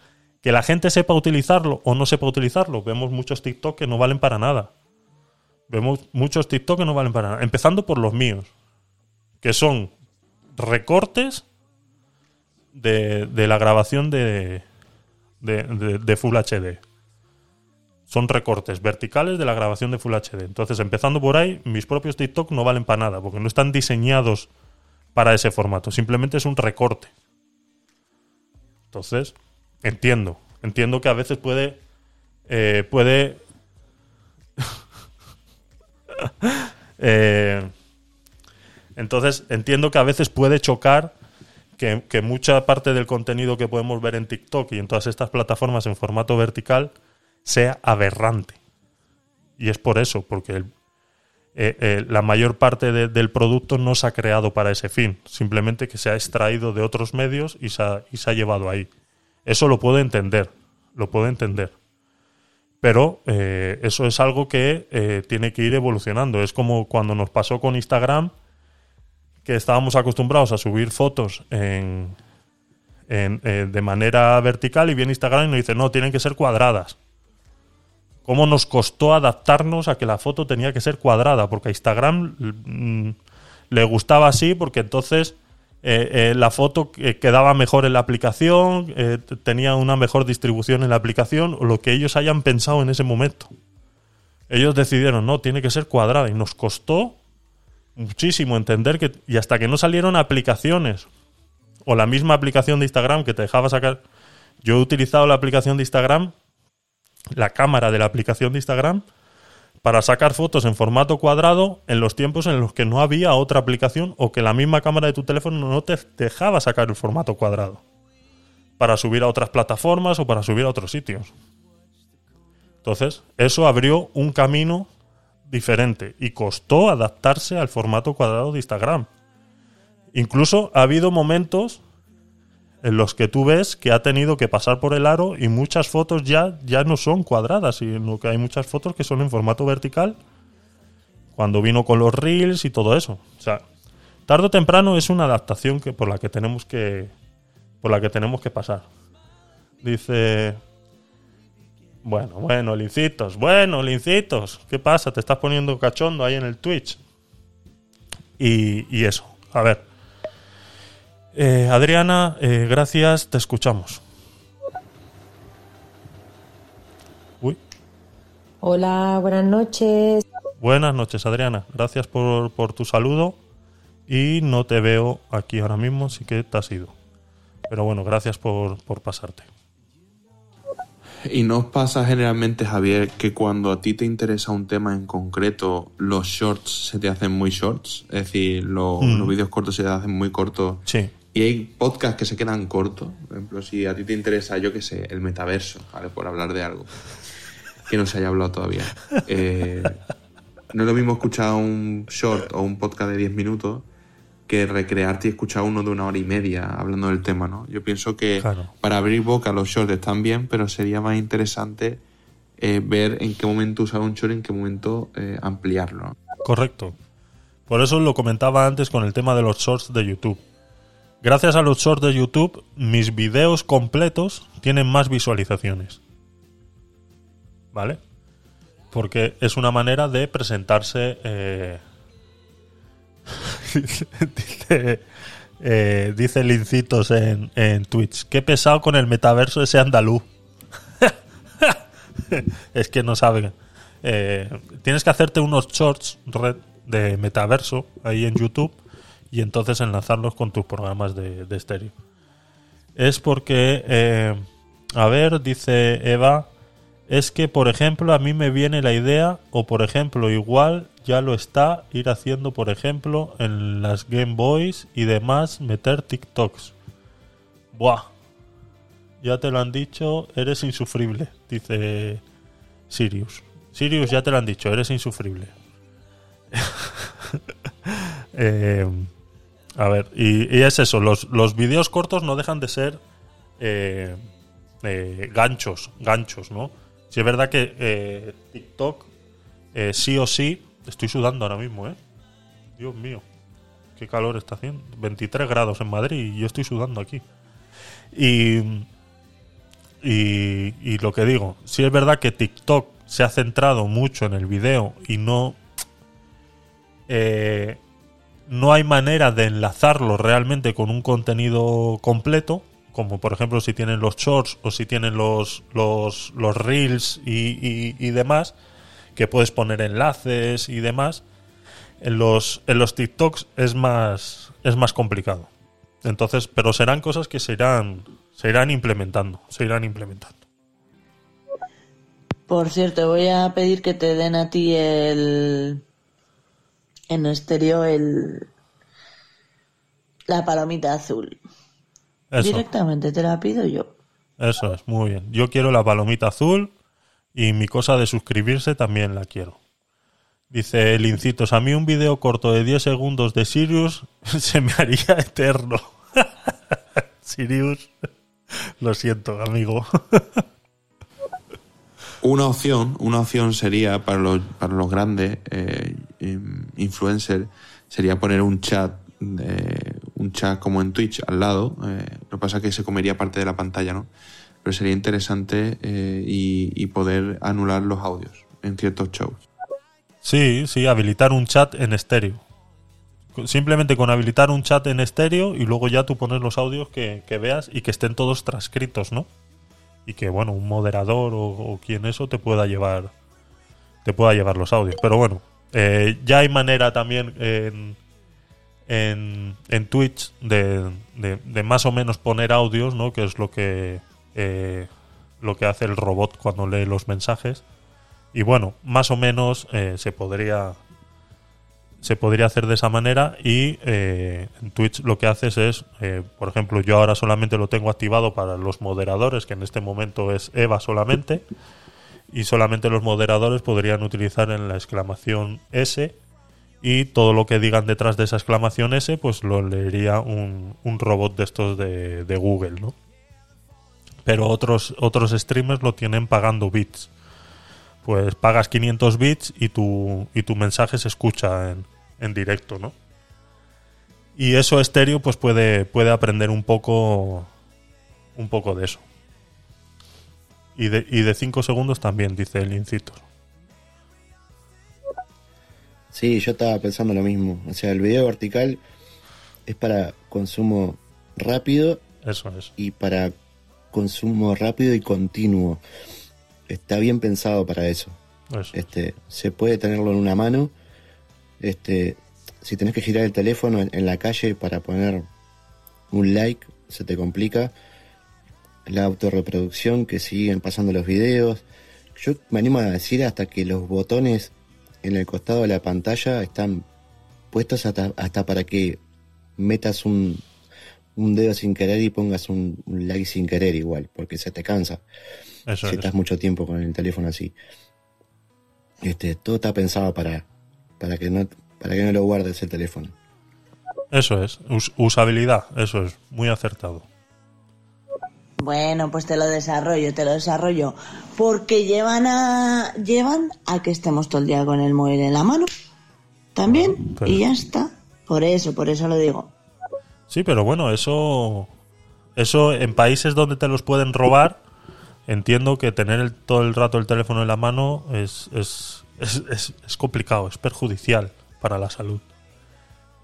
Que la gente sepa utilizarlo o no sepa utilizarlo. Vemos muchos TikTok que no valen para nada. Vemos muchos TikTok que no valen para nada. Empezando por los míos. Que son recortes de, la grabación de- de Full HD. Son recortes verticales de la grabación de Full HD. Entonces, empezando por ahí, mis propios TikTok no valen para nada, porque no están diseñados para ese formato. Simplemente es un recorte. Entonces, entiendo. Entiendo que a veces puede. eh, puede. Eh, entonces, entiendo que a veces puede chocar que, que mucha parte del contenido que podemos ver en TikTok y en todas estas plataformas en formato vertical sea aberrante. Y es por eso, porque el- eh, eh, la mayor parte de- del producto no se ha creado para ese fin, simplemente que se ha extraído de otros medios y se ha, y se ha llevado ahí. Eso lo puedo entender, lo puedo entender. Pero eh, eso es algo que tiene que ir evolucionando. Es como cuando nos pasó con Instagram, que estábamos acostumbrados a subir fotos en, en, de manera vertical y viene Instagram y nos dice, no, tienen que ser cuadradas. ¿Cómo nos costó adaptarnos a que la foto tenía que ser cuadrada? Porque a Instagram mm, le gustaba así porque entonces eh, eh, la foto que- quedaba mejor en la aplicación, eh, tenía una mejor distribución en la aplicación, o lo que ellos hayan pensado en ese momento. Ellos decidieron, no, tiene que ser cuadrada, y nos costó muchísimo entender que, y hasta que no salieron aplicaciones, o la misma aplicación de Instagram que te dejaba sacar. Yo he utilizado la aplicación de Instagram, la cámara de la aplicación de Instagram, para sacar fotos en formato cuadrado en los tiempos en los que no había otra aplicación o que la misma cámara de tu teléfono no te dejaba sacar el formato cuadrado. Para subir a otras plataformas o para subir a otros sitios. Entonces, eso abrió un camino diferente y costó adaptarse al formato cuadrado de Instagram. Incluso ha habido momentos en los que tú ves que ha tenido que pasar por el aro y muchas fotos ya, ya no son cuadradas, sino que hay muchas fotos que son en formato vertical cuando vino con los reels y todo eso. O sea, tarde o temprano es una adaptación que, por la que tenemos que por la que tenemos que pasar. Dice bueno, bueno, lincitos, bueno, lincitos, ¿qué pasa? Te estás poniendo cachondo ahí en el Twitch. Y, y eso, a ver. Eh, Adriana, eh, gracias, te escuchamos. Uy, Hola, buenas noches. buenas noches, Adriana. Gracias por, por tu saludo. Y no te veo aquí ahora mismo, sí que te has ido. Pero bueno, gracias por, por pasarte. ¿Y no os pasa generalmente, Javier, que cuando a ti te interesa un tema en concreto, los shorts se te hacen muy shorts? Es decir, lo- Mm. los vídeos cortos se te hacen muy cortos. Sí. Y hay podcasts que se quedan cortos. Por ejemplo, si a ti te interesa, yo qué sé, el metaverso, ¿vale? Por hablar de algo que no se haya hablado todavía. Eh, no es lo mismo escuchar un short o un podcast de 10 minutos que recrearte y escuchar uno de una hora y media hablando del tema, ¿no? Yo pienso que para abrir boca los shorts están bien, pero sería más interesante eh, ver en qué momento usar un short y en qué momento eh, ampliarlo. Correcto. Por eso lo comentaba antes con el tema de los shorts de YouTube. Gracias a los shorts de YouTube, mis videos completos tienen más visualizaciones. ¿Vale? Porque es una manera de presentarse. eh, dice, eh, Lincitos en, Twitch. Qué pesado con el metaverso ese andaluz. es que no saben. Eh, tienes que hacerte unos shorts de metaverso ahí en YouTube y entonces enlazarlos con tus programas de, de estéreo. Es porque, eh, a ver, dice Eva, es que, por ejemplo, a mí me viene la idea, o por ejemplo, igual ya lo está, ir haciendo, por ejemplo, en las Game Boys y demás, meter TikToks. Buah. Ya te lo han dicho, eres insufrible, dice Sirius. Sirius, ya te lo han dicho, eres insufrible. Eh, a ver, y, es eso, los, los vídeos cortos no dejan de ser eh, eh, ganchos, ganchos, ¿no? Si es verdad que eh, TikTok eh, sí o sí, estoy sudando ahora mismo, ¿eh? Dios mío, qué calor está haciendo. 23 grados en Madrid y yo estoy sudando aquí. Y, y, y lo que digo, sí es verdad que TikTok se ha centrado mucho en el video y no eh, no hay manera de enlazarlo realmente con un contenido completo, como por ejemplo si tienen los shorts o si tienen los, los, los reels y, y- demás, que puedes poner enlaces y demás. En los, en los TikToks es más, es más complicado. Entonces, pero serán cosas que se irán, se irán implementando, se irán implementando. Por cierto, voy a pedir que te den a ti el. En estéreo el. La palomita azul. Eso. Directamente te la pido yo. Eso es, muy bien. Yo quiero la palomita azul y mi cosa de suscribirse también la quiero. Dice Lincitos, a mí un video corto de 10 segundos de Sirius se me haría eterno. Sirius, lo siento, amigo. Una opción, una opción sería para los, para los grandes eh, em, influencers, sería poner un chat, eh, un chat como en Twitch al lado. eh, lo que pasa es que se comería parte de la pantalla, ¿no? Pero sería interesante eh, y, poder anular los audios en ciertos shows. Sí, sí, habilitar un chat en estéreo. Simplemente con habilitar un chat en estéreo y luego ya tú pones los audios que, que veas y que estén todos transcritos, ¿no? Y que, bueno, un moderador o, o quien eso te pueda llevar te pueda llevar los audios. Pero bueno, eh, ya hay manera también en, en, en Twitch de, de- más o menos poner audios, ¿no? Que es lo que eh, lo que hace el robot cuando lee los mensajes. Y bueno, más o menos eh, se podría se podría hacer de esa manera y en Twitch lo que haces es, por ejemplo, yo ahora solamente lo tengo activado para los moderadores, que en este momento es Eva solamente, y solamente los moderadores podrían utilizar en la exclamación S y todo lo que digan detrás de esa exclamación S, pues lo leería un, un robot de estos de, de Google, ¿no? Pero otros, otros streamers lo tienen pagando bits. Pues pagas 500 bits y tu, y tu mensaje se escucha en, en directo, ¿no? Y eso estéreo pues puede, puede aprender un poco un poco de eso. Y de, y de 5 segundos también, dice el incito. Sí, yo estaba pensando lo mismo. O sea, el video vertical es para consumo rápido. Eso es. Y para consumo rápido y continuo. Está bien pensado para eso. Eso. Este, se puede tenerlo en una mano. Este, si tenés que girar el teléfono en, en la calle para poner un like, se te complica. La autorreproducción que siguen pasando los videos. Yo me animo a decir hasta que los botones en el costado de la pantalla están puestos hasta, hasta para que metas un, un dedo sin querer y pongas un, un like sin querer igual, porque se te cansa Eso si es. estás mucho tiempo con el teléfono así. Este, todo está pensado para, para que no, para que no lo guardes el teléfono. Eso es. Us- usabilidad, eso es. Muy acertado. Bueno, pues te lo desarrollo, te lo desarrollo. Porque llevan a, llevan a que estemos todo el día con el móvil en la mano. También. pero- Y ya está. Por eso, por eso lo digo. Sí, pero bueno, eso. Eso en países donde te los pueden robar, entiendo que tener el- todo el rato el teléfono en la mano es, es, es, es- es complicado, es perjudicial para la salud.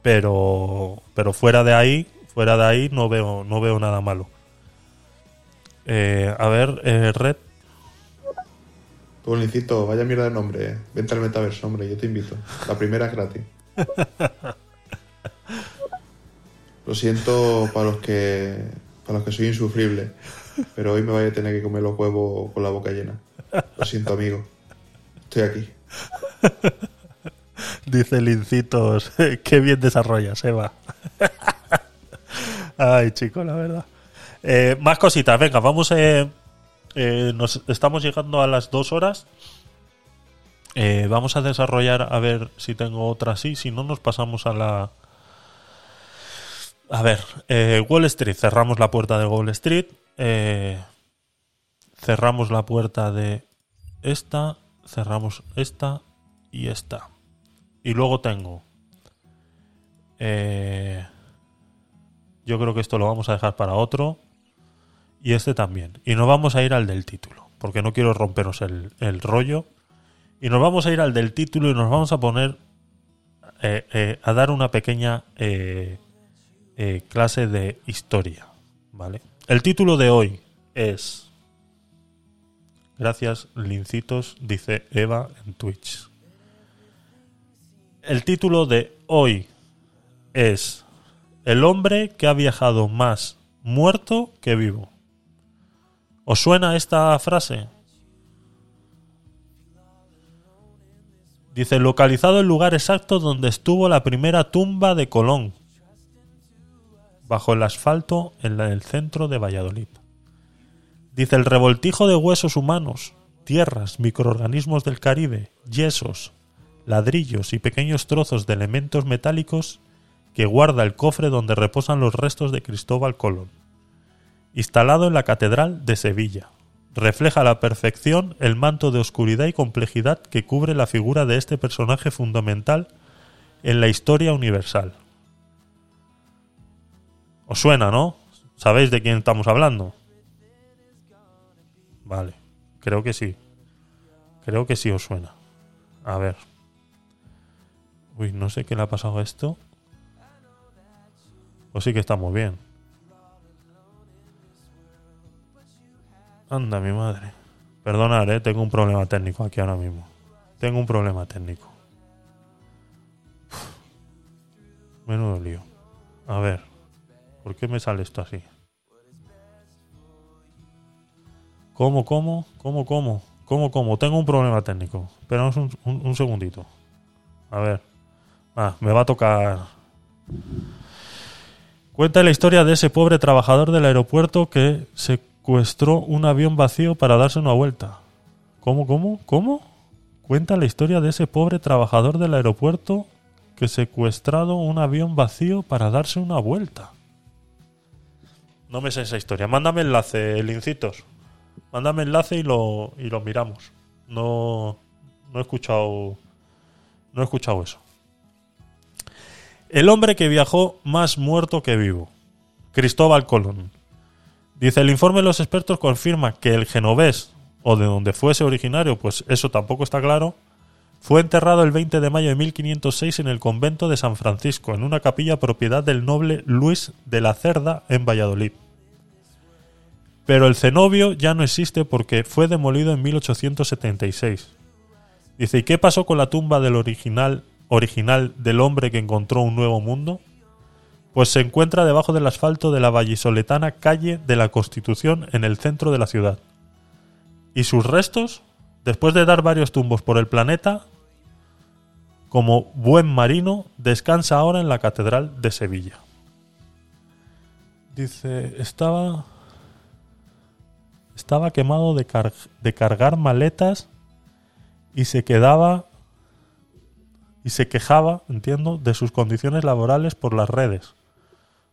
Pero, pero fuera de ahí, fuera de ahí no veo, no veo nada malo. Eh, a ver, eh, Red, Tú, Lincito, vaya mierda de nombre. eh. Vente al metaverso, hombre, yo te invito. La primera es gratis. Lo siento para los que para los que soy insufrible, pero hoy me voy a tener que comer los huevos con la boca llena. Lo siento, amigo. Estoy aquí. dice Lincitos, qué bien desarrollas, Eva. Ay, chico, la verdad. Eh, más cositas, venga, vamos. eh, eh, nos estamos llegando a las dos horas. Eh, vamos a desarrollar a ver si tengo otra así. Si no, nos pasamos a la. A ver, Wall Street. Cerramos la puerta de Wall Street. cerramos la puerta de esta. Cerramos esta y esta. Y luego tengo. yo creo que esto lo vamos a dejar para otro. Y este también. Y nos vamos a ir al del título. Porque no quiero romperos el, el rollo. Y nos vamos a ir al del título y nos vamos a poner eh, eh, a dar una pequeña eh, clase de historia. ¿Vale? El título de hoy es. Gracias, Lincitos, dice Eva en Twitch. El título de hoy es El hombre que ha viajado más muerto que vivo. ¿Os suena esta frase? Dice, localizado el lugar exacto donde estuvo la primera tumba de Colón, bajo el asfalto en el centro de Valladolid. Dice, el revoltijo de huesos humanos, tierras, microorganismos del Caribe, yesos, ladrillos y pequeños trozos de elementos metálicos que guarda el cofre donde reposan los restos de Cristóbal Colón, instalado en la Catedral de Sevilla. Refleja a la perfección el manto de oscuridad y complejidad que cubre la figura de este personaje fundamental en la historia universal. ¿Os suena, no? ¿Sabéis de quién estamos hablando? Vale, creo que sí. Creo que sí os suena. A ver. Uy, no sé qué le ha pasado a esto. Pues sí que estamos bien. Anda, mi madre. Perdonad, eh, tengo un problema técnico aquí ahora mismo. Tengo un problema técnico. Menudo lío. A ver, ¿por qué me sale esto así? ¿Cómo, cómo? ¿Cómo, cómo? ¿Cómo, cómo? Tengo un problema técnico. Esperamos un, un- un segundito. A ver. Ah, me va a tocar. Cuenta la historia de ese pobre trabajador del aeropuerto que secuestró un avión vacío para darse una vuelta. ¿Cómo, cómo, cómo? Cuenta la historia de ese pobre trabajador del aeropuerto que secuestrado un avión vacío para darse una vuelta. No me sé esa historia. Mándame enlace, Lincitos. Mándame enlace y lo, y lo miramos. No, no he escuchado. No he escuchado eso. El hombre que viajó más muerto que vivo. Cristóbal Colón. Dice, el informe de los expertos confirma que el genovés, o de donde fuese originario, pues eso tampoco está claro, fue enterrado el 20 de mayo de 1506 en el convento de San Francisco, en una capilla propiedad del noble Luis de la Cerda en Valladolid. Pero el cenobio ya no existe porque fue demolido en 1876. Dice, ¿y qué pasó con la tumba del original, original del hombre que encontró un nuevo mundo? Pues se encuentra debajo del asfalto de la vallisoletana calle de la Constitución en el centro de la ciudad. Y sus restos, después de dar varios tumbos por el planeta, como buen marino, descansa ahora en la Catedral de Sevilla. Dice, estaba estaba quemado de, de cargar maletas y se quedaba y se quejaba, entiendo, de sus condiciones laborales por las redes.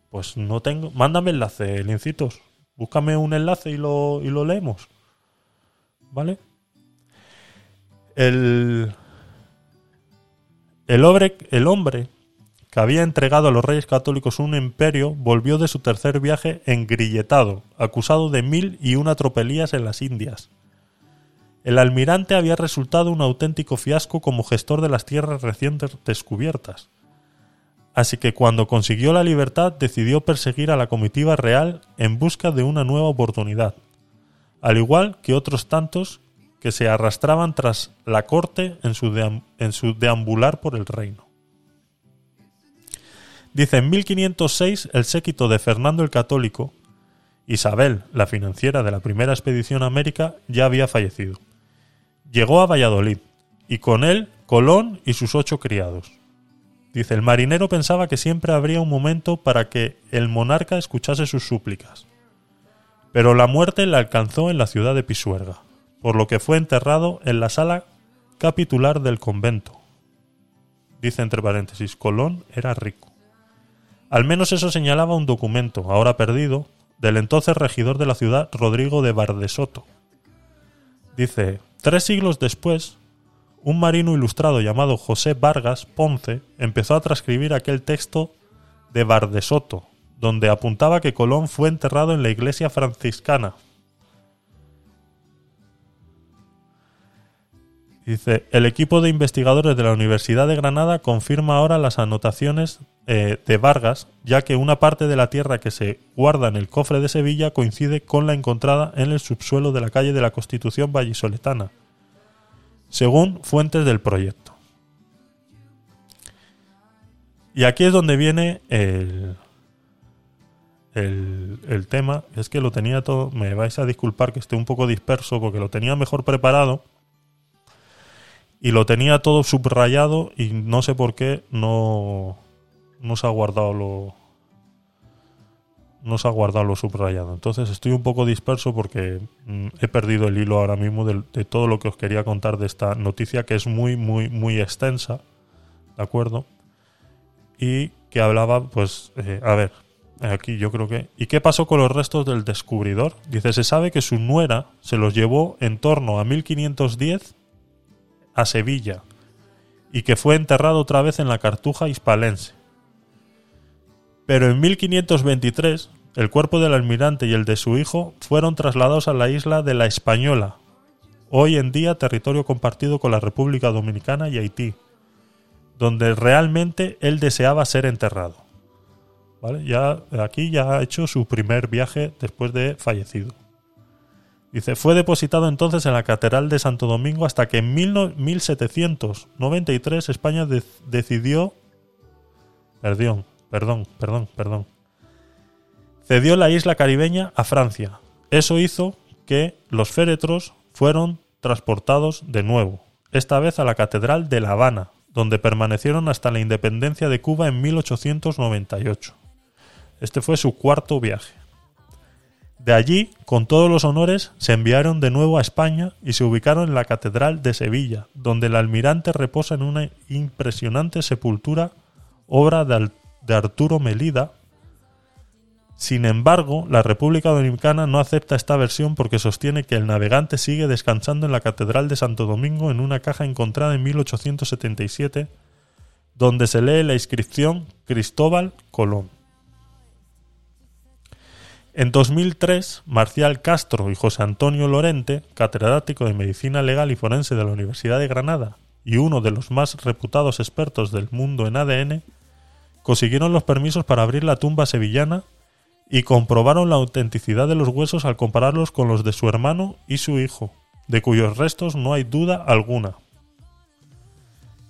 Pues no tengo. Mándame enlace, Lincitos. Búscame un enlace y lo, y lo leemos. ¿Vale? El. El hombre, el hombre que había entregado a los reyes católicos un imperio volvió de su tercer viaje engrilletado, acusado de mil y una tropelías en las Indias. El almirante había resultado un auténtico fiasco como gestor de las tierras recién des- descubiertas. Así que cuando consiguió la libertad decidió perseguir a la comitiva real en busca de una nueva oportunidad, al igual que otros tantos que se arrastraban tras la corte en su, deambular por el reino. Dice, en 1506 el séquito de Fernando el Católico, Isabel, la financiera de la primera expedición a América, ya había fallecido. Llegó a Valladolid, y con él Colón y sus ocho criados. Dice, el marinero pensaba que siempre habría un momento para que el monarca escuchase sus súplicas. Pero la muerte le alcanzó en la ciudad de Pisuerga, por lo que fue enterrado en la sala capitular del convento. Dice entre paréntesis, Colón era rico. Al menos eso señalaba un documento, ahora perdido, del entonces regidor de la ciudad, Rodrigo de Bardesoto. Dice, tres siglos después, un marino ilustrado llamado José Vargas Ponce empezó a transcribir aquel texto de Bardesoto, donde apuntaba que Colón fue enterrado en la iglesia franciscana. Dice, el equipo de investigadores de la Universidad de Granada confirma ahora las anotaciones eh, de Vargas, ya que una parte de la tierra que se guarda en el cofre de Sevilla coincide con la encontrada en el subsuelo de la calle de la Constitución vallisoletana, según fuentes del proyecto. Y aquí es donde viene el, el, el tema, es que lo tenía todo, me vais a disculpar que esté un poco disperso porque lo tenía mejor preparado y lo tenía todo subrayado y no sé por qué no, no se ha guardado lo no se ha guardado lo subrayado. Entonces estoy un poco disperso porque mm, he perdido el hilo ahora mismo de, de todo lo que os quería contar de esta noticia que es muy, muy, muy extensa. ¿De acuerdo? Y que hablaba, pues, eh, a ver, aquí yo creo que... ¿Y qué pasó con los restos del descubridor? Dice, se sabe que su nuera se los llevó en torno a 1510 a Sevilla y que fue enterrado otra vez en la Cartuja hispalense. Pero en 1523 el cuerpo del almirante y el de su hijo fueron trasladados a la isla de la Española, hoy en día territorio compartido con la República Dominicana y Haití, donde realmente él deseaba ser enterrado. ¿vale? Ya, aquí ya ha hecho su primer viaje después de fallecido. Dice, fue depositado entonces en la Catedral de Santo Domingo hasta que en 1793 España de- decidió... Perdón, perdón, perdón, perdón. Cedió la isla caribeña a Francia. Eso hizo que los féretros fueron transportados de nuevo, esta vez a la Catedral de La Habana, donde permanecieron hasta la independencia de Cuba en 1898. Este fue su cuarto viaje. De allí, con todos los honores, se enviaron de nuevo a España y se ubicaron en la Catedral de Sevilla, donde el almirante reposa en una impresionante sepultura, obra de, de Arturo Melida. Sin embargo, la República Dominicana no acepta esta versión porque sostiene que el navegante sigue descansando en la Catedral de Santo Domingo en una caja encontrada en 1877, donde se lee la inscripción Cristóbal Colón. En 2003, Marcial Castro y José Antonio Lorente, catedrático de Medicina Legal y Forense de la Universidad de Granada y uno de los más reputados expertos del mundo en ADN, consiguieron los permisos para abrir la tumba sevillana y comprobaron la autenticidad de los huesos al compararlos con los de su hermano y su hijo, de cuyos restos no hay duda alguna.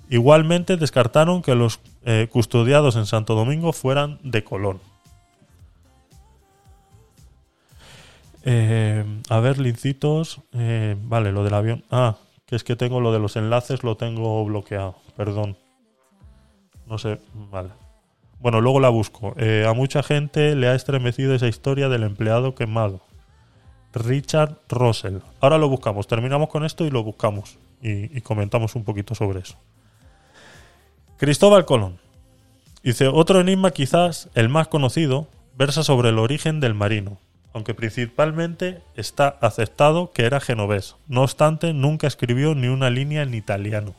Igualmente descartaron que los eh, custodiados en Santo Domingo fueran de Colón. Eh, a ver, lincitos. eh, vale, lo del avión. Ah, que es que tengo lo de los enlaces, lo tengo bloqueado. Perdón. No sé, vale. Bueno, luego la busco. Eh, a mucha gente le ha estremecido esa historia del empleado quemado. Richard Russell. Ahora lo buscamos. Terminamos con esto y lo buscamos. Y, y comentamos un poquito sobre eso. Cristóbal Colón. Dice, otro enigma quizás el más conocido versa sobre el origen del marino, aunque principalmente está aceptado que era genovés. No obstante, nunca escribió ni una línea en italiano.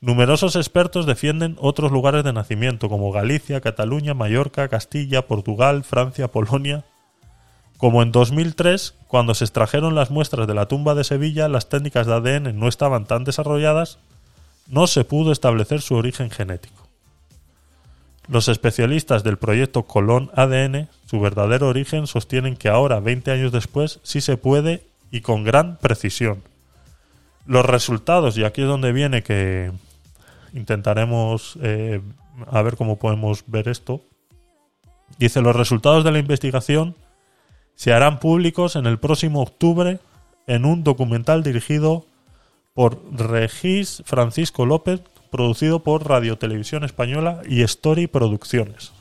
Numerosos expertos defienden otros lugares de nacimiento, como Galicia, Cataluña, Mallorca, Castilla, Portugal, Francia, Polonia. Como en 2003, cuando se extrajeron las muestras de la tumba de Sevilla, las técnicas de ADN no estaban tan desarrolladas, no se pudo establecer su origen genético. Los especialistas del proyecto Colón ADN, su verdadero origen, sostienen que ahora, 20 años después, sí se puede y con gran precisión. Los resultados, y aquí es donde viene que intentaremos eh, a ver cómo podemos ver esto, dice los resultados de la investigación se harán públicos en el próximo octubre en un documental dirigido por Regis Francisco López, producido por Radio Televisión Española y Story Producciones.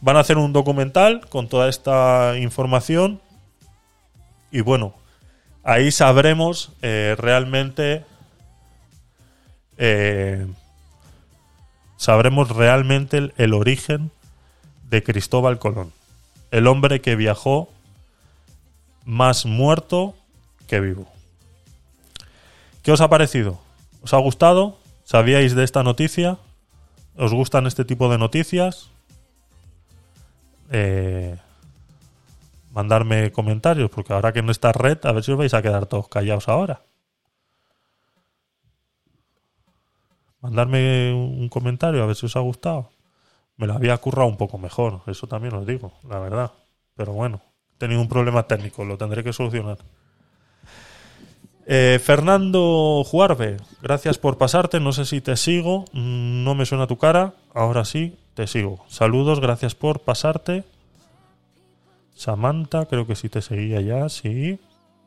Van a hacer un documental con toda esta información y bueno, ahí sabremos eh, realmente eh, sabremos realmente el, origen de Cristóbal Colón, el hombre que viajó más muerto que vivo. ¿Qué os ha parecido? ¿Os ha gustado? ¿Sabíais de esta noticia? ¿Os gustan este tipo de noticias? Eh, mandarme comentarios, porque ahora que no está red, a ver si os vais a quedar todos callados ahora. Mandarme un comentario, a ver si os ha gustado. Me lo había currado un poco mejor, eso también os digo, la verdad. Pero bueno, he tenido un problema técnico, lo tendré que solucionar. Eh, Fernando Juarbe, gracias por pasarte. No sé si te sigo, mm, no me suena tu cara. Ahora sí, te sigo. Saludos, gracias por pasarte. Samantha, creo que sí te seguía ya, sí.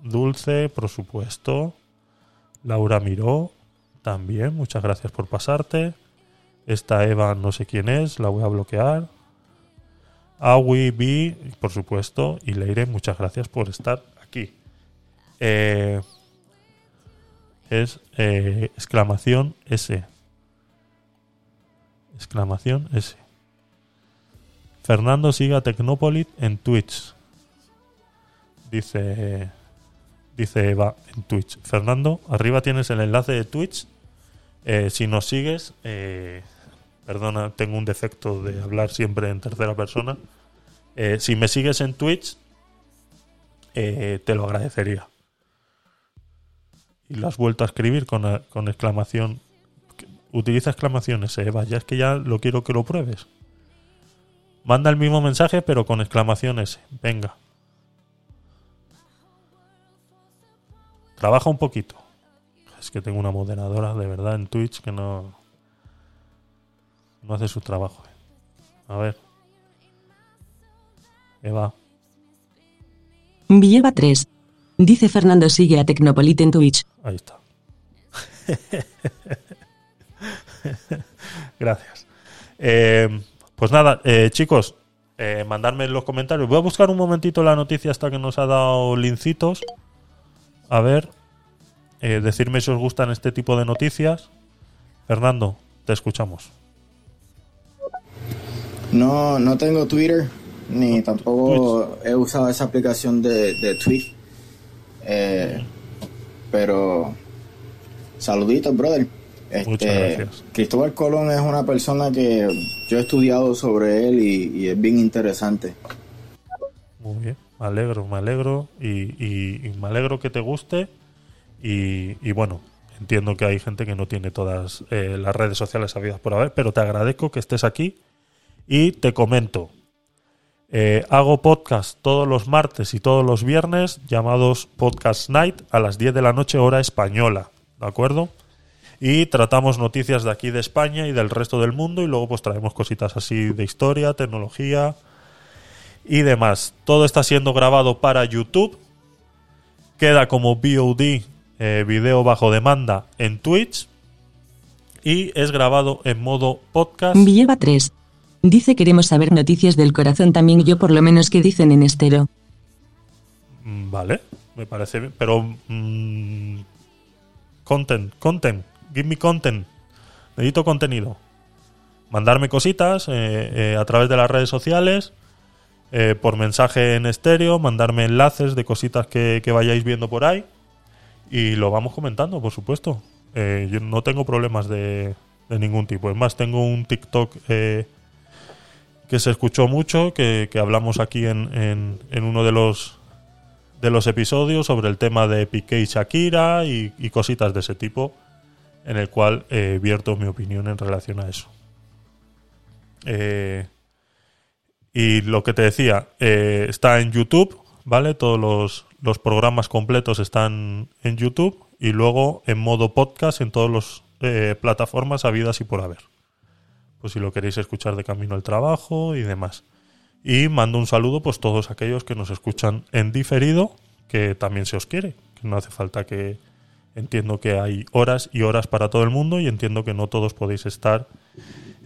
Dulce, por supuesto. Laura Miró, también, muchas gracias por pasarte. Esta Eva, no sé quién es, la voy a bloquear. Awi B, por supuesto. Y Leire, muchas gracias por estar aquí. Eh, es eh, exclamación S. Exclamación S. Fernando siga Tecnopolit en Twitch. Dice dice Eva en Twitch. Fernando, arriba tienes el enlace de Twitch. Eh, si nos sigues, eh, perdona, tengo un defecto de hablar siempre en tercera persona. Eh, si me sigues en Twitch, eh, te lo agradecería. Y lo has vuelto a escribir con, con exclamación. Utiliza exclamaciones, Eva. Ya es que ya lo quiero que lo pruebes. Manda el mismo mensaje, pero con exclamaciones. Venga. Trabaja un poquito. Es que tengo una moderadora de verdad en Twitch que no. No hace su trabajo. eh. A ver. Eva. Villeva 3. Dice Fernando sigue a Tecnopolit en Twitch. Ahí está. Gracias. Eh, pues nada, eh, chicos, eh, mandarme en los comentarios. Voy a buscar un momentito la noticia hasta que nos ha dado lincitos. A ver, eh, decirme si os gustan este tipo de noticias. Fernando, te escuchamos. No, no tengo Twitter, ni tampoco he usado esa aplicación de, de Tweet. Eh, pero saluditos, brother. Muchas Este, gracias. Cristóbal Colón es una persona que yo he estudiado sobre él y, y es bien interesante. Muy bien, me alegro, me alegro y, y- y me alegro que te guste y, bueno, entiendo que hay gente que no tiene todas eh, las redes sociales habidas por haber, pero te agradezco que estés aquí y te comento. eh, hago podcast todos los martes y todos los viernes llamados Podcast Night a las 10 de la noche hora española, ¿de acuerdo? Y tratamos noticias de aquí de España y del resto del mundo y luego pues traemos cositas así de historia, tecnología, y demás. Todo está siendo grabado para YouTube. Queda como VOD, eh, video bajo demanda, en Twitch. Y es grabado en modo podcast. Villeva 3. Dice queremos saber noticias del corazón también yo por lo menos que dicen en estero. Mm, Vale, me parece bien. Pero. mm, content, content. Give me content. Necesito contenido. Mandarme cositas eh, eh, a través de las redes sociales. eh, por mensaje en estéreo. Mandarme enlaces de cositas que, que vayáis viendo por ahí. Y lo vamos comentando, por supuesto. Eh, yo no tengo problemas de, de ningún tipo. Es más, tengo un TikTok eh, que se escuchó mucho, que, que hablamos aquí en, en, uno de los de los episodios sobre el tema de Piqué y Shakira y, cositas de ese tipo, en el cual eh, vierto mi opinión en relación a eso. Y lo que te decía, está en YouTube, ¿vale? Todos los, los programas completos están en YouTube y luego en modo podcast en todas las plataformas habidas y por haber. Pues si lo queréis escuchar de camino al trabajo y demás. Y mando un saludo pues todos aquellos que nos escuchan en diferido, que también se os quiere, que no hace falta que entiendo que hay horas y horas para todo el mundo y entiendo que no todos podéis estar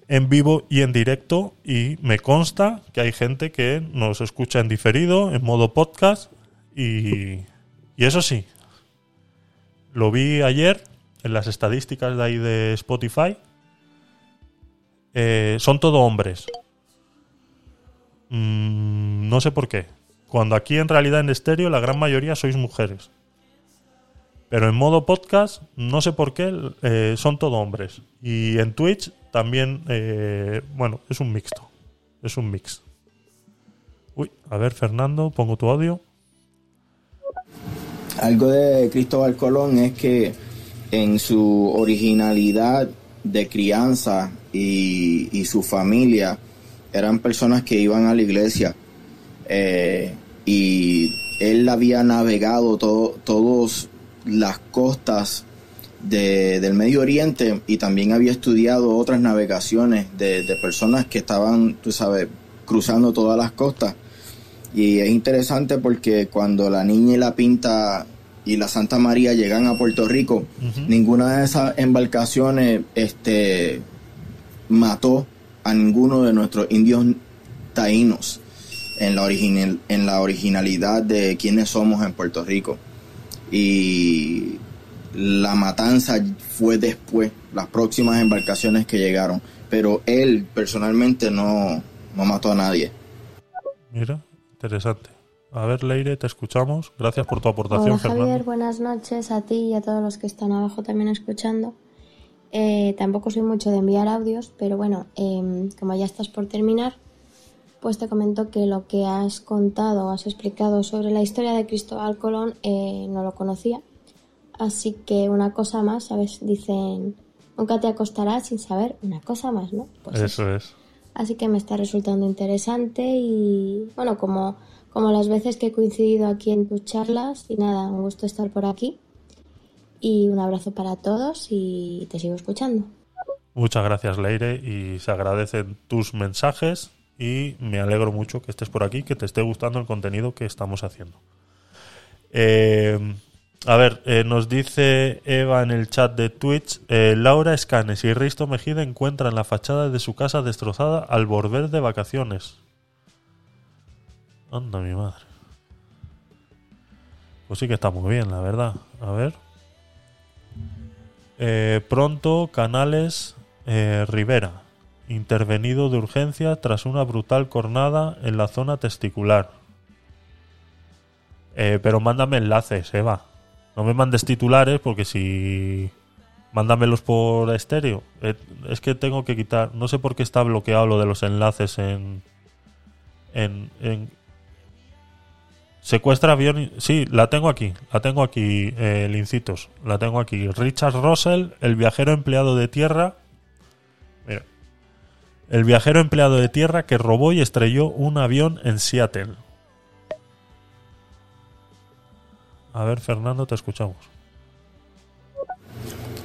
en vivo y en directo y me consta que hay gente que nos escucha en diferido, en modo podcast y, eso sí, lo vi ayer en las estadísticas de ahí de Spotify, eh, son todo hombres. Mm, no sé por qué. Cuando aquí en realidad en estéreo la gran mayoría sois mujeres. Pero en modo podcast, no sé por qué, eh, son todo hombres. Y en Twitch también, eh, bueno, es un mixto. Es un mix. Uy, a ver, Fernando, pongo tu audio. Algo de Cristóbal Colón es que en su originalidad de crianza y, y su familia eran personas que iban a la iglesia eh, y él había navegado todo, todas las costas de- del Medio Oriente y también había estudiado otras navegaciones de, de personas que estaban, tú sabes, cruzando todas las costas. Y es interesante porque cuando la niña y la pinta y la Santa María llegan a Puerto Rico, ninguna de esas embarcaciones este, mató a ninguno de nuestros indios taínos en la, original, en la originalidad de quienes somos en Puerto Rico. Y la matanza fue después, las próximas embarcaciones que llegaron. Pero él personalmente no, no mató a nadie. Mira, interesante. A ver, Leire, te escuchamos. Gracias por tu aportación, Hola Fernando. Javier, buenas noches a ti y a todos los que están abajo también escuchando. Eh, tampoco soy mucho de enviar audios, pero bueno, em, como ya estás por terminar, pues te comento que lo que has contado, has explicado sobre la historia de Cristóbal Colón, eh, no lo conocía. Así que una cosa más, ¿sabes? Dicen, nunca te acostarás sin saber una cosa más, ¿no? Pues Eso es. Así que me está resultando interesante y bueno, como, como las veces que he coincidido aquí en tus charlas y nada, un gusto estar por aquí. Y un abrazo para todos y te sigo escuchando. Muchas gracias, Leire, y se agradecen tus mensajes y me alegro mucho que estés por aquí, que te esté gustando el contenido que estamos haciendo. Eh, a ver, eh, nos dice Eva en el chat de Twitch, eh, Laura Escanes y Risto Mejida encuentran la fachada de su casa destrozada al volver de vacaciones. Anda mi madre. Pues sí que está muy bien, la verdad. A ver. Eh, pronto, Canales eh, Rivera. Intervenido de urgencia tras una brutal cornada en la zona testicular. Pero mándame enlaces, Eva. No me mandes titulares porque si... Mándamelos por estéreo. Eh, es que tengo que quitar... No sé por qué está bloqueado lo de los enlaces en... En... en Secuestra avión... Sí, la tengo aquí. La tengo aquí, eh, Lincitos. La tengo aquí. Richard Russell, el viajero empleado de tierra... Mira. El viajero empleado de tierra que robó y estrelló un avión en Seattle. A ver, Fernando, te escuchamos.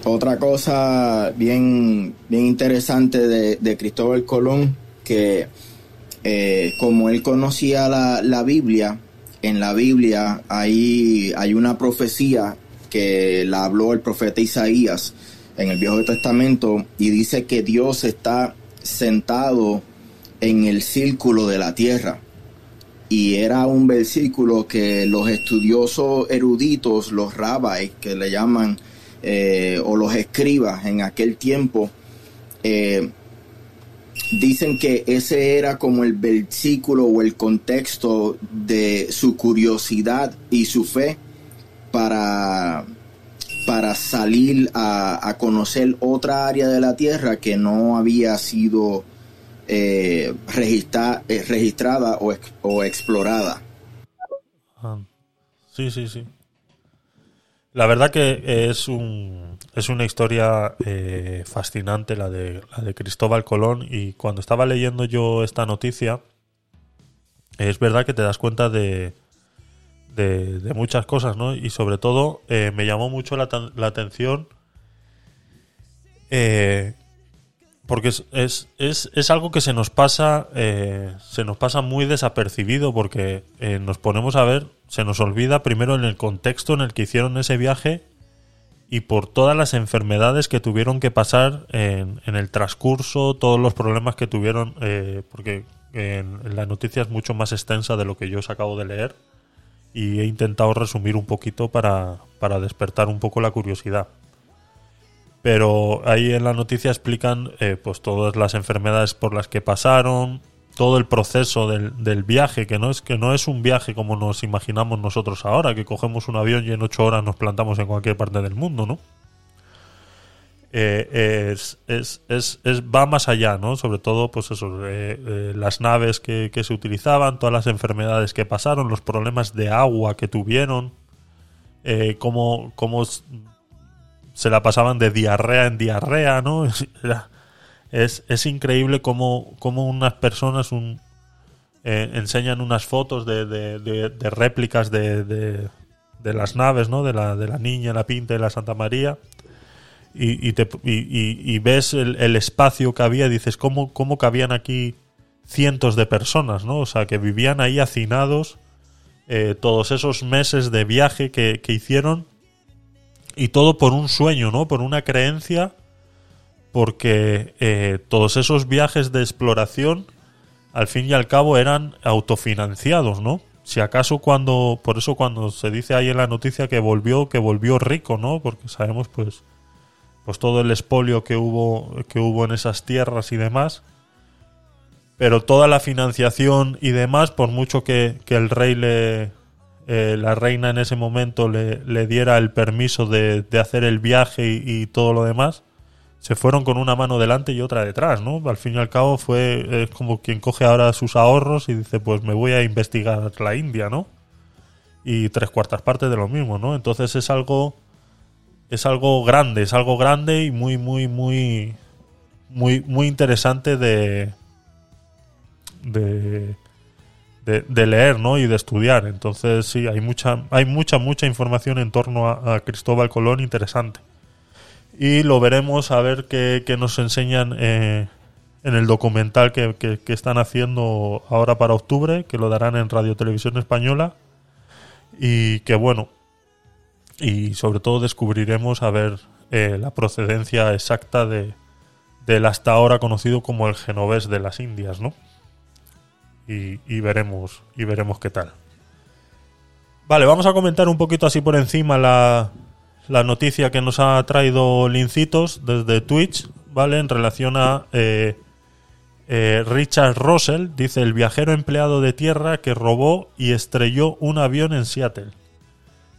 Otra cosa bien, bien interesante de, de Cristóbal Colón, que eh, como él conocía la, la Biblia, en la Biblia hay, hay una profecía que la habló el profeta Isaías en el Viejo Testamento y dice que Dios está sentado en el círculo de la tierra. Y era un versículo que los estudiosos eruditos, los rabbis, que le llaman, eh, o los escribas en aquel tiempo, eh, dicen que ese era como el versículo o el contexto de su curiosidad y su fe para, para salir a, a conocer otra área de la tierra que no había sido eh, eh, registrada o, ex- o explorada. Ah, sí, sí, sí. La verdad que es un es una historia eh, fascinante la de la de Cristóbal Colón y cuando estaba leyendo yo esta noticia es verdad que te das cuenta de de, muchas cosas, ¿no? Y sobre todo me llamó mucho la, la atención porque es, es, es, algo que se nos pasa eh, se nos pasa muy desapercibido porque eh, nos ponemos a ver se nos olvida primero en el contexto en el que hicieron ese viaje y por todas las enfermedades que tuvieron que pasar en, en el transcurso todos los problemas que tuvieron eh, porque en la noticia es mucho más extensa de lo que yo os acabo de leer y he intentado resumir un poquito para, para despertar un poco la curiosidad pero ahí en la noticia explican eh, pues todas las enfermedades por las que pasaron todo el proceso del, del viaje que no es que no es un viaje como nos imaginamos nosotros ahora que cogemos un avión y en ocho horas nos plantamos en cualquier parte del mundo no Eh, es, es, es, va más allá no sobre todo pues eso eh, eh, las naves que, que se utilizaban todas las enfermedades que pasaron los problemas de agua que tuvieron eh, cómo, cómo se la pasaban de diarrea en diarrea, ¿no? Es, es, increíble cómo, cómo unas personas eh, enseñan unas fotos de, de- de- de réplicas de, las naves, ¿no? De la, de la Niña, la Pinta y la Santa María. Y, te- y- ves el, espacio que había dices, ¿cómo, ¿cómo cabían aquí cientos de personas, ¿no? O sea, que vivían ahí hacinados eh, todos esos meses de viaje que, que hicieron y todo por un sueño, ¿no? Por una creencia, porque eh, todos esos viajes de exploración, al fin y al cabo, eran autofinanciados, ¿no? Si acaso cuando, por eso cuando se dice ahí en la noticia que volvió, que volvió rico, ¿no? Porque sabemos, pues, pues todo el expolio que hubo, que hubo en esas tierras y demás. Pero toda la financiación y demás, por mucho que, que el rey le, eh, la reina en ese momento le, diera el permiso de, de hacer el viaje y, y todo lo demás, se fueron con una mano delante y otra detrás, ¿no? Al fin y al cabo fue es como quien coge ahora sus ahorros y dice, pues me voy a investigar la India, ¿no? Y tres cuartas partes de lo mismo, ¿no? Entonces es algo es algo grande, es algo grande y muy muy muy muy muy interesante de de, de, leer ¿no? y de estudiar. Entonces sí, hay mucha, hay mucha, mucha información en torno a, Cristóbal Colón interesante. Y lo veremos a ver qué, nos enseñan eh, en el documental que están haciendo ahora para octubre, que lo darán en Radio Televisión Española. Y que bueno, y sobre todo descubriremos a ver eh, la procedencia exacta de, del hasta ahora conocido como el genovés de las Indias, ¿no? Y, veremos y veremos qué tal. Vale, vamos a comentar un poquito así por encima la, la noticia que nos ha traído Lincitos desde Twitch, ¿vale? En relación a eh, eh, Richard Russell, dice el viajero empleado de tierra que robó y estrelló un avión en Seattle.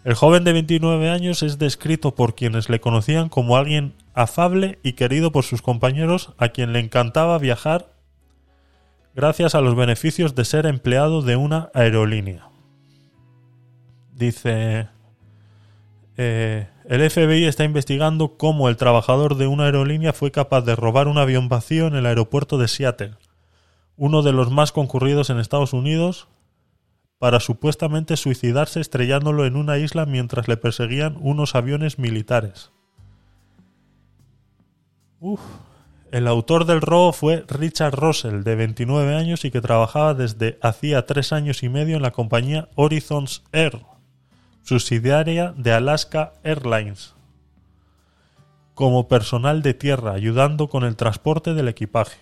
El joven de 29 años es descrito por quienes le conocían como alguien afable y querido por sus compañeros a quien le encantaba viajar gracias a los beneficios de ser empleado de una aerolínea. Dice, eh, el FBI está investigando cómo el trabajador de una aerolínea fue capaz de robar un avión vacío en el aeropuerto de Seattle, uno de los más concurridos en Estados Unidos, para supuestamente suicidarse estrellándolo en una isla mientras le perseguían unos aviones militares. Uf. El autor del robo fue Richard Russell, de 29 años y que trabajaba desde hacía tres años y medio en la compañía Horizons Air, subsidiaria de Alaska Airlines, como personal de tierra, ayudando con el transporte del equipaje.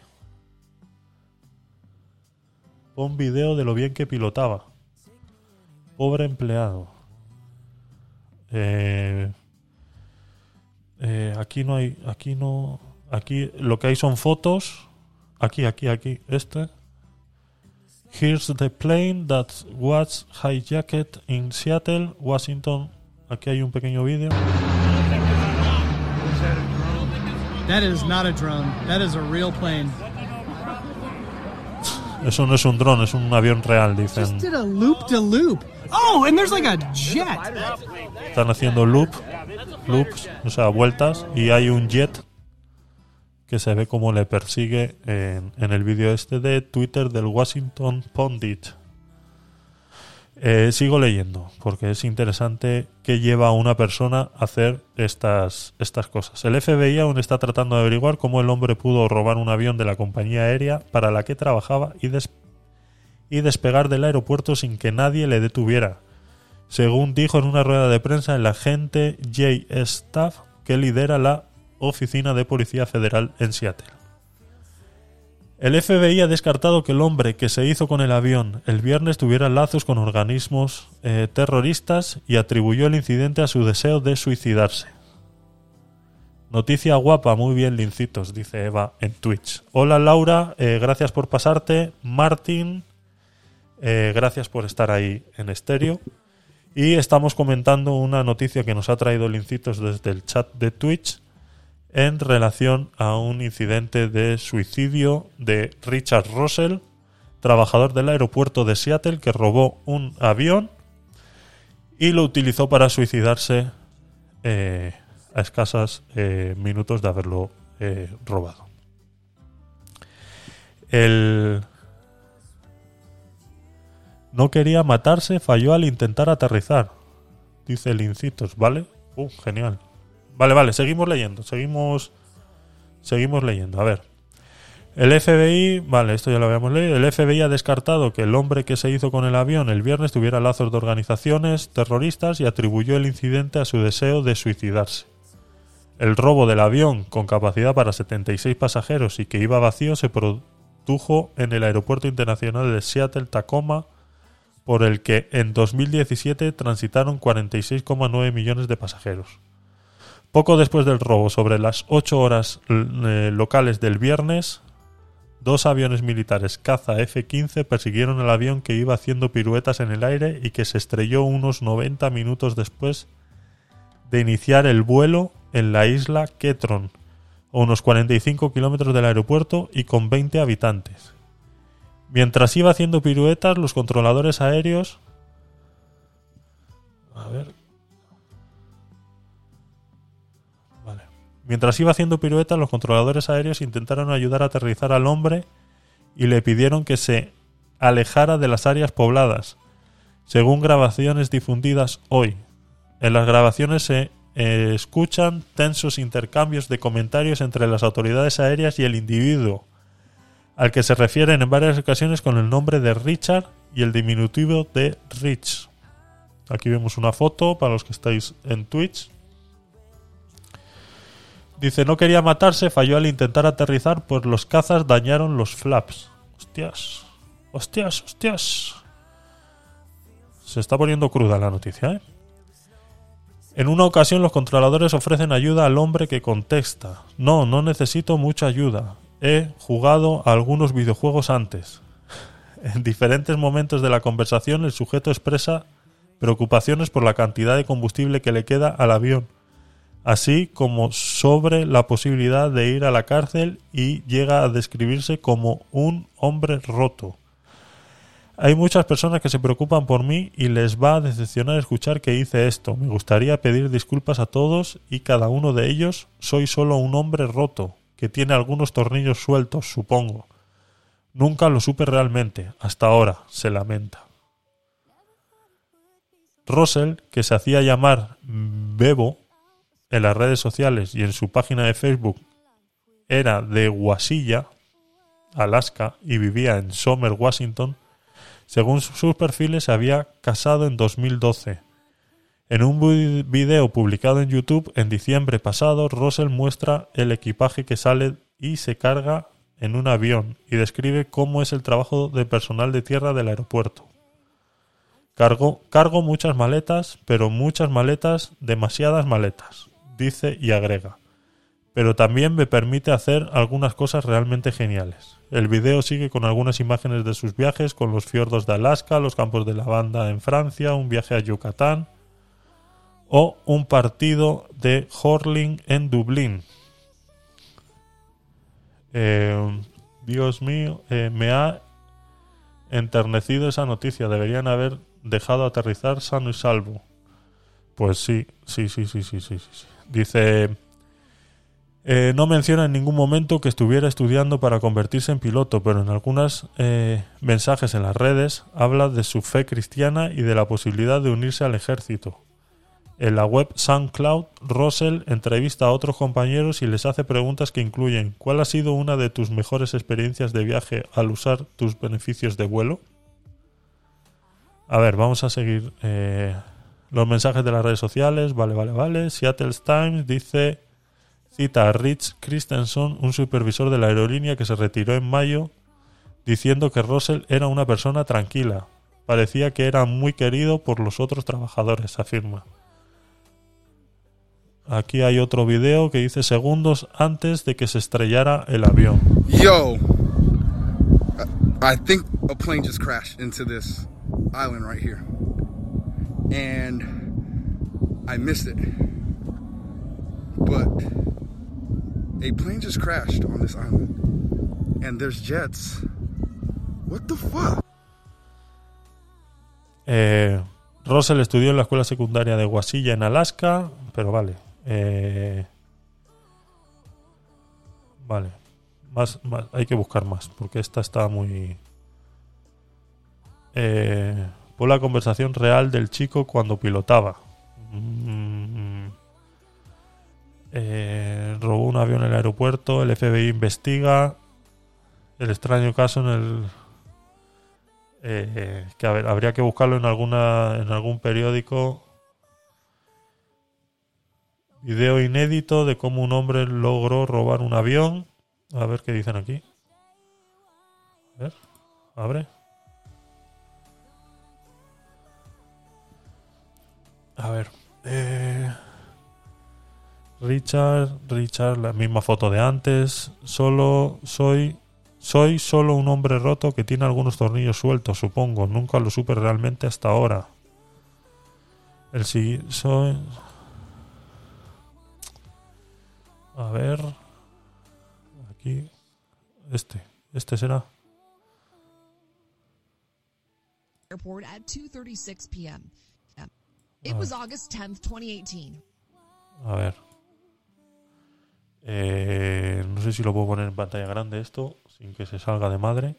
Pon video de lo bien que pilotaba. Pobre empleado. Eh, eh, aquí no hay. Aquí no. Aquí lo que hay son fotos. Aquí, aquí, aquí. Este. Here's the plane that was hijacked in Seattle, Washington. Aquí hay un pequeño vídeo. That is not a drone. That is a real plane. Eso no es un dron, es un avión real, dicen. Just did a loop to loop. Oh, and there's like a jet. Están haciendo loop, loops, o sea, vueltas, y hay un jet que se ve como le persigue en, el vídeo este de Twitter del Washington Pundit. Eh, sigo leyendo, porque es interesante qué lleva a una persona a hacer estas, estas cosas. El FBI aún está tratando de averiguar cómo el hombre pudo robar un avión de la compañía aérea para la que trabajaba y, des- y despegar del aeropuerto sin que nadie le detuviera. Según dijo en una rueda de prensa el agente Jay Staff, que lidera la Oficina de Policía Federal en Seattle. El FBI ha descartado que el hombre que se hizo con el avión el viernes tuviera lazos con organismos eh, terroristas y atribuyó el incidente a su deseo de suicidarse. Noticia guapa, muy bien, lincitos, dice Eva en Twitch. Hola Laura, eh, gracias por pasarte. Martín, eh, gracias por estar ahí en estéreo. Y estamos comentando una noticia que nos ha traído Lincitos desde el chat de Twitch en relación a un incidente de suicidio de Richard Russell, trabajador del aeropuerto de Seattle, que robó un avión y lo utilizó para suicidarse eh, a escasas eh, minutos de haberlo eh, robado. El no quería matarse, falló al intentar aterrizar. Dice el Incitos, ¿vale? Uh, genial. Vale, vale, seguimos leyendo, seguimos seguimos leyendo. A ver. El FBI, vale, esto ya lo habíamos leído. El FBI ha descartado que el hombre que se hizo con el avión el viernes tuviera lazos de organizaciones terroristas y atribuyó el incidente a su deseo de suicidarse. El robo del avión con capacidad para 76 pasajeros y que iba vacío se produjo en el aeropuerto internacional de Seattle Tacoma por el que en 2017 transitaron 46,9 millones de pasajeros. Poco después del robo, sobre las 8 horas eh, locales del viernes, dos aviones militares caza F-15 persiguieron el avión que iba haciendo piruetas en el aire y que se estrelló unos 90 minutos después de iniciar el vuelo en la isla Ketron, a unos 45 kilómetros del aeropuerto y con 20 habitantes. Mientras iba haciendo piruetas, los controladores aéreos. A ver. Mientras iba haciendo piruetas, los controladores aéreos intentaron ayudar a aterrizar al hombre y le pidieron que se alejara de las áreas pobladas, según grabaciones difundidas hoy. En las grabaciones se eh, escuchan tensos intercambios de comentarios entre las autoridades aéreas y el individuo, al que se refieren en varias ocasiones con el nombre de Richard y el diminutivo de Rich. Aquí vemos una foto para los que estáis en Twitch. Dice, no quería matarse, falló al intentar aterrizar, pues los cazas dañaron los flaps. Hostias, hostias, hostias. Se está poniendo cruda la noticia, ¿eh? En una ocasión los controladores ofrecen ayuda al hombre que contesta. No, no necesito mucha ayuda. He jugado a algunos videojuegos antes. En diferentes momentos de la conversación el sujeto expresa preocupaciones por la cantidad de combustible que le queda al avión, así como sobre la posibilidad de ir a la cárcel y llega a describirse como un hombre roto. Hay muchas personas que se preocupan por mí y les va a decepcionar escuchar que hice esto. Me gustaría pedir disculpas a todos y cada uno de ellos. Soy solo un hombre roto, que tiene algunos tornillos sueltos, supongo. Nunca lo supe realmente, hasta ahora, se lamenta. Russell, que se hacía llamar Bebo en las redes sociales y en su página de Facebook, era de Wasilla, Alaska, y vivía en Summer, Washington, según sus perfiles se había casado en 2012. En un video publicado en YouTube en diciembre pasado, Russell muestra el equipaje que sale y se carga en un avión y describe cómo es el trabajo de personal de tierra del aeropuerto. Cargo, cargo muchas maletas, pero muchas maletas, demasiadas maletas, dice y agrega. Pero también me permite hacer algunas cosas realmente geniales. El video sigue con algunas imágenes de sus viajes con los fiordos de Alaska, los campos de lavanda en Francia, un viaje a Yucatán o un partido de hurling en Dublín. Eh, Dios mío, eh, me ha enternecido esa noticia. Deberían haber dejado aterrizar sano y salvo. Pues sí, sí, sí, sí, sí, sí. sí. Dice, eh, no menciona en ningún momento que estuviera estudiando para convertirse en piloto, pero en algunos eh, mensajes en las redes habla de su fe cristiana y de la posibilidad de unirse al ejército. En la web SoundCloud, Russell entrevista a otros compañeros y les hace preguntas que incluyen ¿Cuál ha sido una de tus mejores experiencias de viaje al usar tus beneficios de vuelo? A ver, vamos a seguir eh, los mensajes de las redes sociales. Vale, vale, vale. Seattle Times dice, cita a Rich Christensen, un supervisor de la aerolínea que se retiró en mayo, diciendo que Russell era una persona tranquila. Parecía que era muy querido por los otros trabajadores, afirma. Aquí hay otro video que dice segundos antes de que se estrellara el avión. Yo, I think a plane just crashed into this island right here. And I missed it. But a plane just crashed on this island. And there's jets. What the fuck? Eh, Russell estudió en la escuela secundaria de Wasilla en Alaska, pero vale. Eh, vale. Más, más, hay que buscar más, porque esta está muy... Eh, por la conversación real del chico cuando pilotaba. Mm, eh, robó un avión en el aeropuerto, el FBI investiga el extraño caso en el... Eh, que habría que buscarlo en alguna en algún periódico Video inédito de cómo un hombre logró robar un avión. A ver qué dicen aquí. A ver, abre. A ver. Eh, Richard, Richard, la misma foto de antes. Solo soy. Soy solo un hombre roto que tiene algunos tornillos sueltos, supongo. Nunca lo supe realmente hasta ahora. El siguiente. Soy. A ver. Aquí. Este. Este será. airport at 2:36 p.m. It was ah. August 10th, 2018. A ver. Eh, no sé si lo puedo poner en pantalla grande esto, sin que se salga de madre.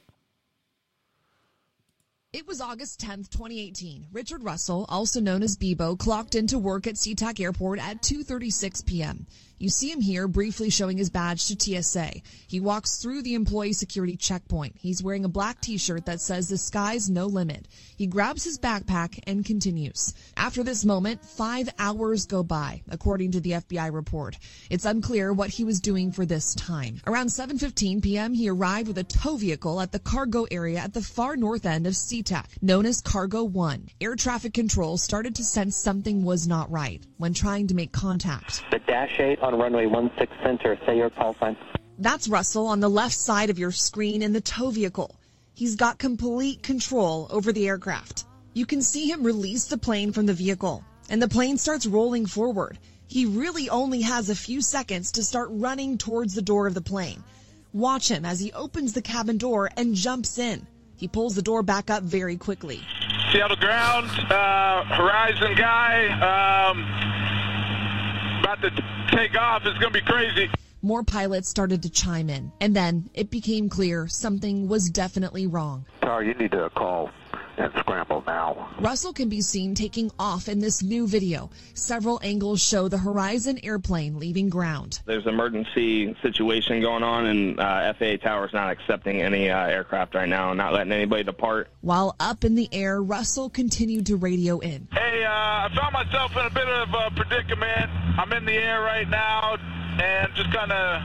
It was August 10th, 2018. Richard Russell, also known as Bebo, clocked into work at SeaTac Airport at 2:36 p.m. You see him here briefly showing his badge to TSA. He walks through the employee security checkpoint. He's wearing a black t-shirt that says the sky's no limit. He grabs his backpack and continues. After this moment, five hours go by, according to the FBI report. It's unclear what he was doing for this time. Around 7.15 p.m., he arrived with a tow vehicle at the cargo area at the far north end of SeaTac, known as Cargo 1. Air traffic control started to sense something was not right when trying to make contact. The Dash 8 on runway 16 center, say your call sign. That's Russell on the left side of your screen in the tow vehicle. He's got complete control over the aircraft. You can see him release the plane from the vehicle, and the plane starts rolling forward. He really only has a few seconds to start running towards the door of the plane. Watch him as he opens the cabin door and jumps in. He pulls the door back up very quickly. Seattle ground, uh, Horizon guy, um, about to take off. It's going to be crazy. More pilots started to chime in, and then it became clear something was definitely wrong. Tower, you need to call and scramble now. Russell can be seen taking off in this new video. Several angles show the Horizon airplane leaving ground. There's an emergency situation going on, and uh, FAA Tower is not accepting any uh, aircraft right now, not letting anybody depart. While up in the air, Russell continued to radio in. Hey, uh, I found myself in a bit of a predicament. I'm in the air right now and just kind of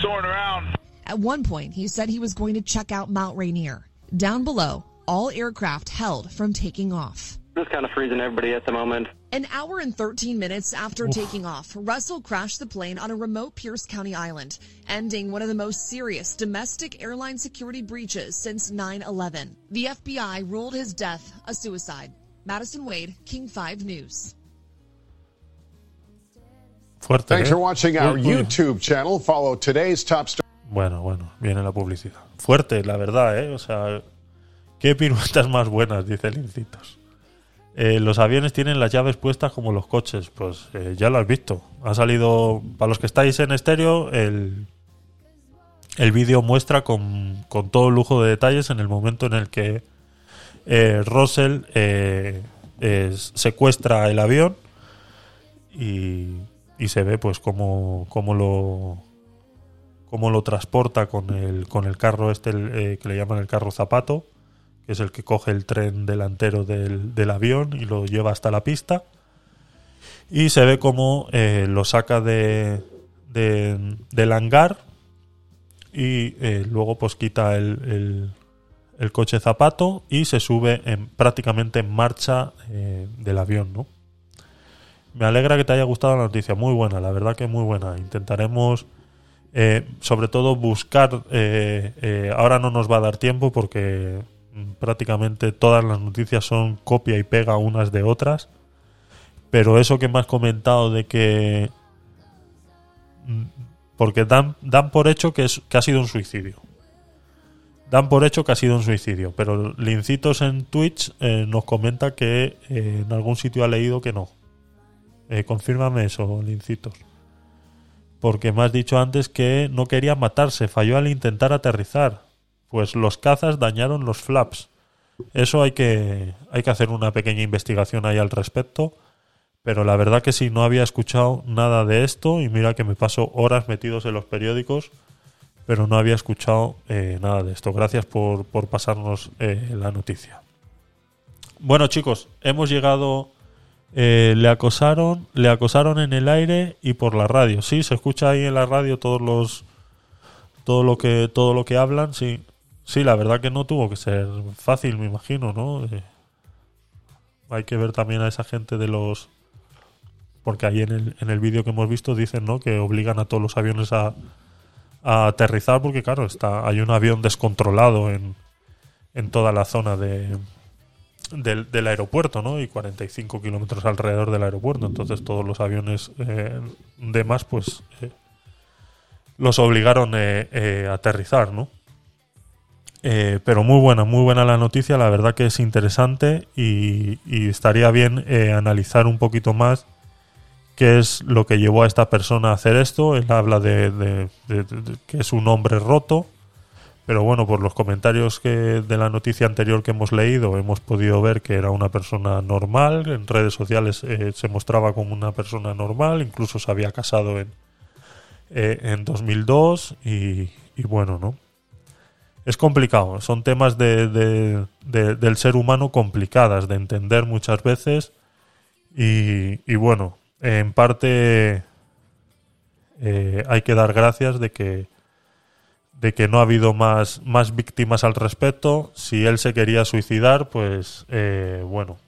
soaring around. At one point, he said he was going to check out Mount Rainier. Down below, all aircraft held from taking off. Just kind of freezing everybody at the moment. An hour and 13 minutes after taking off, Russell crashed the plane on a remote Pierce County island, ending one of the most serious domestic airline security breaches since 9 11. The FBI ruled his death a suicide. Madison Wade, King 5 News. Fuerte. Thanks ¿eh? for watching our Uy, uy. YouTube channel. Follow today's top story. Bueno, bueno, viene la publicidad. Fuerte, la verdad, ¿eh? O sea, qué piruetas más buenas, dice Lincitos. Eh, los aviones tienen las llaves puestas como los coches. Pues eh, ya lo has visto. Ha salido, para los que estáis en estéreo, el, el vídeo muestra con, con todo lujo de detalles en el momento en el que eh, Russell eh, es- secuestra el avión y, y se ve pues cómo, cómo lo cómo lo transporta con el, con el carro este que le llaman el carro zapato, es el que coge el tren delantero del, del avión y lo lleva hasta la pista. Y se ve cómo eh, lo saca de, de- del hangar y eh, luego pues quita el, el- coche zapato y se sube en, prácticamente en marcha eh, del avión, ¿no? Me alegra que te haya gustado la noticia, muy buena, la verdad que muy buena. Intentaremos eh, sobre todo buscar, ahora no nos va a dar tiempo porque prácticamente todas las noticias son copia y pega unas de otras, pero eso que me has comentado de que... mm, Porque dan, dan por hecho que, es, que ha sido un suicidio. Dan por hecho que ha sido un suicidio, pero Lincitos en Twitch eh, nos comenta que eh, en algún sitio ha leído que no. Eh, confírmame eso, Lincitos porque me has dicho antes que no quería matarse, falló al intentar aterrizar. Pues los cazas dañaron los flaps. Eso hay que, hay que hacer una pequeña investigación ahí al respecto. Pero la verdad que sí, no había escuchado nada de esto y mira que me paso horas metidos en los periódicos, pero no había escuchado eh, nada de esto. Gracias por, por pasarnos eh, la noticia. Bueno chicos, hemos llegado eh, le acosaron, le acosaron en el aire y por la radio. Sí, se escucha ahí en la radio todos los todo lo que todo lo que hablan, sí. Sí, la verdad que no tuvo que ser fácil, me imagino, ¿no? Eh, hay que ver también a esa gente de los porque ahí en el, en el vídeo que hemos visto dicen, ¿no? Que obligan a todos los aviones a, a aterrizar porque claro, está hay un avión descontrolado en en toda la zona de del, del aeropuerto, ¿no? Y 45 kilómetros alrededor del aeropuerto. Entonces todos los aviones eh, de más, pues, eh, los obligaron eh, eh, a aterrizar, ¿no? Eh, pero muy buena, muy buena la noticia. La verdad que es interesante y, estaría bien eh, analizar un poquito más qué es lo que llevó a esta persona a hacer esto. Él habla de- de que es un hombre roto, pero bueno, por los comentarios que de la noticia anterior que hemos leído, hemos podido ver que era una persona normal. En redes sociales eh, se mostraba como una persona normal, incluso se había casado en, eh, en 2002 y, y bueno, ¿no? Es complicado, son temas de, de- de- del ser humano complicadas de entender muchas veces y, bueno, en parte eh, hay que dar gracias de que de que no ha habido más, más víctimas al respecto. Si él se quería suicidar, pues eh, bueno,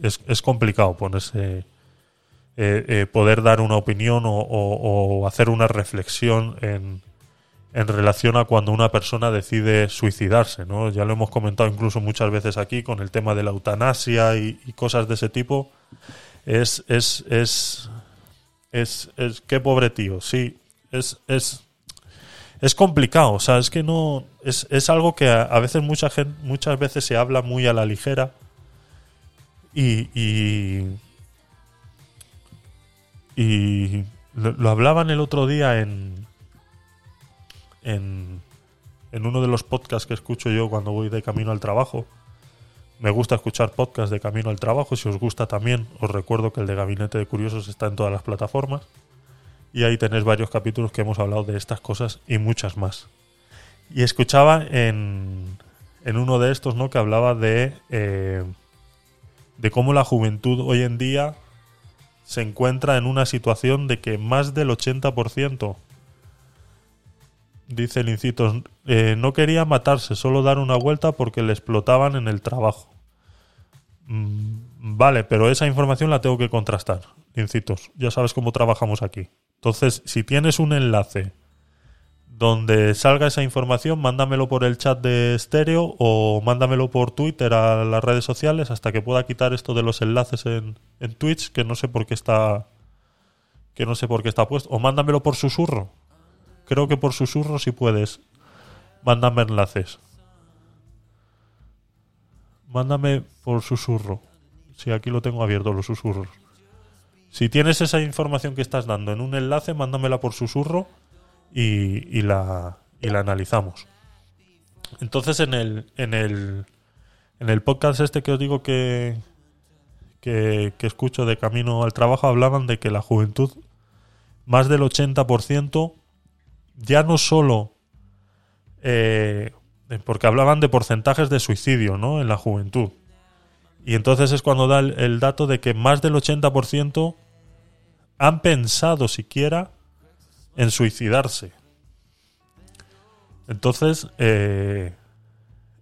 es, es complicado ponerse, eh, eh, poder dar una opinión o hacer una reflexión en, en relación a cuando una persona decide suicidarse, ¿no? Ya lo hemos comentado incluso muchas veces aquí con el tema de la eutanasia y, cosas de ese tipo. Es, es, es, es, es, qué pobre tío, sí, es, es, es complicado, o sea, es que no, es, es algo que a, veces mucha gente, muchas veces se habla muy a la ligera y, y, y lo hablaban el otro día en, en, en uno de los podcasts que escucho yo cuando voy de camino al trabajo. Me gusta escuchar podcasts de camino al trabajo. Si os gusta también, os recuerdo que el de Gabinete de Curiosos está en todas las plataformas. Y ahí tenéis varios capítulos que hemos hablado de estas cosas y muchas más. Y escuchaba en, en uno de estos, ¿no? Que hablaba de, eh, de cómo la juventud hoy en día se encuentra en una situación de que más del 80%, dice el eh, no quería matarse, solo dar una vuelta porque le explotaban en el trabajo. Mm, vale, pero esa información la tengo que contrastar, incitos. Ya sabes cómo trabajamos aquí. Entonces, si tienes un enlace donde salga esa información, mándamelo por el chat de estéreo o mándamelo por Twitter a las redes sociales hasta que pueda quitar esto de los enlaces en, en Twitch, que no sé por qué está que no sé por qué está puesto, o mándamelo por susurro. Creo que por susurro si puedes. Mándame enlaces. Mándame por susurro. Si aquí lo tengo abierto los susurros. Si tienes esa información que estás dando en un enlace, mándamela por susurro y, y la, y la analizamos. Entonces en el, en el, en el podcast este que os digo que, que, escucho de camino al trabajo hablaban de que la juventud, más del 80%, ya no solo eh, porque hablaban de porcentajes de suicidio ¿no? en la juventud. Y entonces es cuando da el, dato de que más del 80% han pensado siquiera en suicidarse. Entonces, eh,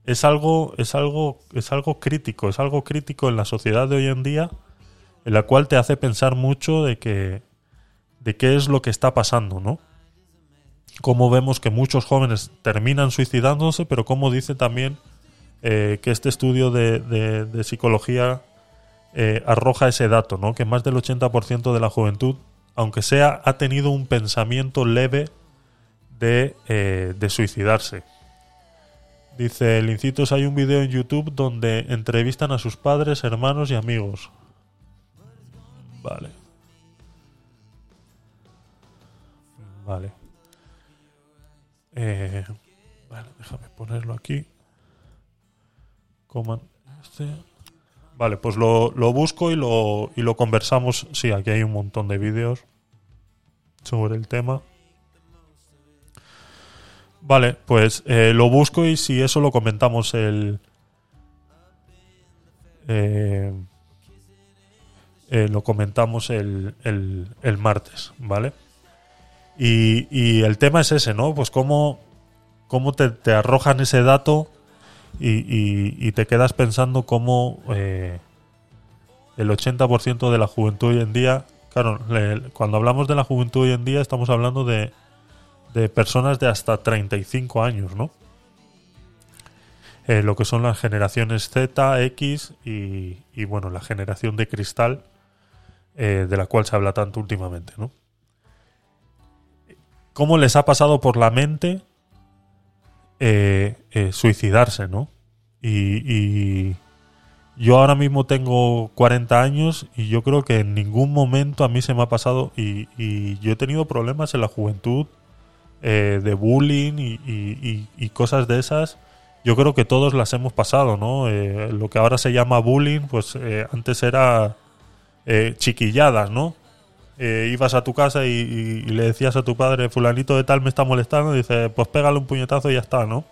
es algo, es algo, es algo crítico, es algo crítico en la sociedad de hoy en día, en la cual te hace pensar mucho de que, de qué es lo que está pasando, ¿no? Cómo vemos que muchos jóvenes terminan suicidándose, pero como dice también eh, que este estudio de, de- psicología eh, arroja ese dato, ¿no? Que más del 80% de la juventud, aunque sea, ha tenido un pensamiento leve de, eh, de suicidarse. Dice el Incitos, hay un video en YouTube donde entrevistan a sus padres, hermanos y amigos. Vale. Vale. Eh, vale, déjame ponerlo aquí. Este. Vale, pues lo, lo busco y lo, y lo conversamos. Sí, aquí hay un montón de vídeos sobre el tema. Vale, pues eh, lo busco y si eso lo comentamos el... eh, eh, lo comentamos el, el, el martes, ¿vale? Y, el tema es ese, ¿no? Pues cómo, cómo te, arrojan ese dato y, te quedas pensando cómo eh, el 80% de la juventud hoy en día, claro, cuando hablamos de la juventud hoy en día estamos hablando de, de personas de hasta 35 años, ¿no? Eh, lo que son las generaciones Z, X y, y, bueno, la generación de cristal eh, de la cual se habla tanto últimamente, ¿no? ¿Cómo les ha pasado por la mente eh, eh, suicidarse, ¿no? Y, yo ahora mismo tengo 40 años y yo creo que en ningún momento a mí se me ha pasado y, yo he tenido problemas en la juventud eh, de bullying y, y- cosas de esas, yo creo que todos las hemos pasado, ¿no? Lo que ahora se llama bullying, pues antes era chiquilladas, ¿no? Eh, ibas a tu casa y, le decías a tu padre, fulanito de tal me está molestando, dice, pues pégale un puñetazo y ya está, ¿no?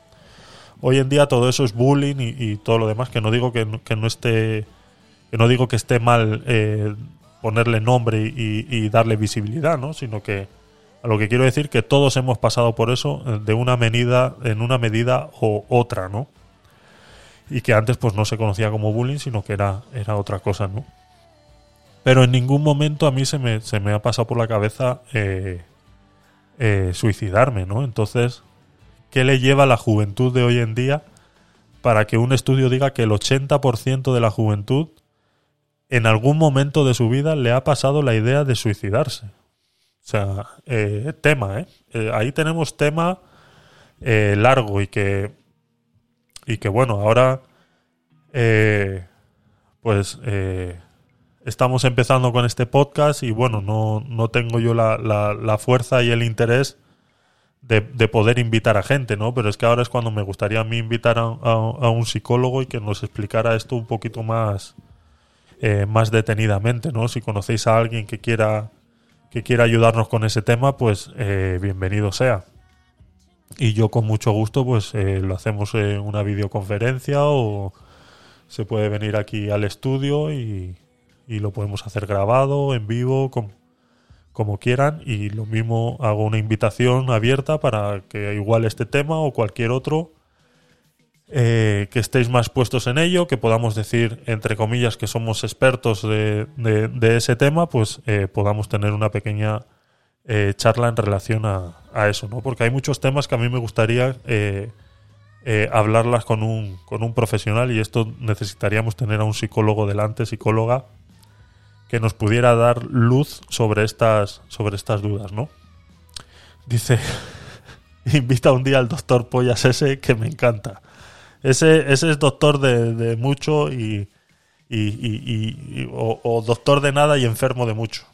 Hoy en día todo eso es bullying y, todo lo demás, que no digo que no, esté, que no digo que esté mal eh, ponerle nombre y, y darle visibilidad, ¿no? Sino que a lo que quiero decir que todos hemos pasado por eso eh, de una medida, en una medida o otra, ¿no? Y que antes pues no se conocía como bullying, sino que era, era otra cosa, ¿no? Pero en ningún momento a mí se me, se me ha pasado por la cabeza eh, eh, suicidarme, ¿no? Entonces, ¿qué le lleva a la juventud de hoy en día para que un estudio diga que el 80% de la juventud en algún momento de su vida le ha pasado la idea de suicidarse? O sea, eh, tema, ¿eh? Ahí tenemos tema largo y que, y que bueno, ahora pues estamos empezando con este podcast y bueno, no, no tengo yo la, la- la fuerza y el interés de, de poder invitar a gente, ¿no? Pero es que ahora es cuando me gustaría a mí invitar a, a- un psicólogo y que nos explicara esto un poquito más, eh, más detenidamente, ¿no? Si conocéis a alguien que quiera que quiera ayudarnos con ese tema, pues eh, bienvenido sea. Y yo con mucho gusto, pues eh, lo hacemos en una videoconferencia o se puede venir aquí al estudio y, y lo podemos hacer grabado, en vivo, com- como quieran. Y lo mismo hago una invitación abierta para que igual este tema o cualquier otro eh, que estéis más puestos en ello, que podamos decir, entre comillas, que somos expertos de, de- de ese tema, pues eh, podamos tener una pequeña eh, charla en relación a, a eso, ¿no? Porque hay muchos temas que a mí me gustaría eh, eh, hablarlas con un, con un profesional y esto necesitaríamos tener a un psicólogo delante, psicóloga, que nos pudiera dar luz sobre estas, sobre estas dudas, ¿no? Dice, invita un día al doctor Pollas ese que me encanta. Ese, ese es doctor de, de mucho y, y, y- o, doctor de nada y enfermo de mucho.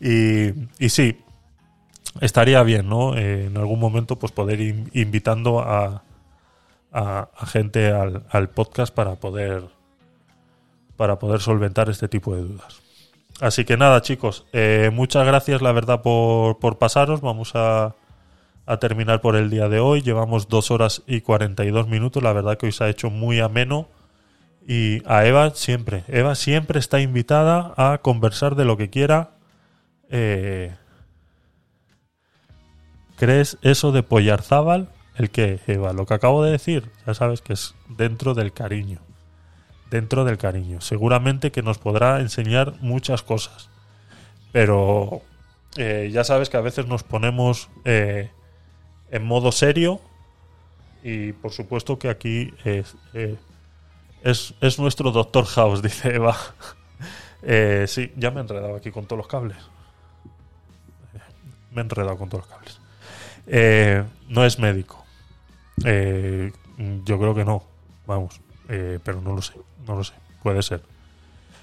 y, sí, estaría bien, ¿no? Eh, en algún momento, pues poder ir invitando a, a, gente al podcast para poder para poder solventar este tipo de dudas. Así que nada, chicos, eh, muchas gracias, la verdad, por, por pasaros. Vamos a, a terminar por el día de hoy. Llevamos dos horas y 42 minutos. La verdad que hoy se ha hecho muy ameno. Y a Eva siempre, Eva siempre está invitada a conversar de lo que quiera. Eh, ¿Crees eso de Pollarzábal? El que, Eva, lo que acabo de decir, ya sabes que es dentro del cariño. Dentro del cariño. Seguramente que nos podrá enseñar muchas cosas. Pero eh, ya sabes que a veces nos ponemos eh, en modo serio. Y por supuesto que aquí es, eh, es, es nuestro Doctor House, dice Eva. Eh, sí, ya me he enredado aquí con todos los cables. Me he enredado con todos los cables. Eh, no es médico. Yo creo que no. Vamos. Pero no lo sé. No lo sé. Puede ser.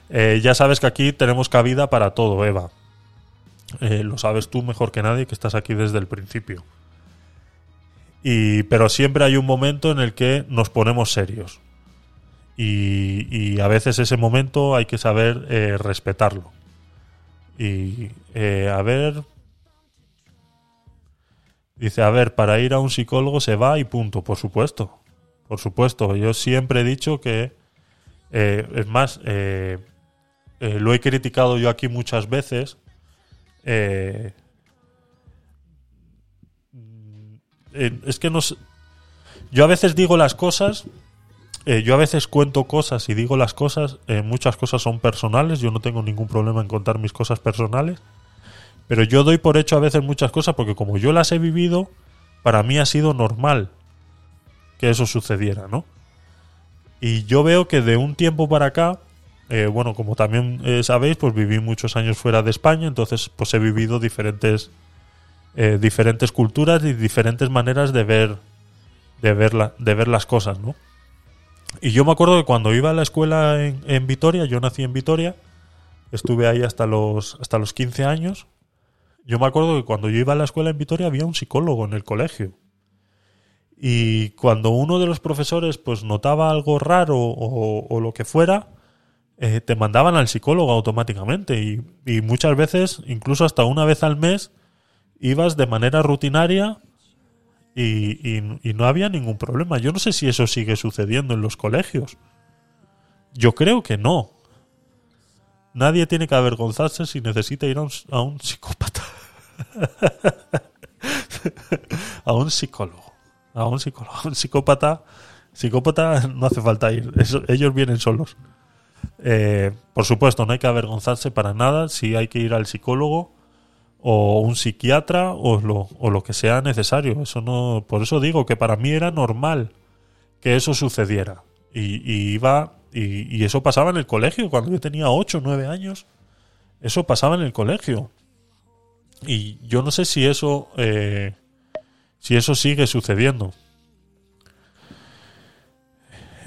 Eh, ya sabes que aquí tenemos cabida para todo, Eva. Eh, lo sabes tú mejor que nadie que estás aquí desde el principio. Y, pero siempre hay un momento en el que nos ponemos serios. Y, a veces ese momento hay que saber eh, respetarlo. Y a ver. Dice, a ver, para ir a un psicólogo se va y punto, por supuesto. Por supuesto, yo siempre he dicho que. Eh, es más, eh, eh, lo he criticado yo aquí muchas veces. eh, es que no Yo a veces digo las cosas. eh, yo a veces cuento cosas y digo las cosas. muchas cosas son personales. Yo no tengo ningún problema en contar mis cosas personales. Pero yo doy por hecho a veces muchas cosas porque como yo las he vivido, para mí ha sido normal que eso sucediera, ¿no? Y yo veo que de un tiempo para acá, eh, bueno, como también eh, sabéis, pues viví muchos años fuera de España, entonces pues he vivido diferentes, eh, diferentes culturas y diferentes maneras de ver, de ver, de ver las cosas, ¿no? Y yo me acuerdo que cuando iba a la escuela en, en Vitoria, yo nací en Vitoria, estuve ahí hasta los, hasta los 15 años, yo me acuerdo que cuando yo iba a la escuela en Vitoria había un psicólogo en el colegio. Y cuando uno de los profesores pues notaba algo raro o, lo que fuera, eh, te mandaban al psicólogo automáticamente. Y, muchas veces, incluso hasta una vez al mes, ibas de manera rutinaria y no había ningún problema. Yo no sé si eso sigue sucediendo en los colegios. Yo creo que no. Nadie tiene que avergonzarse si necesita ir a un, a un psicópata. a un psicólogo. A un psicólogo. Un psicópata. Psicópata no hace falta ir. Ellos vienen solos. Eh, por supuesto, no hay que avergonzarse para nada si hay que ir al psicólogo o un psiquiatra o lo, o lo que sea necesario. Eso no, por eso digo que para mí era normal que eso sucediera. Y, y iba y, y eso pasaba en el colegio cuando yo tenía 8 o 9 años. Eso pasaba en el colegio. Y yo no sé si eso eh, si eso sigue sucediendo.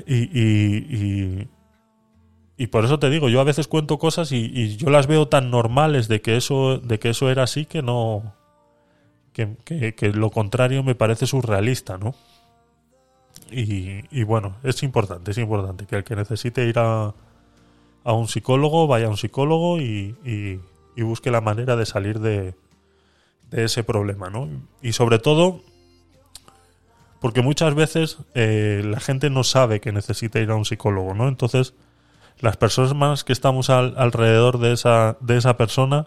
Y, y, y, y por eso te digo, yo a veces cuento cosas y, yo las veo tan normales de que eso, de que eso era así que no. Que, que- que lo contrario me parece surrealista, ¿no? Y, bueno, es importante, es importante que el que necesite ir a, a un psicólogo vaya a un psicólogo y busque la manera de salir de, de ese problema, ¿no? Y sobre todo, porque muchas veces eh, la gente no sabe que necesita ir a un psicólogo, ¿no? Entonces, las personas que estamos al- alrededor de esa, de esa persona,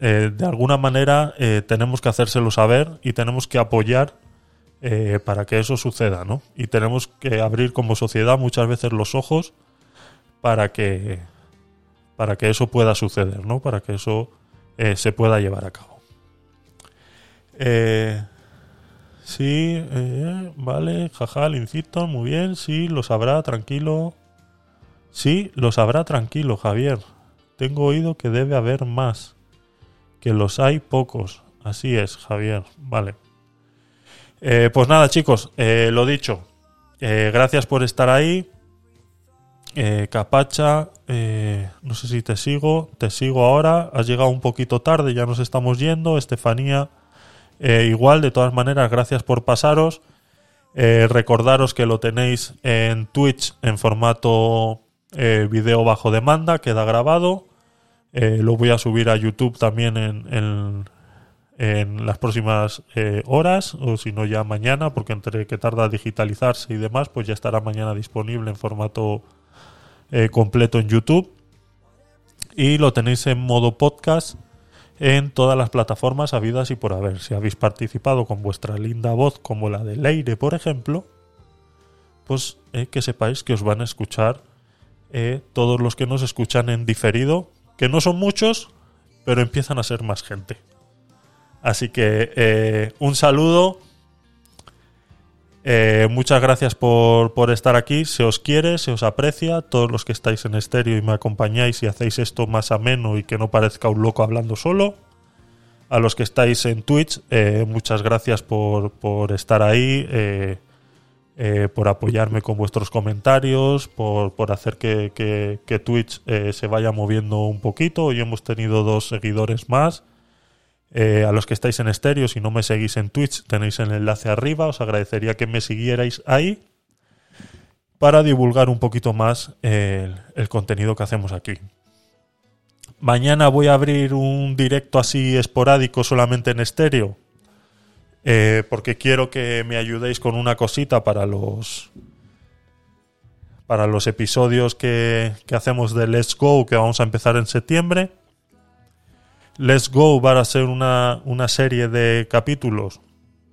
eh, de alguna manera eh, tenemos que hacérselo saber y tenemos que apoyar para que eso suceda, ¿no? Y tenemos que abrir como sociedad muchas veces los ojos para que para que eso pueda suceder, ¿no? Para que eso se pueda llevar a cabo. Sí, eh, vale, jaja, Lincito, muy bien, sí, lo sabrá, tranquilo. Sí, lo sabrá, tranquilo, Javier. Tengo oído que debe haber más. Que los hay pocos. Así es, Javier. Vale. Eh, pues nada, chicos, eh, lo dicho. Eh, gracias por estar ahí. Capacha, no sé si te sigo, te sigo ahora. Has llegado un poquito tarde, ya nos estamos yendo. Estefanía, eh, igual, de todas maneras, gracias por pasaros. Eh, recordaros que lo tenéis en Twitch en formato eh, video bajo demanda, queda grabado. Lo voy a subir a YouTube también en, en- en las próximas horas, o si no ya mañana, porque entre que tarda digitalizarse y demás, pues ya estará mañana disponible en formato completo en YouTube. Y lo tenéis en modo podcast en todas las plataformas habidas y por haber. Si habéis participado con vuestra linda voz, como la de Leire, por ejemplo, pues eh, que sepáis que os van a escuchar eh, todos los que nos escuchan en diferido, que no son muchos, pero empiezan a ser más gente. Así que eh, un saludo. Eh, muchas gracias por, por estar aquí. Se os quiere, se os aprecia. Todos los que estáis en estéreo y me acompañáis y hacéis esto más ameno y que no parezca un loco hablando solo. A los que estáis en Twitch, eh, muchas gracias por, por estar ahí, eh, por apoyarme con vuestros comentarios, por, por hacer que, que- que Twitch se vaya moviendo un poquito. Hoy hemos tenido dos seguidores más. Eh, a los que estáis en estéreo, si no me seguís en Twitch, tenéis el enlace arriba. Os agradecería que me siguierais ahí para divulgar un poquito más el, contenido que hacemos aquí. Mañana voy a abrir un directo así esporádico solamente en estéreo. eh, porque quiero que me ayudéis con una cosita para los para los episodios que, que hacemos de Let's Go que vamos a empezar en septiembre. Let's Go va a ser una, una serie de capítulos.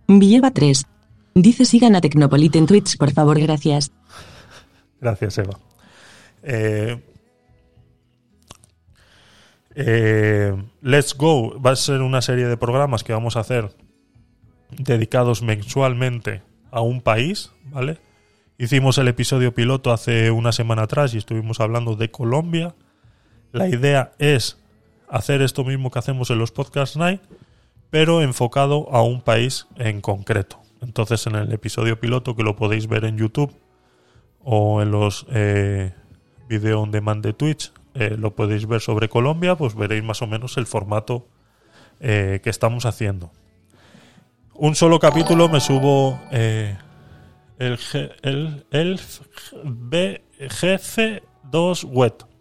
Villeva 3. Dice sigan a Tecnopolit en Twitch, por favor, gracias. Gracias, Eva. Eh, eh, Let's Go va a ser una serie de programas que vamos a hacer dedicados mensualmente a un país, ¿vale? Hicimos el episodio piloto hace una semana atrás y estuvimos hablando de Colombia. La idea es hacer esto mismo que hacemos en los Podcast Night, pero enfocado a un país en concreto. Entonces, en el episodio piloto que lo podéis ver en YouTube o en los eh, video on demand de Twitch, eh, lo podéis ver sobre Colombia, pues veréis más o menos el formato eh, que estamos haciendo. Un solo capítulo me subo eh, el, el, el BGC2 Wet.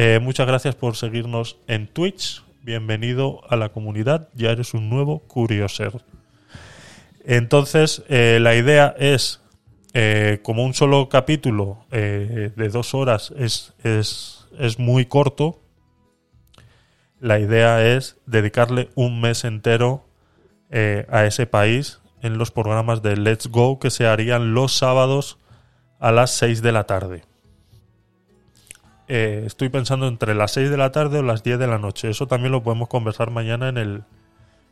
Eh, muchas gracias por seguirnos en Twitch. Bienvenido a la comunidad. Ya eres un nuevo Curioser. Entonces, eh, la idea es, eh, como un solo capítulo de dos horas es, es, es muy corto, la idea es dedicarle un mes entero a ese país en los programas de Let's Go que se harían los sábados a las 6 de la tarde. Eh, estoy pensando entre las 6 de la tarde o las 10 de la noche. Eso también lo podemos conversar mañana en el,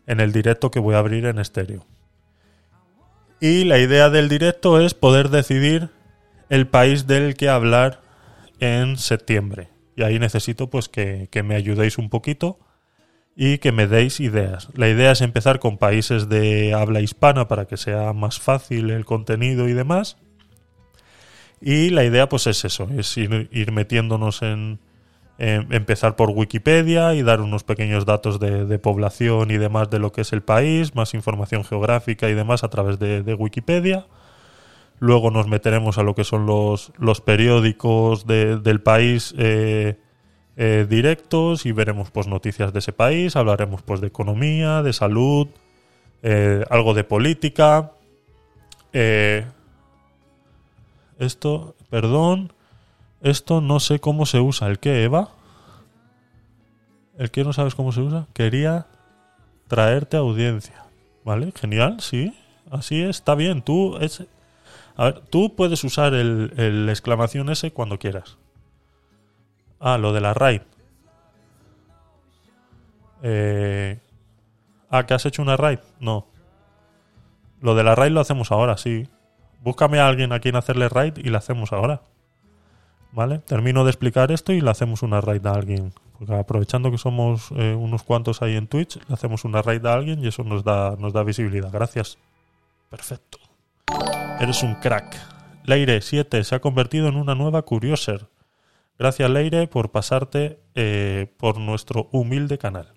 en el directo que voy a abrir en estéreo. Y la idea del directo es poder decidir el país del que hablar en septiembre. Y ahí necesito pues que, que me ayudéis un poquito y que me deis ideas. La idea es empezar con países de habla hispana para que sea más fácil el contenido y demás. Y la idea pues es eso, es ir, metiéndonos en, empezar por Wikipedia y dar unos pequeños datos de, población y demás de lo que es el país, más información geográfica y demás a través de, Wikipedia. Luego nos meteremos a lo que son los, los periódicos de- del país eh, eh, directos y veremos pues noticias de ese país, hablaremos pues de economía, de salud, eh, algo de política. Eh, esto, perdón, esto no sé cómo se usa. ¿El qué, Eva? ¿El qué no sabes cómo se usa? Quería traerte audiencia. ¿Vale? Genial, sí. Así es, está bien. Tú, es, tú puedes usar el, el exclamación ese cuando quieras. Ah, lo de la raid. Eh, ah, ¿que has hecho una raid? No. Lo de la raid lo hacemos ahora, sí. Búscame a alguien a quien hacerle raid y la hacemos ahora. ¿Vale? Termino de explicar esto y le hacemos una raid a alguien. Porque aprovechando que somos eh, unos cuantos ahí en Twitch, le hacemos una raid a alguien y eso nos da, nos da visibilidad. Gracias. Perfecto. Eres un crack. Leire 7 se ha convertido en una nueva Curioser. Gracias Leire por pasarte eh, por nuestro humilde canal.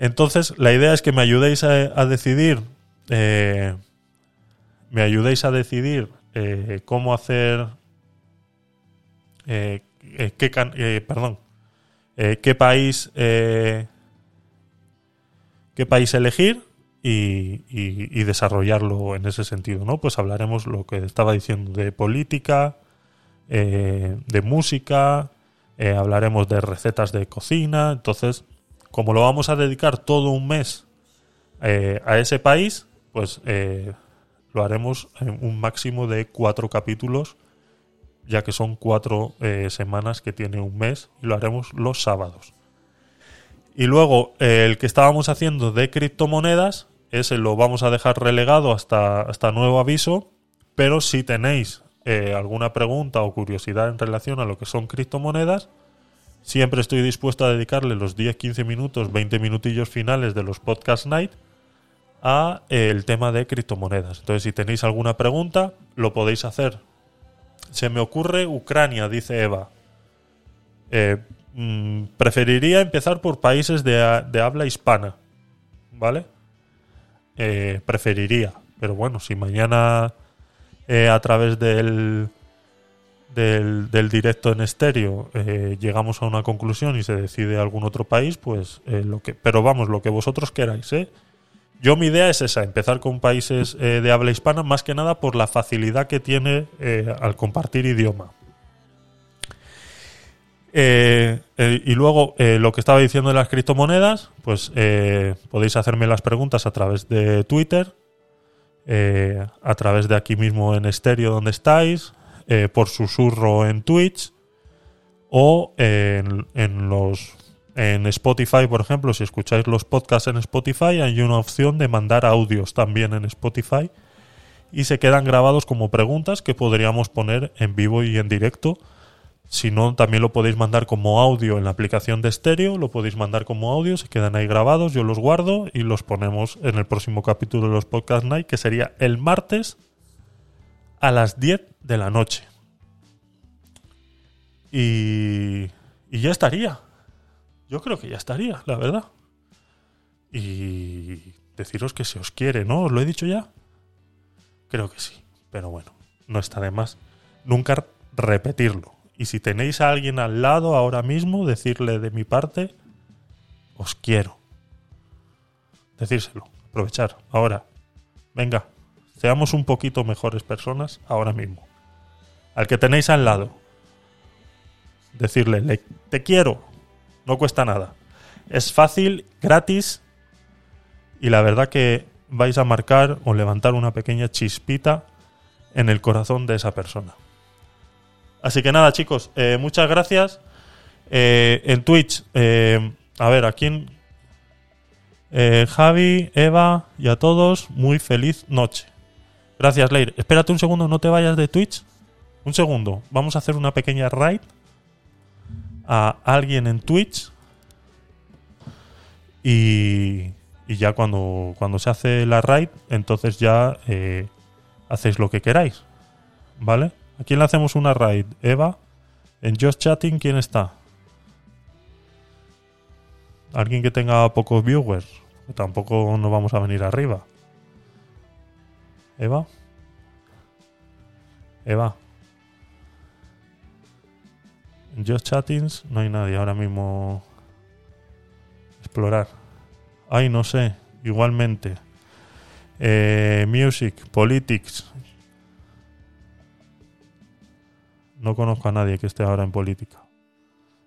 Entonces, la idea es que me ayudéis a, decidir. eh, me ayudéis a decidir eh, cómo hacer. eh, eh, qué eh, perdón. qué país. qué país elegir y, desarrollarlo en ese sentido, ¿no? Pues hablaremos lo que estaba diciendo de política, de música, hablaremos de recetas de cocina. Entonces, como lo vamos a dedicar todo un mes a ese país, pues eh, lo haremos en un máximo de cuatro capítulos, ya que son cuatro eh, semanas que tiene un mes, y lo haremos los sábados. Y luego, eh, el que estábamos haciendo de criptomonedas, ese lo vamos a dejar relegado hasta, hasta nuevo aviso, pero si tenéis eh, alguna pregunta o curiosidad en relación a lo que son criptomonedas, siempre estoy dispuesto a dedicarle los 10, 15 minutos, 20 minutillos finales de los podcast night a eh, el tema de criptomonedas. Entonces, si tenéis alguna pregunta, lo podéis hacer. Se me ocurre Ucrania, dice Eva. Eh, mm, preferiría empezar por países de, habla hispana. ¿Vale? Eh, preferiría. Pero bueno, si mañana a través del, del, del directo en estéreo llegamos a una conclusión y se decide algún otro país, pues lo que. Pero vamos, lo que vosotros queráis, ¿eh? Yo mi idea es esa, empezar con países eh, de habla hispana, más que nada por la facilidad que tiene eh, al compartir idioma. Eh, y luego, lo que estaba diciendo de las criptomonedas, pues podéis hacerme las preguntas a través de Twitter, a través de aquí mismo en estéreo donde estáis, por susurro en Twitch o en los en Spotify, por ejemplo, si escucháis los podcasts en Spotify, hay una opción de mandar audios también en Spotify y se quedan grabados como preguntas que podríamos poner en vivo y en directo. Si no, también lo podéis mandar como audio en la aplicación de estéreo, lo podéis mandar como audio, se quedan ahí grabados, yo los guardo y los ponemos en el próximo capítulo de los Podcast Night, que sería el martes a las 10 de la noche. Y, y ya estaría. Yo creo que ya estaría, la verdad. y deciros que se os quiere, ¿no? ¿Os lo he dicho ya? Creo que sí, pero bueno, no está de más nunca repetirlo. Y si tenéis a alguien al lado ahora mismo, decirle de mi parte, os quiero. Decírselo, aprovechar, ahora. Venga, seamos un poquito mejores personas ahora mismo. Al que tenéis al lado, decirle, "Le- te quiero, no cuesta nada. Es fácil, gratis y la verdad que vais a marcar o levantar una pequeña chispita en el corazón de esa persona. Así que nada, chicos, eh, muchas gracias. Eh, en Twitch, eh, a ver, ¿a quién? Javi, Eva y a todos, muy feliz noche. Gracias, Leir. Espérate un segundo, no te vayas de Twitch. Un segundo, vamos a hacer una pequeña raid a alguien en Twitch. Y, y ya cuando, cuando se hace la raid, entonces ya eh, hacéis lo que queráis. ¿Vale? ¿A quién le hacemos una raid? Eva. En Just Chatting, ¿quién está? Alguien que tenga pocos viewers. Tampoco nos vamos a venir arriba. Eva. Eva. Just Chattings no hay nadie ahora mismo. Explorar. Ay, no sé. Igualmente. Eh, music, politics. No conozco a nadie que esté ahora en política.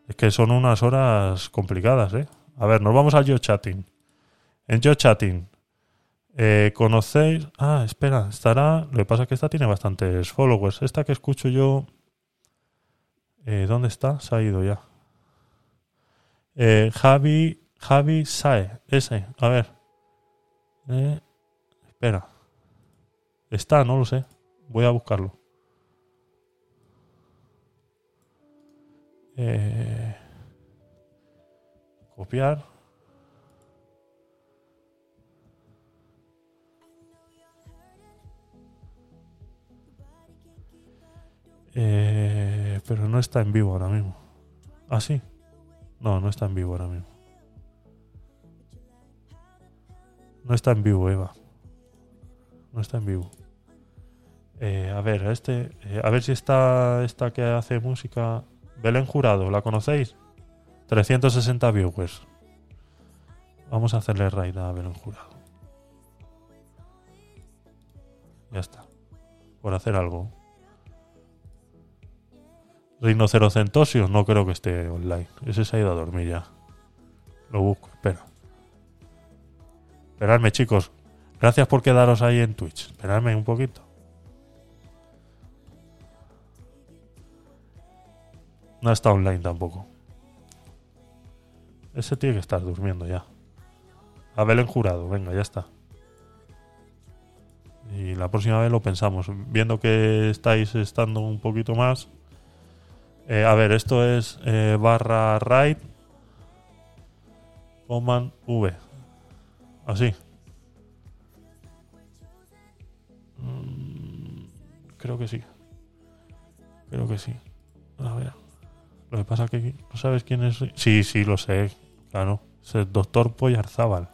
Es que son unas horas complicadas, ¿eh? A ver, nos vamos al Yo Chatting. En Yo Chatting. eh, ¿Conocéis? Ah, espera, estará. Lo que pasa es que esta tiene bastantes followers. Esta que escucho yo. Eh, ¿Dónde está? Se ha ido ya. Eh, Javi. Javi Sae. Ese. A ver. Eh, espera. Está, no lo sé. Voy a buscarlo. Eh, copiar. Eh, pero no está en vivo ahora mismo. ¿Ah, sí? No, no está en vivo ahora mismo. No está en vivo, Eva. No está en vivo. Eh, a ver, este, eh, a ver si está esta que hace música. Belén Jurado, ¿la conocéis? 360 viewers. Vamos a hacerle raid a Belén Jurado. Ya está. Por hacer algo. Rinocerocentosio, no creo que esté online. Ese se ha ido a dormir ya. Lo busco, espera. Esperadme, chicos. Gracias por quedaros ahí en Twitch. Esperadme un poquito. No está online tampoco. Ese tiene que estar durmiendo ya. A Belén Jurado, venga, ya está. Y la próxima vez lo pensamos. Viendo que estáis estando un poquito más. Eh, a ver, esto es eh, barra right. Command V. Así. Mm, creo que sí. Creo que sí. A ver. Lo que pasa que no sabes quién es. Sí, sí, lo sé. Claro. Es el doctor Poyarzábal.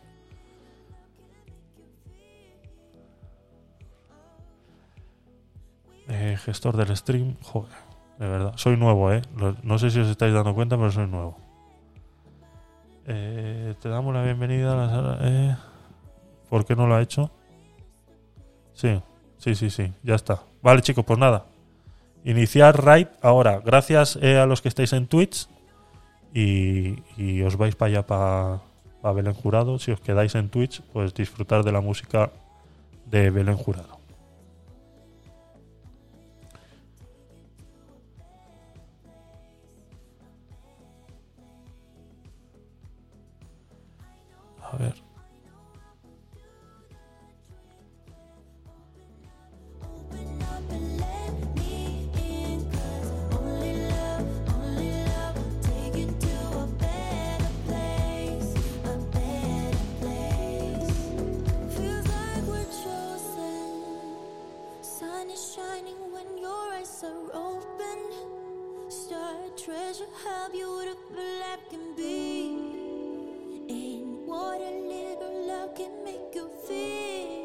Eh, gestor del stream. Joder, de verdad. Soy nuevo, ¿eh? No sé si os estáis dando cuenta, pero soy nuevo. Eh, te damos la bienvenida a la sala. Eh, ¿Por qué no lo ha hecho? Sí, sí, sí, sí. Ya está. Vale, chicos, pues nada. Iniciar raid ahora. Gracias eh, a los que estáis en Twitch. Y, os vais para allá, para Belén Jurado. Si os quedáis en Twitch, pues disfrutar de la música de Belén Jurado. eyes are open. Star treasure, how beautiful life can be. And what a little love can make you feel.